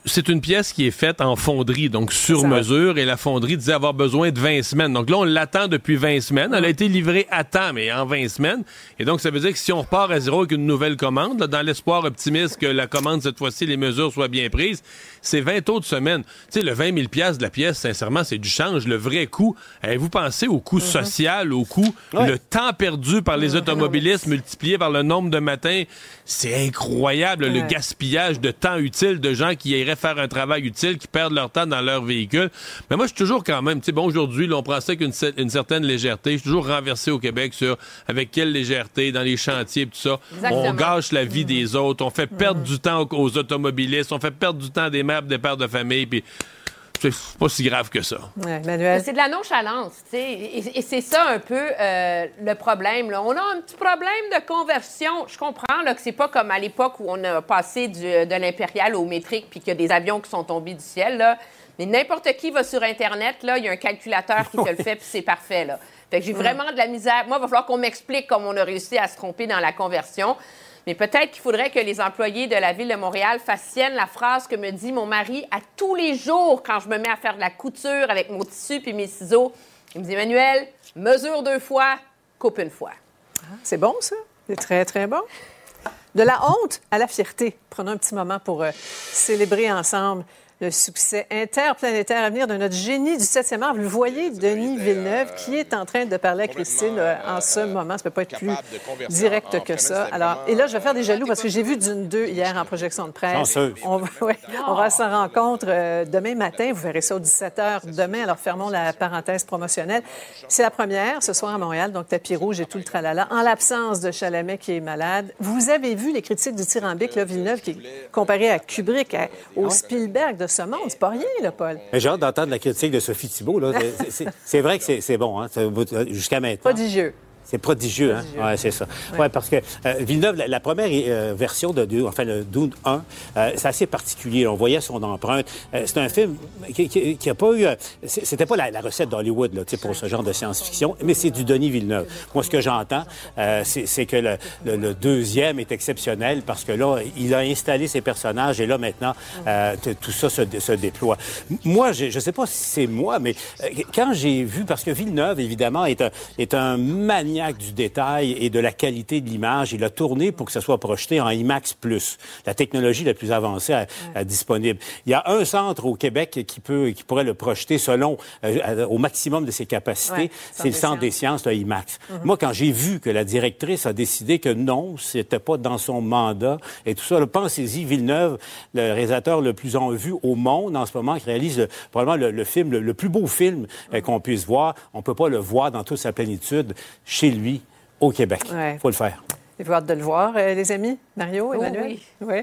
c'est une pièce qui est faite en fonderie, donc sur mesure, et la fonderie disait avoir besoin de 20 semaines. Donc là, on l'attend depuis 20 semaines. Elle a été livrée à temps, mais en 20 semaines. Et donc, ça veut dire que si on repart à zéro avec une nouvelle commande, là, dans l'espoir optimiste que la commande, cette fois-ci, les mesures soient bien prises, c'est 20 autres semaines. Tu sais, le 20 000 piastres de la pièce, sincèrement, c'est du change. Le vrai coût, avez-vous pensé au coût social, au coût, Ouais. le temps perdu par les automobilistes multiplié par le nombre de matins? C'est incroyable, le gaspillage de temps utile de gens qui iraient faire un travail utile, qui perdent leur temps dans leur véhicule. Mais moi, je suis toujours quand même, tu sais, bon, aujourd'hui, on prend ça avec une, cer- une certaine légèreté. Je suis toujours renversé au Québec sur avec quelle légèreté dans les chantiers, tout ça. Exactement. On gâche la vie des autres, on fait perdre du temps aux, aux automobilistes, on fait perdre du temps des mères, des pères de famille, puis c'est pas si grave que ça. Ouais. C'est de la nonchalance, tu sais. Et, et c'est ça un peu euh, le problème. Là. On a un petit problème de conversion. Je comprends là, que c'est pas comme à l'époque où on a passé du- de l'impérial au métrique puis qu'il y a des avions qui sont tombés du ciel. Là. Mais n'importe qui va sur Internet, là, il y a un calculateur qui te le fait puis c'est parfait. Là. Fait que j'ai vraiment de la misère. Moi, il va falloir qu'on m'explique comment on a réussi à se tromper dans la conversion. Mais peut-être qu'il faudrait que les employés de la ville de Montréal fassent la phrase que me dit mon mari à tous les jours quand je me mets à faire de la couture avec mon tissu puis mes ciseaux. Il me dit Emmanuel, mesure deux fois, coupe une fois. C'est bon, ça? C'est très, très bon. De la honte à la fierté. Prenons un petit moment pour euh, célébrer ensemble le succès interplanétaire à venir de notre génie du 7e art. Vous le voyez, Denis Villeneuve, qui est en train de parler à Christine euh, en ce moment. Ça ne peut pas être plus direct que ça. Alors, et là, je vais faire des jaloux parce que j'ai vu Dune 2 hier en projection de presse. On, va- ouais, on va sa rencontre euh, demain matin. Vous verrez ça aux 17 h demain. Alors, fermons la parenthèse promotionnelle. C'est la première ce soir à Montréal, donc tapis rouge et tout le tralala. En l'absence de Chalamet qui est malade, vous avez vu les critiques du tyrambique, là, Villeneuve, qui est comparé à Kubrick, à- au Spielberg de ce monde. C'est pas rien, là, Paul. J'ai hâte d'entendre la critique de Sophie Thibault. là. C'est- vrai que c'est bon, hein, jusqu'à maintenant. Prodigieux. C'est prodigieux, hein? Ouais, c'est ça. Ouais. parce que euh, Villeneuve, la, la première euh, version de Dune, enfin le Dune 1, euh, c'est assez particulier. On voyait son empreinte. Euh, c'est un film qui, qui, qui a pas eu. euh, C'était pas la, la recette d'Hollywood là, tu sais, pour ce genre de science-fiction, mais c'est du Denis Villeneuve. Moi, ce que j'entends, euh, c'est que le, le- le deuxième est exceptionnel parce que là, il a installé ses personnages et là maintenant, euh, tout ça se, dé- se déploie. Moi, je, je sais pas si c'est moi, mais quand j'ai vu, parce que Villeneuve, évidemment, est un, est un maniaque du détail et de la qualité de l'image. Il a tourné pour que ça soit projeté en IMAX+, la technologie la plus avancée à- à disponible. Il y a un centre au Québec qui peut, qui pourrait le projeter selon, euh, au maximum de ses capacités. Ouais, c'est le Centre des sciences de IMAX. Moi, quand j'ai vu que la directrice a décidé que non, c'était pas dans son mandat et tout ça, pensez-y, Villeneuve, le réalisateur le plus en vue au monde en ce moment, qui réalise le- probablement le, le film, le, le plus beau film euh, qu'on puisse voir. On peut pas le voir dans toute sa plénitude chez lui, au Québec. Il Ouais. faut le faire. J'ai hâte de le voir, euh, les amis. Mario, Oh Emmanuel? oui. Oui.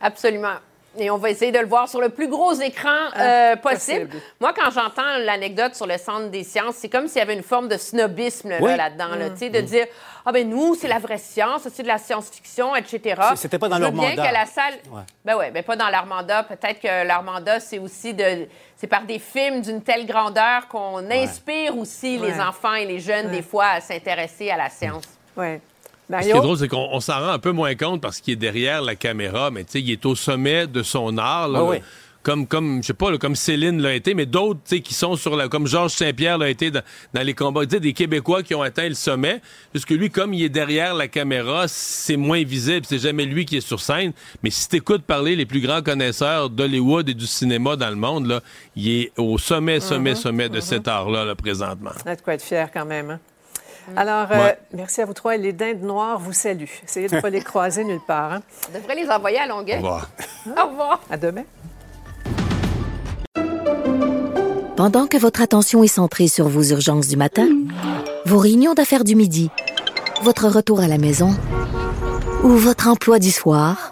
Absolument. Et on va essayer de le voir sur le plus gros écran Ah, euh, possible. possible. Moi, quand j'entends l'anecdote sur le Centre des sciences, c'est comme s'il y avait une forme de snobisme là, Oui. là-dedans, là, Mm. tu sais, de dire ah ben nous, c'est la vraie science, c'est de la science-fiction, etc. C'était pas dans Je veux leur bien mandat. que la salle, Ouais. ben ouais, mais pas dans leur mandat. Peut-être que leur mandat, c'est aussi de, c'est par des films d'une telle grandeur qu'on inspire aussi les enfants et les jeunes Ouais. des fois à s'intéresser à la science. Oui. Ce qui est drôle, c'est qu'on on s'en rend un peu moins compte parce qu'il est derrière la caméra, mais tu sais, il est au sommet de son art. là, Ah oui. Comme, comme, je sais pas, là, comme Céline l'a été, mais d'autres, tu sais, qui sont sur la, comme Georges Saint-Pierre l'a été dans, dans les combats, tu sais, des Québécois qui ont atteint le sommet. Puisque lui, comme il est derrière la caméra, c'est moins visible, c'est jamais lui qui est sur scène. Mais si t'écoutes parler les plus grands connaisseurs d'Hollywood et du cinéma dans le monde, là, il est au sommet, sommet, Mhm, sommet de mhm. cet art-là, là, présentement. On a de quoi être fier quand même. hein? Alors, euh, Ouais. merci à vous trois. Les dindes noires vous saluent. Essayez de ne pas les croiser nulle part. hein. On devrait les envoyer à Longueuil. Au revoir. Au revoir. À demain. Pendant que votre attention est centrée sur vos urgences du matin, vos réunions d'affaires du midi, votre retour à la maison ou votre emploi du soir,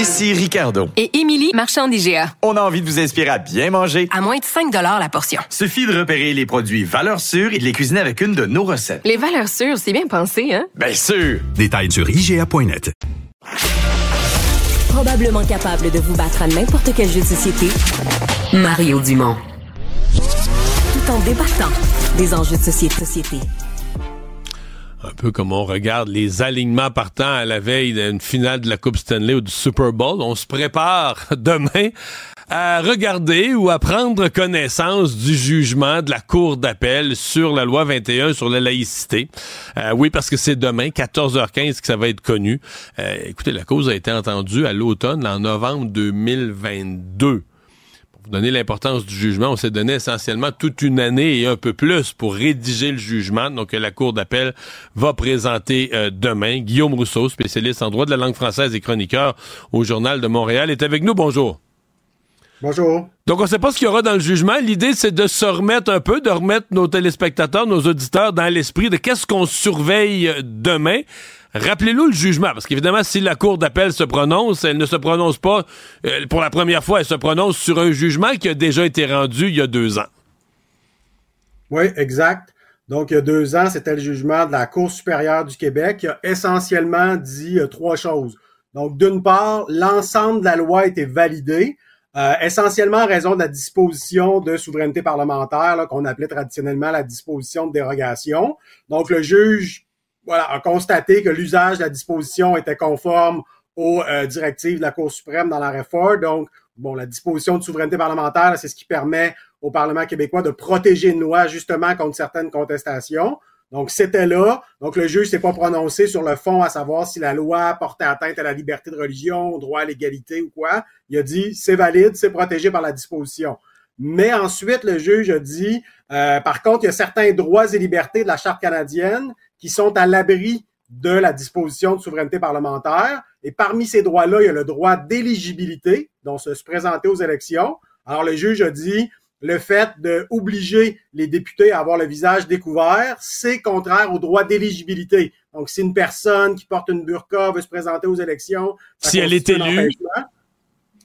Ici Ricardo. Et Émilie, marchand d'IGA. On a envie de vous inspirer à bien manger. À moins de 5 la portion. Suffit de repérer les produits valeurs sûres et de les cuisiner avec une de nos recettes. Les valeurs sûres, c'est bien pensé, hein? Bien sûr! Détails sur IGA.net. Probablement capable de vous battre à n'importe quel jeu de société, Mario Dumont. Tout en débattant des enjeux de société. société. Un peu comme on regarde les alignements partant à la veille d'une finale de la Coupe Stanley ou du Super Bowl. On se prépare demain à regarder ou à prendre connaissance du jugement de la Cour d'appel sur la loi 21 sur la laïcité. Euh, oui, parce que c'est demain, 14h15, que ça va être connu. Euh, écoutez, la cause a été entendue à l'automne, en novembre 2022 Pour donner l'importance du jugement, on s'est donné essentiellement toute une année et un peu plus pour rédiger le jugement. Donc, la Cour d'appel va présenter euh, demain. Guillaume Rousseau, spécialiste en droit de la langue française et chroniqueur au Journal de Montréal, est avec nous. Bonjour. Bonjour. Donc, on ne sait pas ce qu'il y aura dans le jugement. L'idée, c'est de se remettre un peu, de remettre nos téléspectateurs, nos auditeurs dans l'esprit de qu'est-ce qu'on surveille demain. Rappelez-nous le jugement, parce qu'évidemment, si la Cour d'appel se prononce, elle ne se prononce pas euh, pour la première fois, elle se prononce sur un jugement qui a déjà été rendu il y a deux ans. Oui, exact. Donc, il y a deux ans, c'était le jugement de la Cour supérieure du Québec qui a essentiellement dit euh, trois choses. Donc, d'une part, l'ensemble de la loi a été validé. Euh, essentiellement en raison de la disposition de souveraineté parlementaire qu'on appelait traditionnellement la disposition de dérogation. Donc le juge voilà, a constaté que l'usage de la disposition était conforme aux euh, directives de la Cour suprême dans la réforme. Donc, bon, la disposition de souveraineté parlementaire, c'est ce qui permet au Parlement québécois de protéger une loi justement contre certaines contestations. Donc, c'était là. Donc, le juge s'est pas prononcé sur le fond à savoir si la loi portait atteinte à la liberté de religion, au droit à l'égalité ou quoi. Il a dit, c'est valide, c'est protégé par la disposition. Mais ensuite, le juge a dit, euh, par contre, il y a certains droits et libertés de la Charte canadienne qui sont à l'abri de la disposition de souveraineté parlementaire. Et parmi ces droits-là, il y a le droit d'éligibilité, donc se présenter aux élections. Alors, le juge a dit, le fait d'obliger les députés à avoir le visage découvert, c'est contraire au droit d'éligibilité. Donc, si une personne qui porte une burqa veut se présenter aux élections, si elle est élue.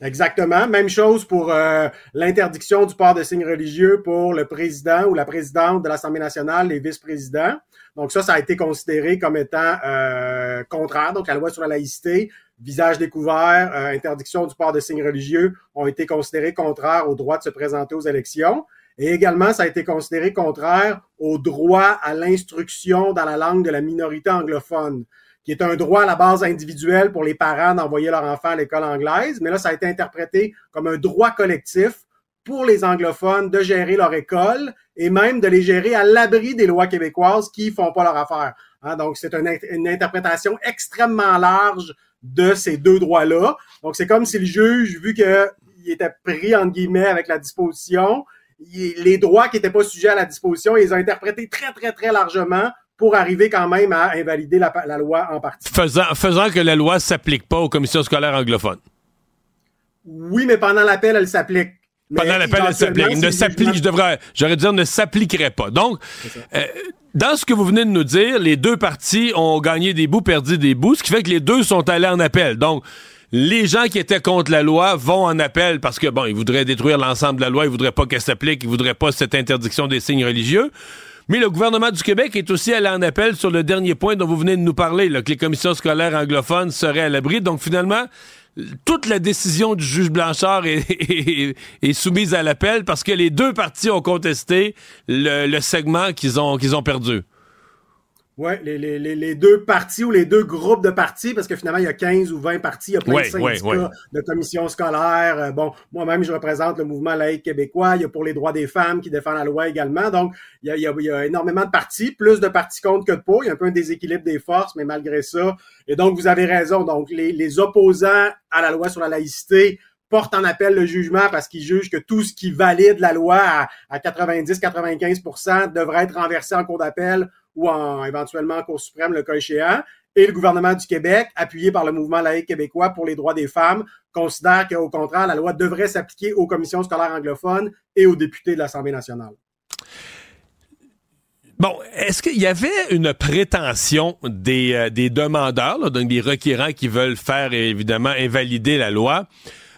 Exactement. Même chose pour euh, l'interdiction du port de signes religieux pour le président ou la présidente de l'Assemblée nationale, les vice-présidents. Donc ça, ça a été considéré comme étant euh, contraire. Donc la loi sur la laïcité, visage découvert, euh, interdiction du port de signes religieux ont été considérés contraires au droit de se présenter aux élections. Et également, ça a été considéré contraire au droit à l'instruction dans la langue de la minorité anglophone, qui est un droit à la base individuelle pour les parents d'envoyer leur enfant à l'école anglaise. Mais là, ça a été interprété comme un droit collectif pour les anglophones de gérer leur école et même de les gérer à l'abri des lois québécoises qui font pas leur affaire. Hein, donc, c'est une, une, interprétation extrêmement large de ces deux droits-là. Donc, c'est comme si le juge, vu qu'il était pris, entre guillemets, avec la disposition, les droits qui n'étaient pas sujets à la disposition, ils ont interprétés très, très, très largement pour arriver quand même à invalider la, la loi en partie. Faisant, faisant que la loi s'applique pas aux commissions scolaires anglophones. Oui, mais pendant l'appel, elle s'applique. Pendant l'appel, elle s'applique. Ne s'applique, je devrais, j'aurais dire, ne s'appliquerait pas. Donc, euh, dans ce que vous venez de nous dire, les deux parties ont gagné des bouts, perdu des bouts, ce qui fait que les deux sont allés en appel. Donc, les gens qui étaient contre la loi vont en appel parce que, bon, ils voudraient détruire l'ensemble de la loi, ils voudraient pas qu'elle s'applique, ils voudraient pas cette interdiction des signes religieux. Mais le gouvernement du Québec est aussi allé en appel sur le dernier point dont vous venez de nous parler, là, que les commissions scolaires anglophones seraient à l'abri. Donc, finalement, toute la décision du juge Blanchard est, soumise à l'appel parce que les deux parties ont contesté le, le segment qu'ils ont, qu'ils ont perdu. Oui, les, les, les, deux partis ou les deux groupes de partis, parce que finalement, il y a 15 ou 20 partis, il y a plein ouais, de syndicats, ouais, ouais. de commissions scolaires. Euh, bon, moi-même, je représente le mouvement laïque québécois. Il y a pour les droits des femmes qui défend la loi également. Donc, il y a, il y a, il y a énormément de partis, plus de partis contre que de pour. Il y a un peu un déséquilibre des forces, mais malgré ça. Et donc, vous avez raison. Donc, les, les opposants à la loi sur la laïcité portent en appel le jugement parce qu'ils jugent que tout ce qui valide la loi à, à 90-95% devrait être renversé en cours d'appel ou en, éventuellement en Cour suprême, le cas échéant. Et le gouvernement du Québec, appuyé par le mouvement laïque québécois pour les droits des femmes, considère qu'au contraire, la loi devrait s'appliquer aux commissions scolaires anglophones et aux députés de l'Assemblée nationale. Bon, est-ce qu'il y avait une prétention des, euh, des demandeurs, donc des requérants qui veulent faire évidemment invalider la loi,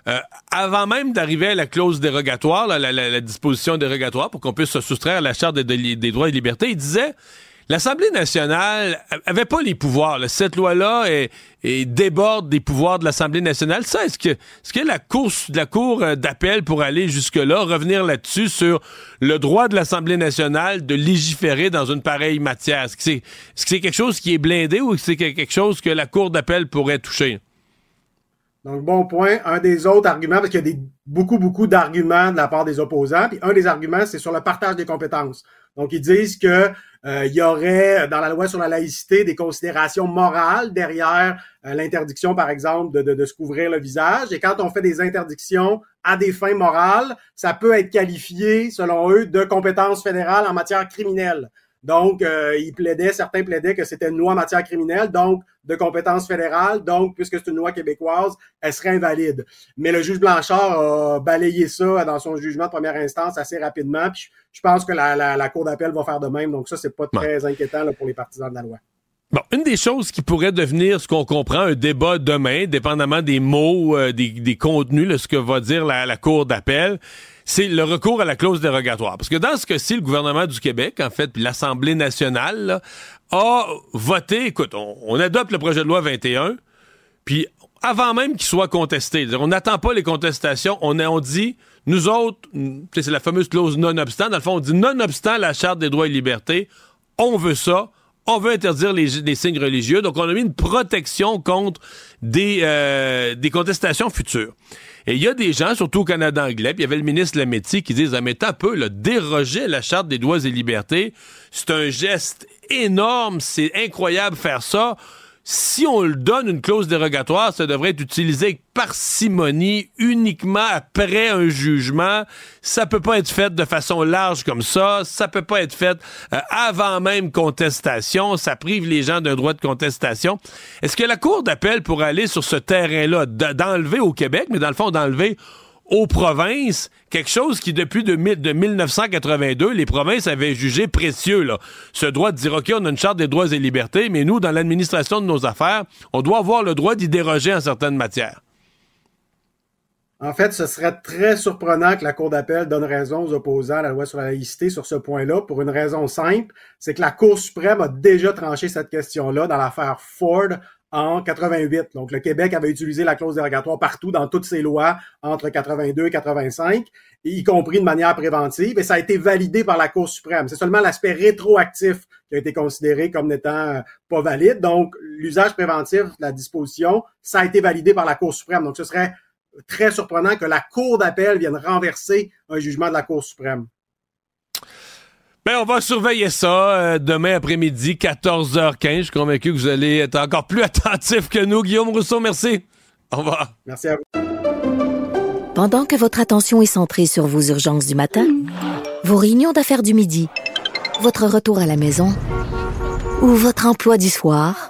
euh, avant même d'arriver à la clause dérogatoire, la, disposition dérogatoire pour qu'on puisse se soustraire à la charte des, des droits et libertés, il disait L'Assemblée nationale avait pas les pouvoirs. là. Cette loi-là est, est déborde des pouvoirs de l'Assemblée nationale. Ça, est-ce que, est-ce que la cour, la cour euh, d'appel pour aller jusque-là, revenir là-dessus sur le droit de l'Assemblée nationale de légiférer dans une pareille matière? Est-ce que c'est, est-ce que c'est quelque chose qui est blindé ou est-ce que c'est quelque chose que la cour d'appel pourrait toucher? Donc, bon point. Un des autres arguments, parce qu'il y a des, beaucoup, beaucoup d'arguments de la part des opposants. Puis un des arguments, c'est sur le partage des compétences. Donc, ils disent que il y aurait dans la loi sur la laïcité des considérations morales derrière euh, l'interdiction, par exemple, de, de, de, se couvrir le visage. Et quand on fait des interdictions à des fins morales, ça peut être qualifié, selon eux, de compétences fédérales en matière criminelle. Donc, euh, ils plaidaient, certains plaidaient que c'était une loi en matière criminelle, donc de compétences fédérales, donc puisque c'est une loi québécoise, elle serait invalide. Mais le juge Blanchard a balayé ça dans son jugement de première instance assez rapidement. Puis je pense que la, la, la Cour d'appel va faire de même. Donc ça, c'est pas très ouais. inquiétant là, pour les partisans de la loi. Bon, une des choses qui pourrait devenir ce qu'on comprend un débat demain, dépendamment des mots, euh, des, des, contenus, là, ce que va dire la, la Cour d'appel, c'est le recours à la clause dérogatoire. Parce que dans ce cas-ci, le gouvernement du Québec, en fait, puis l'Assemblée nationale, a voté, écoute, on, adopte le projet de loi 21, puis avant même qu'il soit contesté, on n'attend pas les contestations, on, on dit, nous autres, c'est la fameuse clause non-obstant, dans le fond, on dit non-obstant la Charte des droits et libertés, on veut ça, on veut interdire les, signes religieux. Donc, on a mis une protection contre des, euh, des contestations futures. Et il y a des gens, surtout au Canada anglais, puis il y avait le ministre Lametti qui disent, ah, mais un peu, là, déroger la Charte des droits et libertés, c'est un geste énorme, c'est incroyable faire ça si on le donne une clause dérogatoire, ça devrait être utilisé parcimonie uniquement après un jugement. Ça peut pas être fait de façon large comme ça. Ça peut pas être fait euh, avant même contestation. Ça prive les gens d'un droit de contestation. Est-ce que la Cour d'appel pourrait aller sur ce terrain-là, d'enlever au Québec, mais dans le fond, d'enlever aux provinces, quelque chose qui, depuis de, de 1982, les provinces avaient jugé précieux. Ce droit de dire, OK, on a une charte des droits et libertés, mais nous, dans l'administration de nos affaires, on doit avoir le droit d'y déroger en certaines matières. En fait, ce serait très surprenant que la Cour d'appel donne raison aux opposants à la loi sur la laïcité sur ce point-là, pour une raison simple, c'est que la Cour suprême a déjà tranché cette question-là dans l'affaire Ford en 88. Donc, le Québec avait utilisé la clause dérogatoire partout dans toutes ses lois entre 82 et 85, y compris de manière préventive, et ça a été validé par la Cour suprême. C'est seulement l'aspect rétroactif qui a été considéré comme n'étant pas valide. Donc, l'usage préventif de la disposition, ça a été validé par la Cour suprême. Donc, ce serait très surprenant que la Cour d'appel vienne renverser un jugement de la Cour suprême. Ben, on va surveiller ça euh, demain après-midi, 14h15. Je suis convaincu que vous allez être encore plus attentif que nous. Guillaume Rousseau, merci. Au revoir. Merci à vous. Pendant que votre attention est centrée sur vos urgences du matin, vos réunions d'affaires du midi, votre retour à la maison ou votre emploi du soir,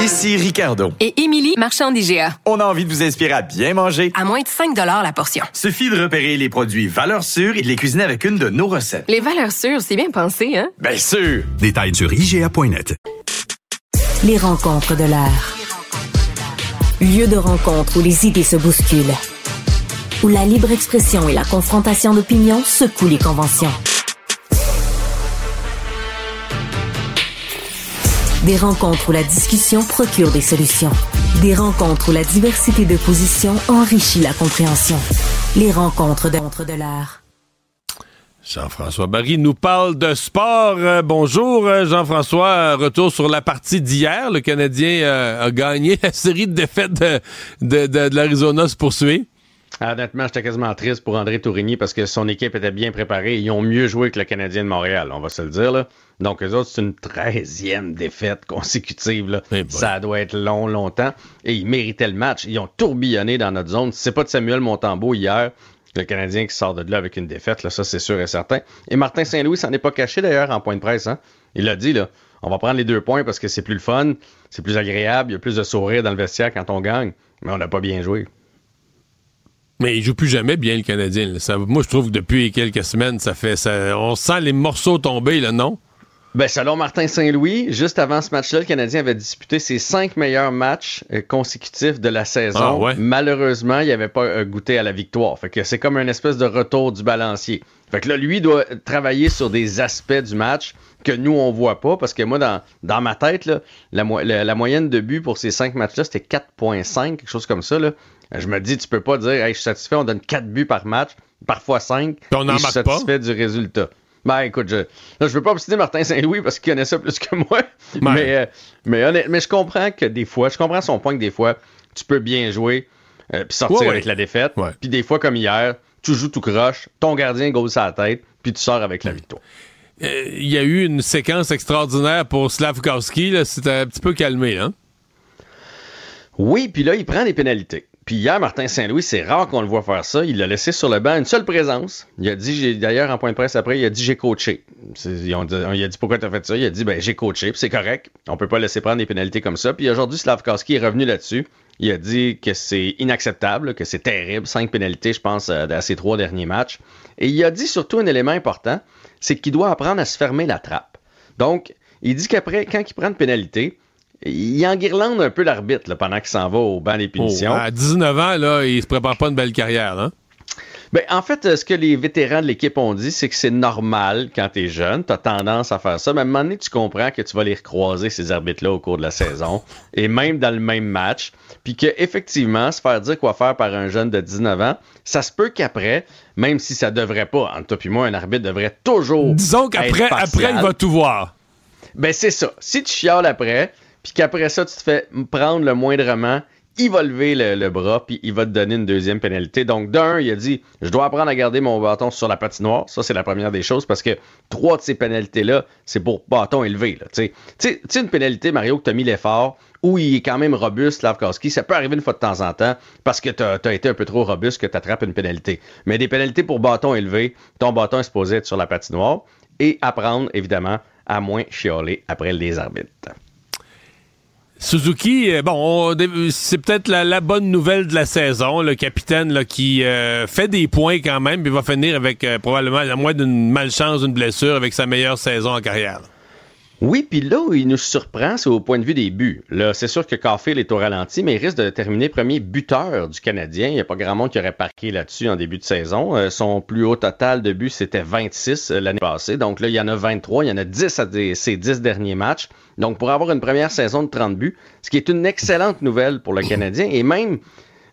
Ici Ricardo. Et Émilie, marchand d'IGA. On a envie de vous inspirer à bien manger. À moins de 5 la portion. Suffit de repérer les produits valeurs sûres et de les cuisiner avec une de nos recettes. Les valeurs sûres, c'est bien pensé, hein? Bien sûr! Détails sur IGA.net. Les rencontres de l'air. Lieu de rencontre où les idées se bousculent. Où la libre expression et la confrontation d'opinions secouent les conventions. Des rencontres où la discussion procure des solutions. Des rencontres où la diversité de positions enrichit la compréhension. Les rencontres de, de l'art. Jean-François Barry nous parle de sport. Euh, bonjour Jean-François. Retour sur la partie d'hier. Le Canadien euh, a gagné. La série de défaites de, de, de, de l'Arizona se poursuit. Honnêtement, j'étais quasiment triste pour André Tourigny parce que son équipe était bien préparée. Ils ont mieux joué que le Canadien de Montréal, on va se le dire. Là. Donc, eux autres, c'est une treizième défaite consécutive. Là. Hey Ça doit être long, longtemps. Et ils méritaient le match. Ils ont tourbillonné dans notre zone. C'est pas de Samuel Montembeau hier. Le Canadien qui sort de là avec une défaite, là, ça c'est sûr et certain. Et Martin Saint-Louis s'en est pas caché d'ailleurs en point de presse. Hein? Il l'a dit, là. On va prendre les deux points parce que c'est plus le fun, c'est plus agréable, il y a plus de sourire dans le vestiaire quand on gagne. Mais on n'a pas bien joué. Mais il joue plus jamais bien le Canadien. là. Ça- moi, je trouve que depuis quelques semaines, ça fait. Ça, on sent les morceaux tomber, là, non? Ben, selon Martin Saint-Louis, juste avant ce match-là, le Canadien avait disputé ses cinq meilleurs matchs euh, consécutifs de la saison. Ah ouais? Malheureusement, il n'avait pas euh, goûté à la victoire. Fait que c'est comme une espèce de retour du balancier. Fait que là, lui doit travailler sur des aspects du match que nous, on voit pas. Parce que moi, dans, dans ma tête, là, la, mo- la- la moyenne de buts pour ces cinq matchs-là, c'était 4.5, quelque chose comme ça. Là. Je me dis, tu peux pas dire, hey, je suis satisfait, on donne 4 buts par match, parfois 5. on en et je suis marque pas. satisfait du résultat. Ben écoute, je, je veux pas obstiner Martin Saint-Louis parce qu'il connaît ça plus que moi. Mais, euh, mais, honnête- mais je comprends que des fois, je comprends son point que des fois, tu peux bien jouer euh, puis sortir Ouais, ouais. avec la défaite. Puis des fois, comme hier, tu joues tout croche, ton gardien à la tête, puis tu sors avec la victoire. Euh, Il y a eu une séquence extraordinaire pour Slavkowski. C'était un petit peu calmé, hein? Oui, puis là, il prend des pénalités. Puis hier, Martin Saint-Louis, c'est rare qu'on le voit faire ça. Il l'a laissé sur le banc une seule présence. Il a dit, d'ailleurs, en point de presse après, il a dit j'ai coaché. Il a dit pourquoi tu as fait ça? Il a dit ben j'ai coaché, c'est correct. On peut pas laisser prendre des pénalités comme ça. Puis aujourd'hui, Slavkowski est revenu là-dessus. Il a dit que c'est inacceptable, que c'est terrible. Cinq pénalités, je pense, dans ces trois derniers matchs. Et il a dit surtout un élément important, c'est qu'il doit apprendre à se fermer la trappe. Donc, il dit qu'après, quand il prend une pénalité, il enguirlande un peu l'arbitre pendant qu'il s'en va au banc des punitions. Oh, à 19 ans, là, il se prépare pas une belle carrière, hein? Ben, en fait, euh, ce que les vétérans de l'équipe ont dit, c'est que c'est normal quand t'es jeune, t'as tendance à faire ça, mais à un moment donné, tu comprends que tu vas les recroiser, ces arbitres-là, au cours de la saison, et même dans le même match, puis que effectivement, se faire dire quoi faire par un jeune de 19 ans, ça se peut qu'après, même si ça devrait pas, entre toi et moi, un arbitre devrait toujours Disons qu'après, après, il va tout voir. Ben, c'est ça. Si tu chiales après, puis qu'après ça, tu te fais prendre le moindrement, il va lever le, le bras, puis il va te donner une deuxième pénalité. Donc, d'un, il a dit Je dois apprendre à garder mon bâton sur la patinoire. Ça, c'est la première des choses, parce que trois de ces pénalités-là, c'est pour bâton élevé. tu sais, une pénalité, Mario, que tu as mis l'effort, où il est quand même robuste, Lavkowski, ça peut arriver une fois de temps en temps, parce que tu as, été un peu trop robuste que tu attrapes une pénalité. Mais des pénalités pour bâton élevé, ton bâton est supposé être sur la patinoire, et apprendre, évidemment, à moins chialer après les arbitres. Suzuki, euh, bon, on- c'est peut-être la, la bonne nouvelle de la saison, le capitaine là, qui euh, fait des points quand même, puis va finir avec euh, probablement, à moins d'une malchance, d'une blessure, avec sa meilleure saison en carrière. Oui, puis là où il nous surprend, c'est au point de vue des buts. Là, c'est sûr que Caulfield est au ralenti, mais il risque de terminer premier buteur du Canadien. Il n'y a pas grand monde qui aurait parqué là-dessus en début de saison. Euh, son plus haut total de buts, c'était 26 euh, l'année passée. Donc là, il y en a 23. Il y en a 10 à des- ces 10 derniers matchs. Donc pour avoir une première saison de 30 buts, ce qui est une excellente nouvelle pour le Canadien. Et même,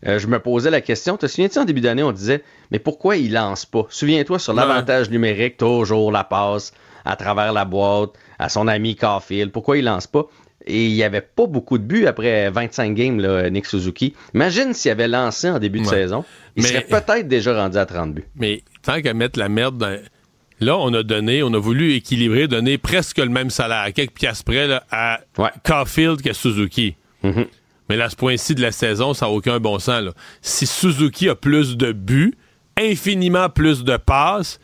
euh, je me posais la question, te souviens-tu en début d'année, on disait, mais pourquoi il lance pas? Souviens-toi sur l'avantage numérique, toujours la passe à travers la boîte, à son ami Caulfield. Pourquoi il lance pas? Et il n'y avait pas beaucoup de buts après 25 games, là, Nick Suzuki. Imagine s'il avait lancé en début de Ouais. saison. Il Mais- serait peut-être déjà rendu à 30 buts. Mais tant qu'à mettre la merde dans... Là, on a donné, on a voulu équilibrer, donner presque le même salaire, à quelques piastres près, là, à Caulfield qu'à Suzuki. Mais là, à ce point-ci de la saison, ça n'a aucun bon sens. là. Si Suzuki a plus de buts, infiniment plus de passes,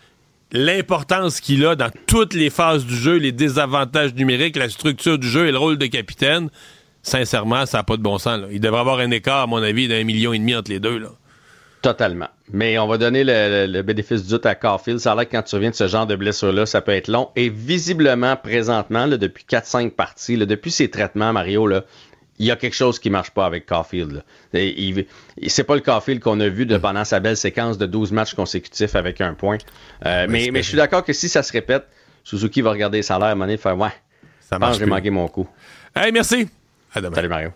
l'importance qu'il a dans toutes les phases du jeu, les désavantages numériques, la structure du jeu et le rôle de capitaine, sincèrement, ça n'a pas de bon sens. Il devrait avoir un écart, à mon avis, d'un million et demi entre les deux. Totalement. Mais on va donner le, bénéfice du doute à Caulfield. Ça a l'air que quand tu reviens de ce genre de blessure-là, ça peut être long. Et visiblement, présentement, depuis 4-5 parties, depuis ses traitements, Mario, là, il y a quelque chose qui marche pas avec Caulfield. là. Et il- il- c'est pas le Caulfield qu'on a vu de, pendant sa belle séquence de 12 matchs consécutifs avec un point. Euh, mais, mais je suis d'accord que si ça se répète, Suzuki va regarder les salaires à un moment donné et faire Ouais, ça je pense marche que j'ai manqué mon coup. Hey, merci. À demain. Salut Mario.